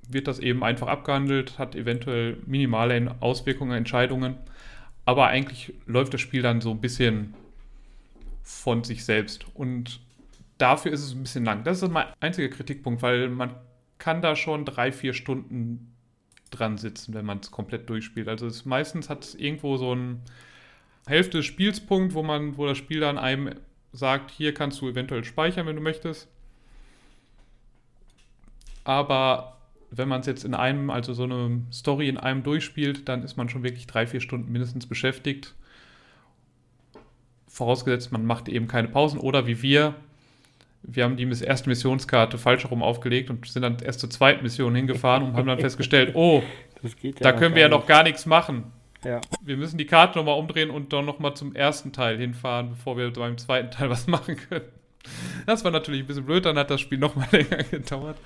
Speaker 3: wird das eben einfach abgehandelt, hat eventuell minimale Auswirkungen, Entscheidungen, aber eigentlich läuft das Spiel dann so ein bisschen von sich selbst. Und dafür ist es ein bisschen lang. Das ist mein einziger Kritikpunkt, weil man kann da schon drei, vier Stunden dran sitzen, wenn man es komplett durchspielt. Also es, meistens hat es irgendwo so ein Hälfte des Spielspunkt, wo man, wo das Spiel dann einem sagt, hier kannst du eventuell speichern, wenn du möchtest. Aber wenn man es jetzt in einem, also so eine Story in einem durchspielt, dann ist man schon wirklich drei, vier Stunden mindestens beschäftigt. Vorausgesetzt, man macht eben keine Pausen oder wie wir, wir haben die erste Missionskarte falsch herum aufgelegt und sind dann erst zur zweiten Mission hingefahren und haben dann festgestellt, oh, ja da können wir ja noch gar nichts machen. Ja. Wir müssen die Karte nochmal umdrehen und dann nochmal zum ersten Teil hinfahren, bevor wir beim zweiten Teil was machen können. Das war natürlich ein bisschen blöd, dann hat das Spiel nochmal länger gedauert.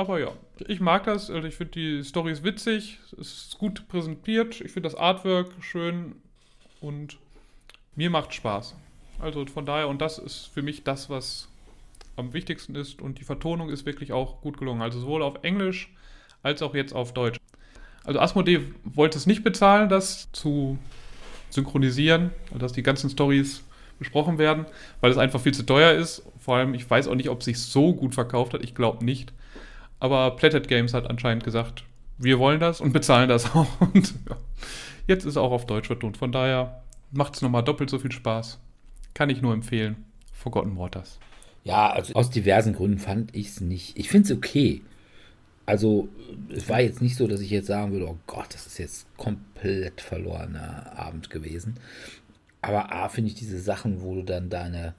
Speaker 3: Aber ja, ich mag das. Also ich finde die Story ist witzig, es ist gut präsentiert. Ich finde das Artwork schön und mir macht Spaß. Also von daher, und das ist für mich das, was am wichtigsten ist. Und die Vertonung ist wirklich auch gut gelungen. Also sowohl auf Englisch als auch jetzt auf Deutsch. Also Asmodee wollte es nicht bezahlen, das zu synchronisieren, dass die ganzen Stories besprochen werden, weil es einfach viel zu teuer ist. Vor allem, ich weiß auch nicht, ob es sich so gut verkauft hat. Ich glaube nicht. Aber Plated Games hat anscheinend gesagt, wir wollen das und bezahlen das auch. Und jetzt ist auch auf Deutsch vertont. Von daher macht es nochmal doppelt so viel Spaß. Kann ich nur empfehlen. Forgotten Waters.
Speaker 2: Ja, also aus diversen Gründen fand ich es nicht. Ich finde es okay. Also, es war jetzt nicht so, dass ich jetzt sagen würde, oh Gott, das ist jetzt komplett verlorener Abend gewesen. Aber A, finde ich diese Sachen, wo du dann deine,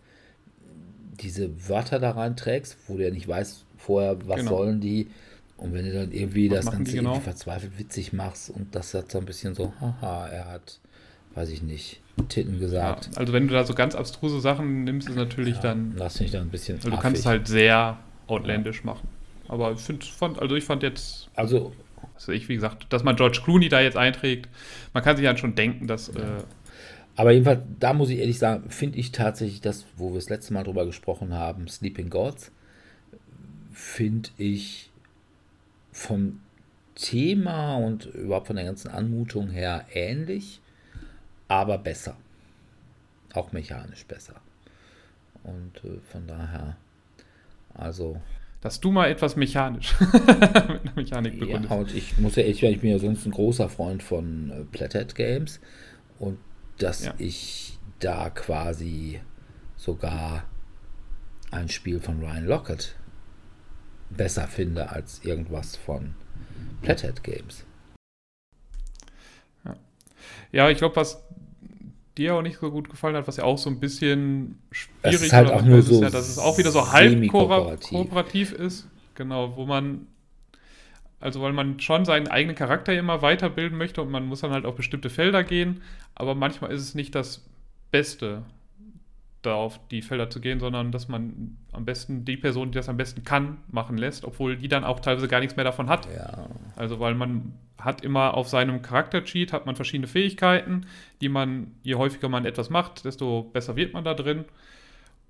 Speaker 2: diese Wörter da reinträgst, wo du ja nicht weißt, vorher, was genau. sollen die? Und wenn du dann irgendwie was das Ganze genau? irgendwie verzweifelt witzig machst und das hat so ein bisschen so, haha, er hat, weiß ich nicht, Titten gesagt.
Speaker 3: Ja, also wenn du da so ganz abstruse Sachen nimmst, ist natürlich ja, dann.
Speaker 2: Lass mich dann ein bisschen.
Speaker 3: Also du kannst es halt sehr outlandish ja. machen. Aber ich find, fand, also ich fand jetzt.
Speaker 2: Also.
Speaker 3: Also ich, wie gesagt, dass man George Clooney da jetzt einträgt, man kann sich dann schon denken, dass. Äh,
Speaker 2: aber jedenfalls, da muss ich ehrlich sagen, finde ich tatsächlich das, wo wir das letzte Mal drüber gesprochen haben, Sleeping Gods, finde ich vom Thema und überhaupt von der ganzen Anmutung her ähnlich, aber besser. Auch mechanisch besser. Und äh, von daher, also.
Speaker 3: Dass du mal etwas mechanisch mit einer
Speaker 2: Mechanik begründest. Ja, und ich muss ja echt, ich bin ja sonst ein großer Freund von äh, Plathead Games und dass ja. ich da quasi sogar ein Spiel von Ryan Lockett besser finde als irgendwas von Plathead Games.
Speaker 3: Ja, ja ich glaube, was dir auch nicht so gut gefallen hat, was ja auch so ein bisschen schwierig
Speaker 2: ist, halt auch nur so ist,
Speaker 3: ja, dass es auch wieder so halb kooperativ ist. Genau, wo man, also weil man schon seinen eigenen Charakter immer weiterbilden möchte und man muss dann halt auf bestimmte Felder gehen, aber manchmal ist es nicht das Beste da auf die Felder zu gehen, sondern dass man am besten die Person, die das am besten kann, machen lässt, obwohl die dann auch teilweise gar nichts mehr davon hat.
Speaker 2: Ja.
Speaker 3: Also weil man hat immer auf seinem Charakter-Cheat hat man verschiedene Fähigkeiten, die man, je häufiger man etwas macht, desto besser wird man da drin.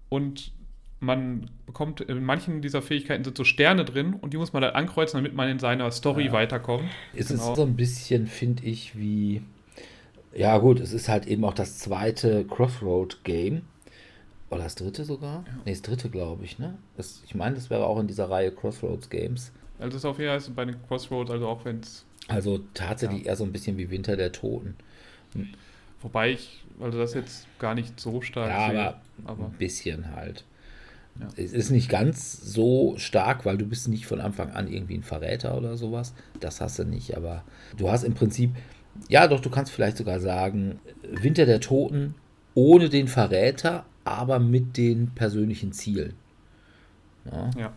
Speaker 3: Und man bekommt, in manchen dieser Fähigkeiten sind so Sterne drin und die muss man dann ankreuzen, damit man in seiner Story ja. weiterkommt.
Speaker 2: Es genau. ist so ein bisschen, finde ich, wie. Ja, gut, es ist halt eben auch das zweite Crossroad-Game. Oder das dritte sogar? Ja. Nee, das dritte, glaube ich, ne? Das, ich meine, das wäre auch in dieser Reihe Crossroads Games.
Speaker 3: Also es ist auf jeden Fall bei den Crossroads, also auch wenn es.
Speaker 2: Also tatsächlich ja. eher so ein bisschen wie Winter der Toten.
Speaker 3: Hm. Wobei ich, also das jetzt gar nicht so stark
Speaker 2: ja, sehe. Aber, aber ein bisschen halt. Ja. Es ist nicht ganz so stark, weil du bist nicht von Anfang an irgendwie ein Verräter oder sowas. Das hast du nicht, aber du hast im Prinzip, ja doch, du kannst vielleicht sogar sagen, Winter der Toten ohne den Verräter, aber mit den persönlichen Zielen. Ja. ja.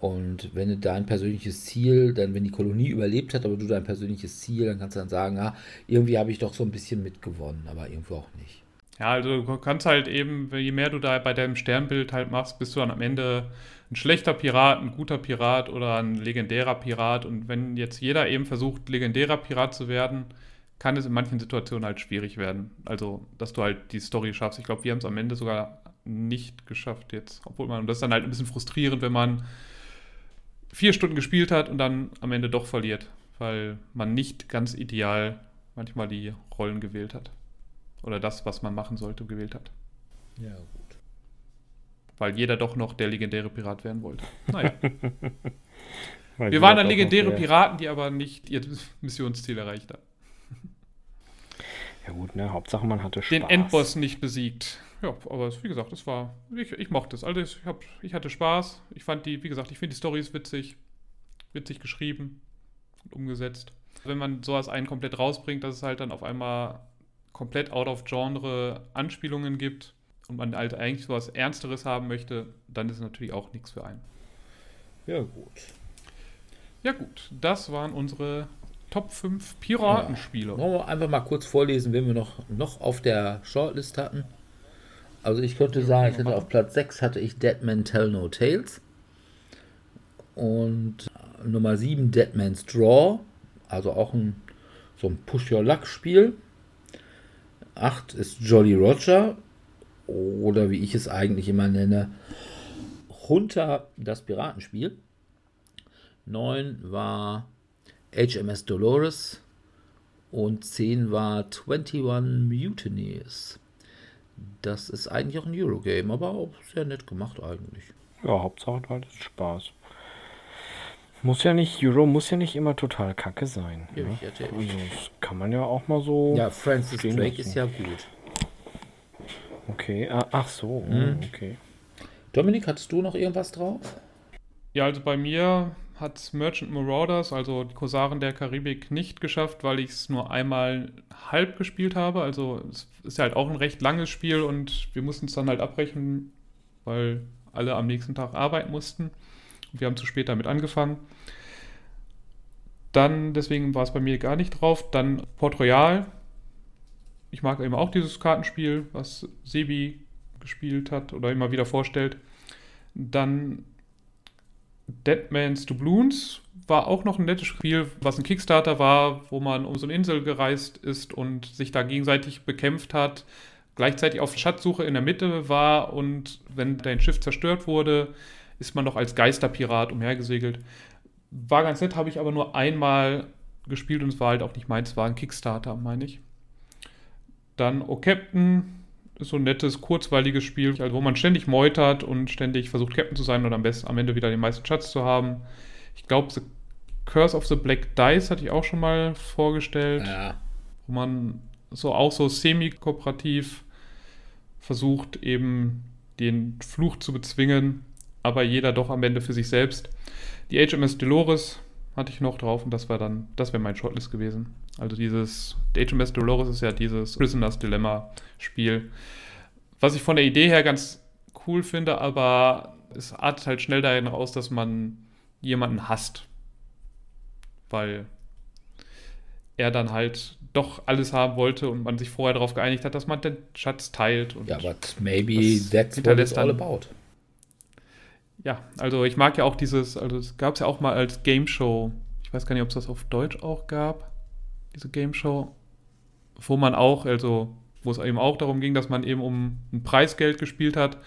Speaker 2: Und wenn du dein persönliches Ziel, dann wenn die Kolonie überlebt hat, aber du dein persönliches Ziel, dann kannst du dann sagen, ah, irgendwie habe ich doch so ein bisschen mitgewonnen, aber irgendwo auch nicht.
Speaker 3: Ja, also du kannst halt eben, je mehr du da bei deinem Sternbild halt machst, bist du dann am Ende ein schlechter Pirat, ein guter Pirat oder ein legendärer Pirat. Und wenn jetzt jeder eben versucht, legendärer Pirat zu werden, kann es in manchen Situationen halt schwierig werden. Also, dass du halt die Story schaffst. Ich glaube, wir haben es am Ende sogar nicht geschafft jetzt. Obwohl man, und das ist dann halt ein bisschen frustrierend, wenn man vier Stunden gespielt hat und dann am Ende doch verliert, weil man nicht ganz ideal manchmal die Rollen gewählt hat. Oder das, was man machen sollte, gewählt hat.
Speaker 2: Ja, gut.
Speaker 3: Weil jeder doch noch der legendäre Pirat werden wollte. Naja. Wir waren dann legendäre Piraten, die aber nicht ihr Missionsziel erreicht haben.
Speaker 4: Ja gut, ne? Hauptsache man hatte
Speaker 3: Spaß. Den Endboss nicht besiegt. Ja, aber wie gesagt, es war, ich, ich mochte es. Also ich, hab, ich hatte Spaß. Ich fand die, wie gesagt, ich finde die Stories witzig, witzig geschrieben und umgesetzt. Wenn man sowas einen komplett rausbringt, dass es halt dann auf einmal komplett out of Genre Anspielungen gibt und man halt eigentlich sowas Ernsteres haben möchte, dann ist es natürlich auch nichts für einen.
Speaker 2: Ja, gut.
Speaker 3: Ja, gut. Das waren unsere Top 5 Piratenspiele. Ja.
Speaker 2: Wollen wir einfach mal kurz vorlesen, wen wir noch, noch auf der Shortlist hatten. Also ich könnte sagen, ich hatte auf Platz 6 hatte ich Deadman Tell No Tales. Und Nummer 7 Deadman's Draw. Also auch ein so ein Push Your Luck Spiel. 8 ist Jolly Roger. Oder wie ich es eigentlich immer nenne, Hunter das Piratenspiel. 9 war HMS Dolores und 10 war 21 Mutinies. Das ist eigentlich auch ein Eurogame, aber auch sehr nett gemacht eigentlich.
Speaker 4: Ja, Hauptsache halt ist Spaß. Muss ja nicht, Euro muss ja nicht immer total kacke sein. Ja, ne? also, das kann man ja auch mal so.
Speaker 2: Ja, Francis Drake lassen. ist ja gut.
Speaker 4: Okay, ah, ach so, mhm. okay.
Speaker 2: Dominik, hattest du noch irgendwas drauf?
Speaker 3: Ja, also bei mir hat Merchant Marauders, also die Korsaren der Karibik, nicht geschafft, weil ich es nur einmal halb gespielt habe. Also es ist ja halt auch ein recht langes Spiel und wir mussten es dann halt abbrechen, weil alle am nächsten Tag arbeiten mussten. Und wir haben zu spät damit angefangen. Dann, deswegen war es bei mir gar nicht drauf. Dann Port Royal. Ich mag eben auch dieses Kartenspiel, was Sebi gespielt hat oder immer wieder vorstellt. Dann Deadman's Doubloons war auch noch ein nettes Spiel, was ein Kickstarter war, wo man um so eine Insel gereist ist und sich da gegenseitig bekämpft hat, gleichzeitig auf Schatzsuche in der Mitte war und wenn dein Schiff zerstört wurde, ist man noch als Geisterpirat umhergesegelt. War ganz nett, habe ich aber nur einmal gespielt und es war halt auch nicht meins, war ein Kickstarter, meine ich. Dann O Captain ist so ein nettes, kurzweiliges Spiel, also wo man ständig meutert und ständig versucht, Captain zu sein und am besten am Ende wieder den meisten Schatz zu haben. Ich glaube, The Curse of the Black Dice hatte ich auch schon mal vorgestellt. Ja. Wo man so auch so semi-kooperativ versucht, eben den Fluch zu bezwingen, aber jeder doch am Ende für sich selbst. Die HMS Dolores hatte ich noch drauf und das war dann, das wäre mein Shortlist gewesen. Also dieses, HMS Dolores ist ja dieses Prisoner's Dilemma Spiel, was ich von der Idee her ganz cool finde, aber es artet halt schnell dahin raus, dass man jemanden hasst. Weil er dann halt doch alles haben wollte und man sich vorher darauf geeinigt hat, dass man den Schatz teilt.
Speaker 2: ja, but maybe that's what it's all about.
Speaker 3: Ja, also ich mag ja auch dieses, also es gab es ja auch mal als Game Show ich weiß gar nicht, ob es das auf Deutsch auch gab, diese Game Show, wo man auch, also wo es eben auch darum ging, dass man eben um ein Preisgeld gespielt hat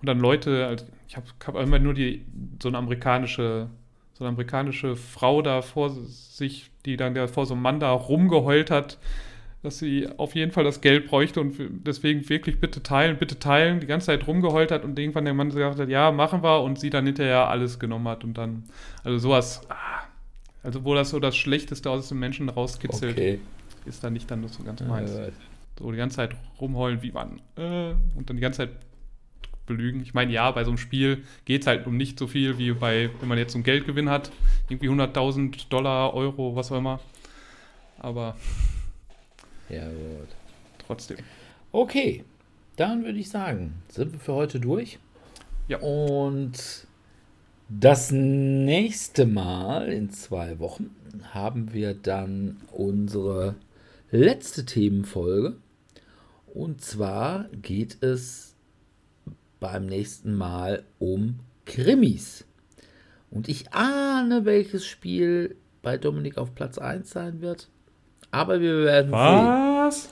Speaker 3: und dann Leute, also ich habe hab immer nur die so eine amerikanische so eine amerikanische Frau da vor sich, die dann der vor so einem Mann da rumgeheult hat, dass sie auf jeden Fall das Geld bräuchte und deswegen wirklich bitte teilen, bitte teilen, die ganze Zeit rumgeheult hat und irgendwann der Mann gesagt hat, ja, machen wir und sie dann hinterher alles genommen hat und dann, also sowas, ah, also wo das so das Schlechteste aus dem Menschen rauskitzelt, okay. ist dann nicht dann so ganz meins. Ja, so die ganze Zeit rumheulen, wie man, äh, und dann die ganze Zeit belügen. Ich meine, ja, bei so einem Spiel geht es halt um nicht so viel, wie bei, wenn man jetzt so einen Geldgewinn hat, irgendwie 100.000 Dollar, Euro, was auch immer. Aber
Speaker 2: ja, gut.
Speaker 3: Trotzdem.
Speaker 2: Okay, dann würde ich sagen, sind wir für heute durch.
Speaker 3: Ja.
Speaker 2: Und das nächste Mal in zwei Wochen haben wir dann unsere letzte Themenfolge. Und zwar geht es beim nächsten Mal um Krimis. Und ich ahne, welches Spiel bei Dominik auf Platz 1 sein wird. Aber wir werden
Speaker 3: Was?
Speaker 2: sehen.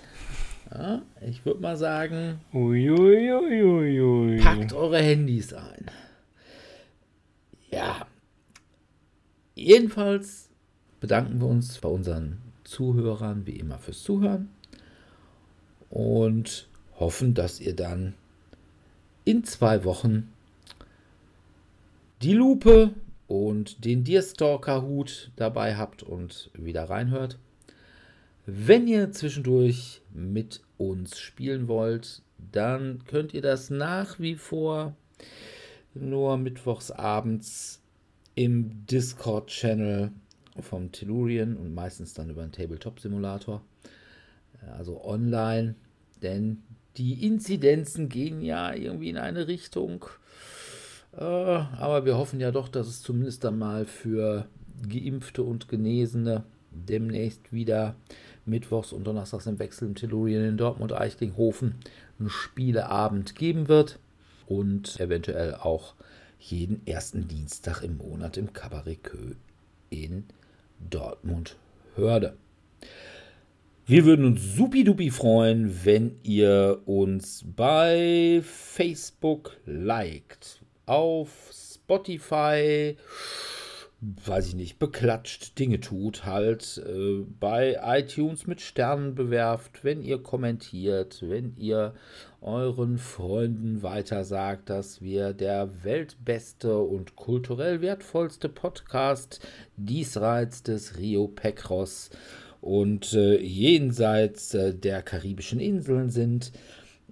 Speaker 2: Ja, ich würde mal sagen,
Speaker 4: Uiuiuiui.
Speaker 2: packt eure Handys ein. Ja. Jedenfalls bedanken wir uns bei unseren Zuhörern wie immer fürs Zuhören und hoffen, dass ihr dann in zwei Wochen die Lupe und den Deerstalker-Hut dabei habt und wieder reinhört. Wenn ihr zwischendurch mit uns spielen wollt, dann könnt ihr das nach wie vor nur mittwochs abends im Discord-Channel vom Tellurian und meistens dann über einen Tabletop-Simulator, also online, denn die Inzidenzen gehen ja irgendwie in eine Richtung, äh, aber wir hoffen ja doch, dass es zumindest dann mal für Geimpfte und Genesene demnächst wieder mittwochs und donnerstags im Wechsel im Tellurien in Dortmund Eichlinghofen einen Spieleabend geben wird und eventuell auch jeden ersten Dienstag im Monat im Cabaret Kö in Dortmund Hörde. Wir würden uns supidupi freuen, wenn ihr uns bei Facebook liked, auf Spotify, weiß ich nicht, beklatscht, Dinge tut, halt äh, bei iTunes mit Sternen bewerft, wenn ihr kommentiert, wenn ihr euren Freunden weiter sagt, dass wir der weltbeste und kulturell wertvollste Podcast diesseits des Rio Pecros und äh, jenseits äh, der karibischen Inseln sind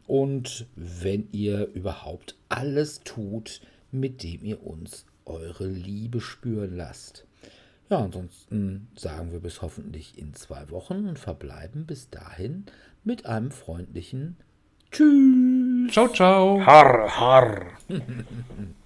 Speaker 2: und wenn ihr überhaupt alles tut, mit dem ihr uns eure Liebe spüren lasst. Ja, ansonsten sagen wir bis hoffentlich in zwei Wochen und verbleiben bis dahin mit einem freundlichen Tschüss.
Speaker 3: Ciao, ciao.
Speaker 4: Har, har.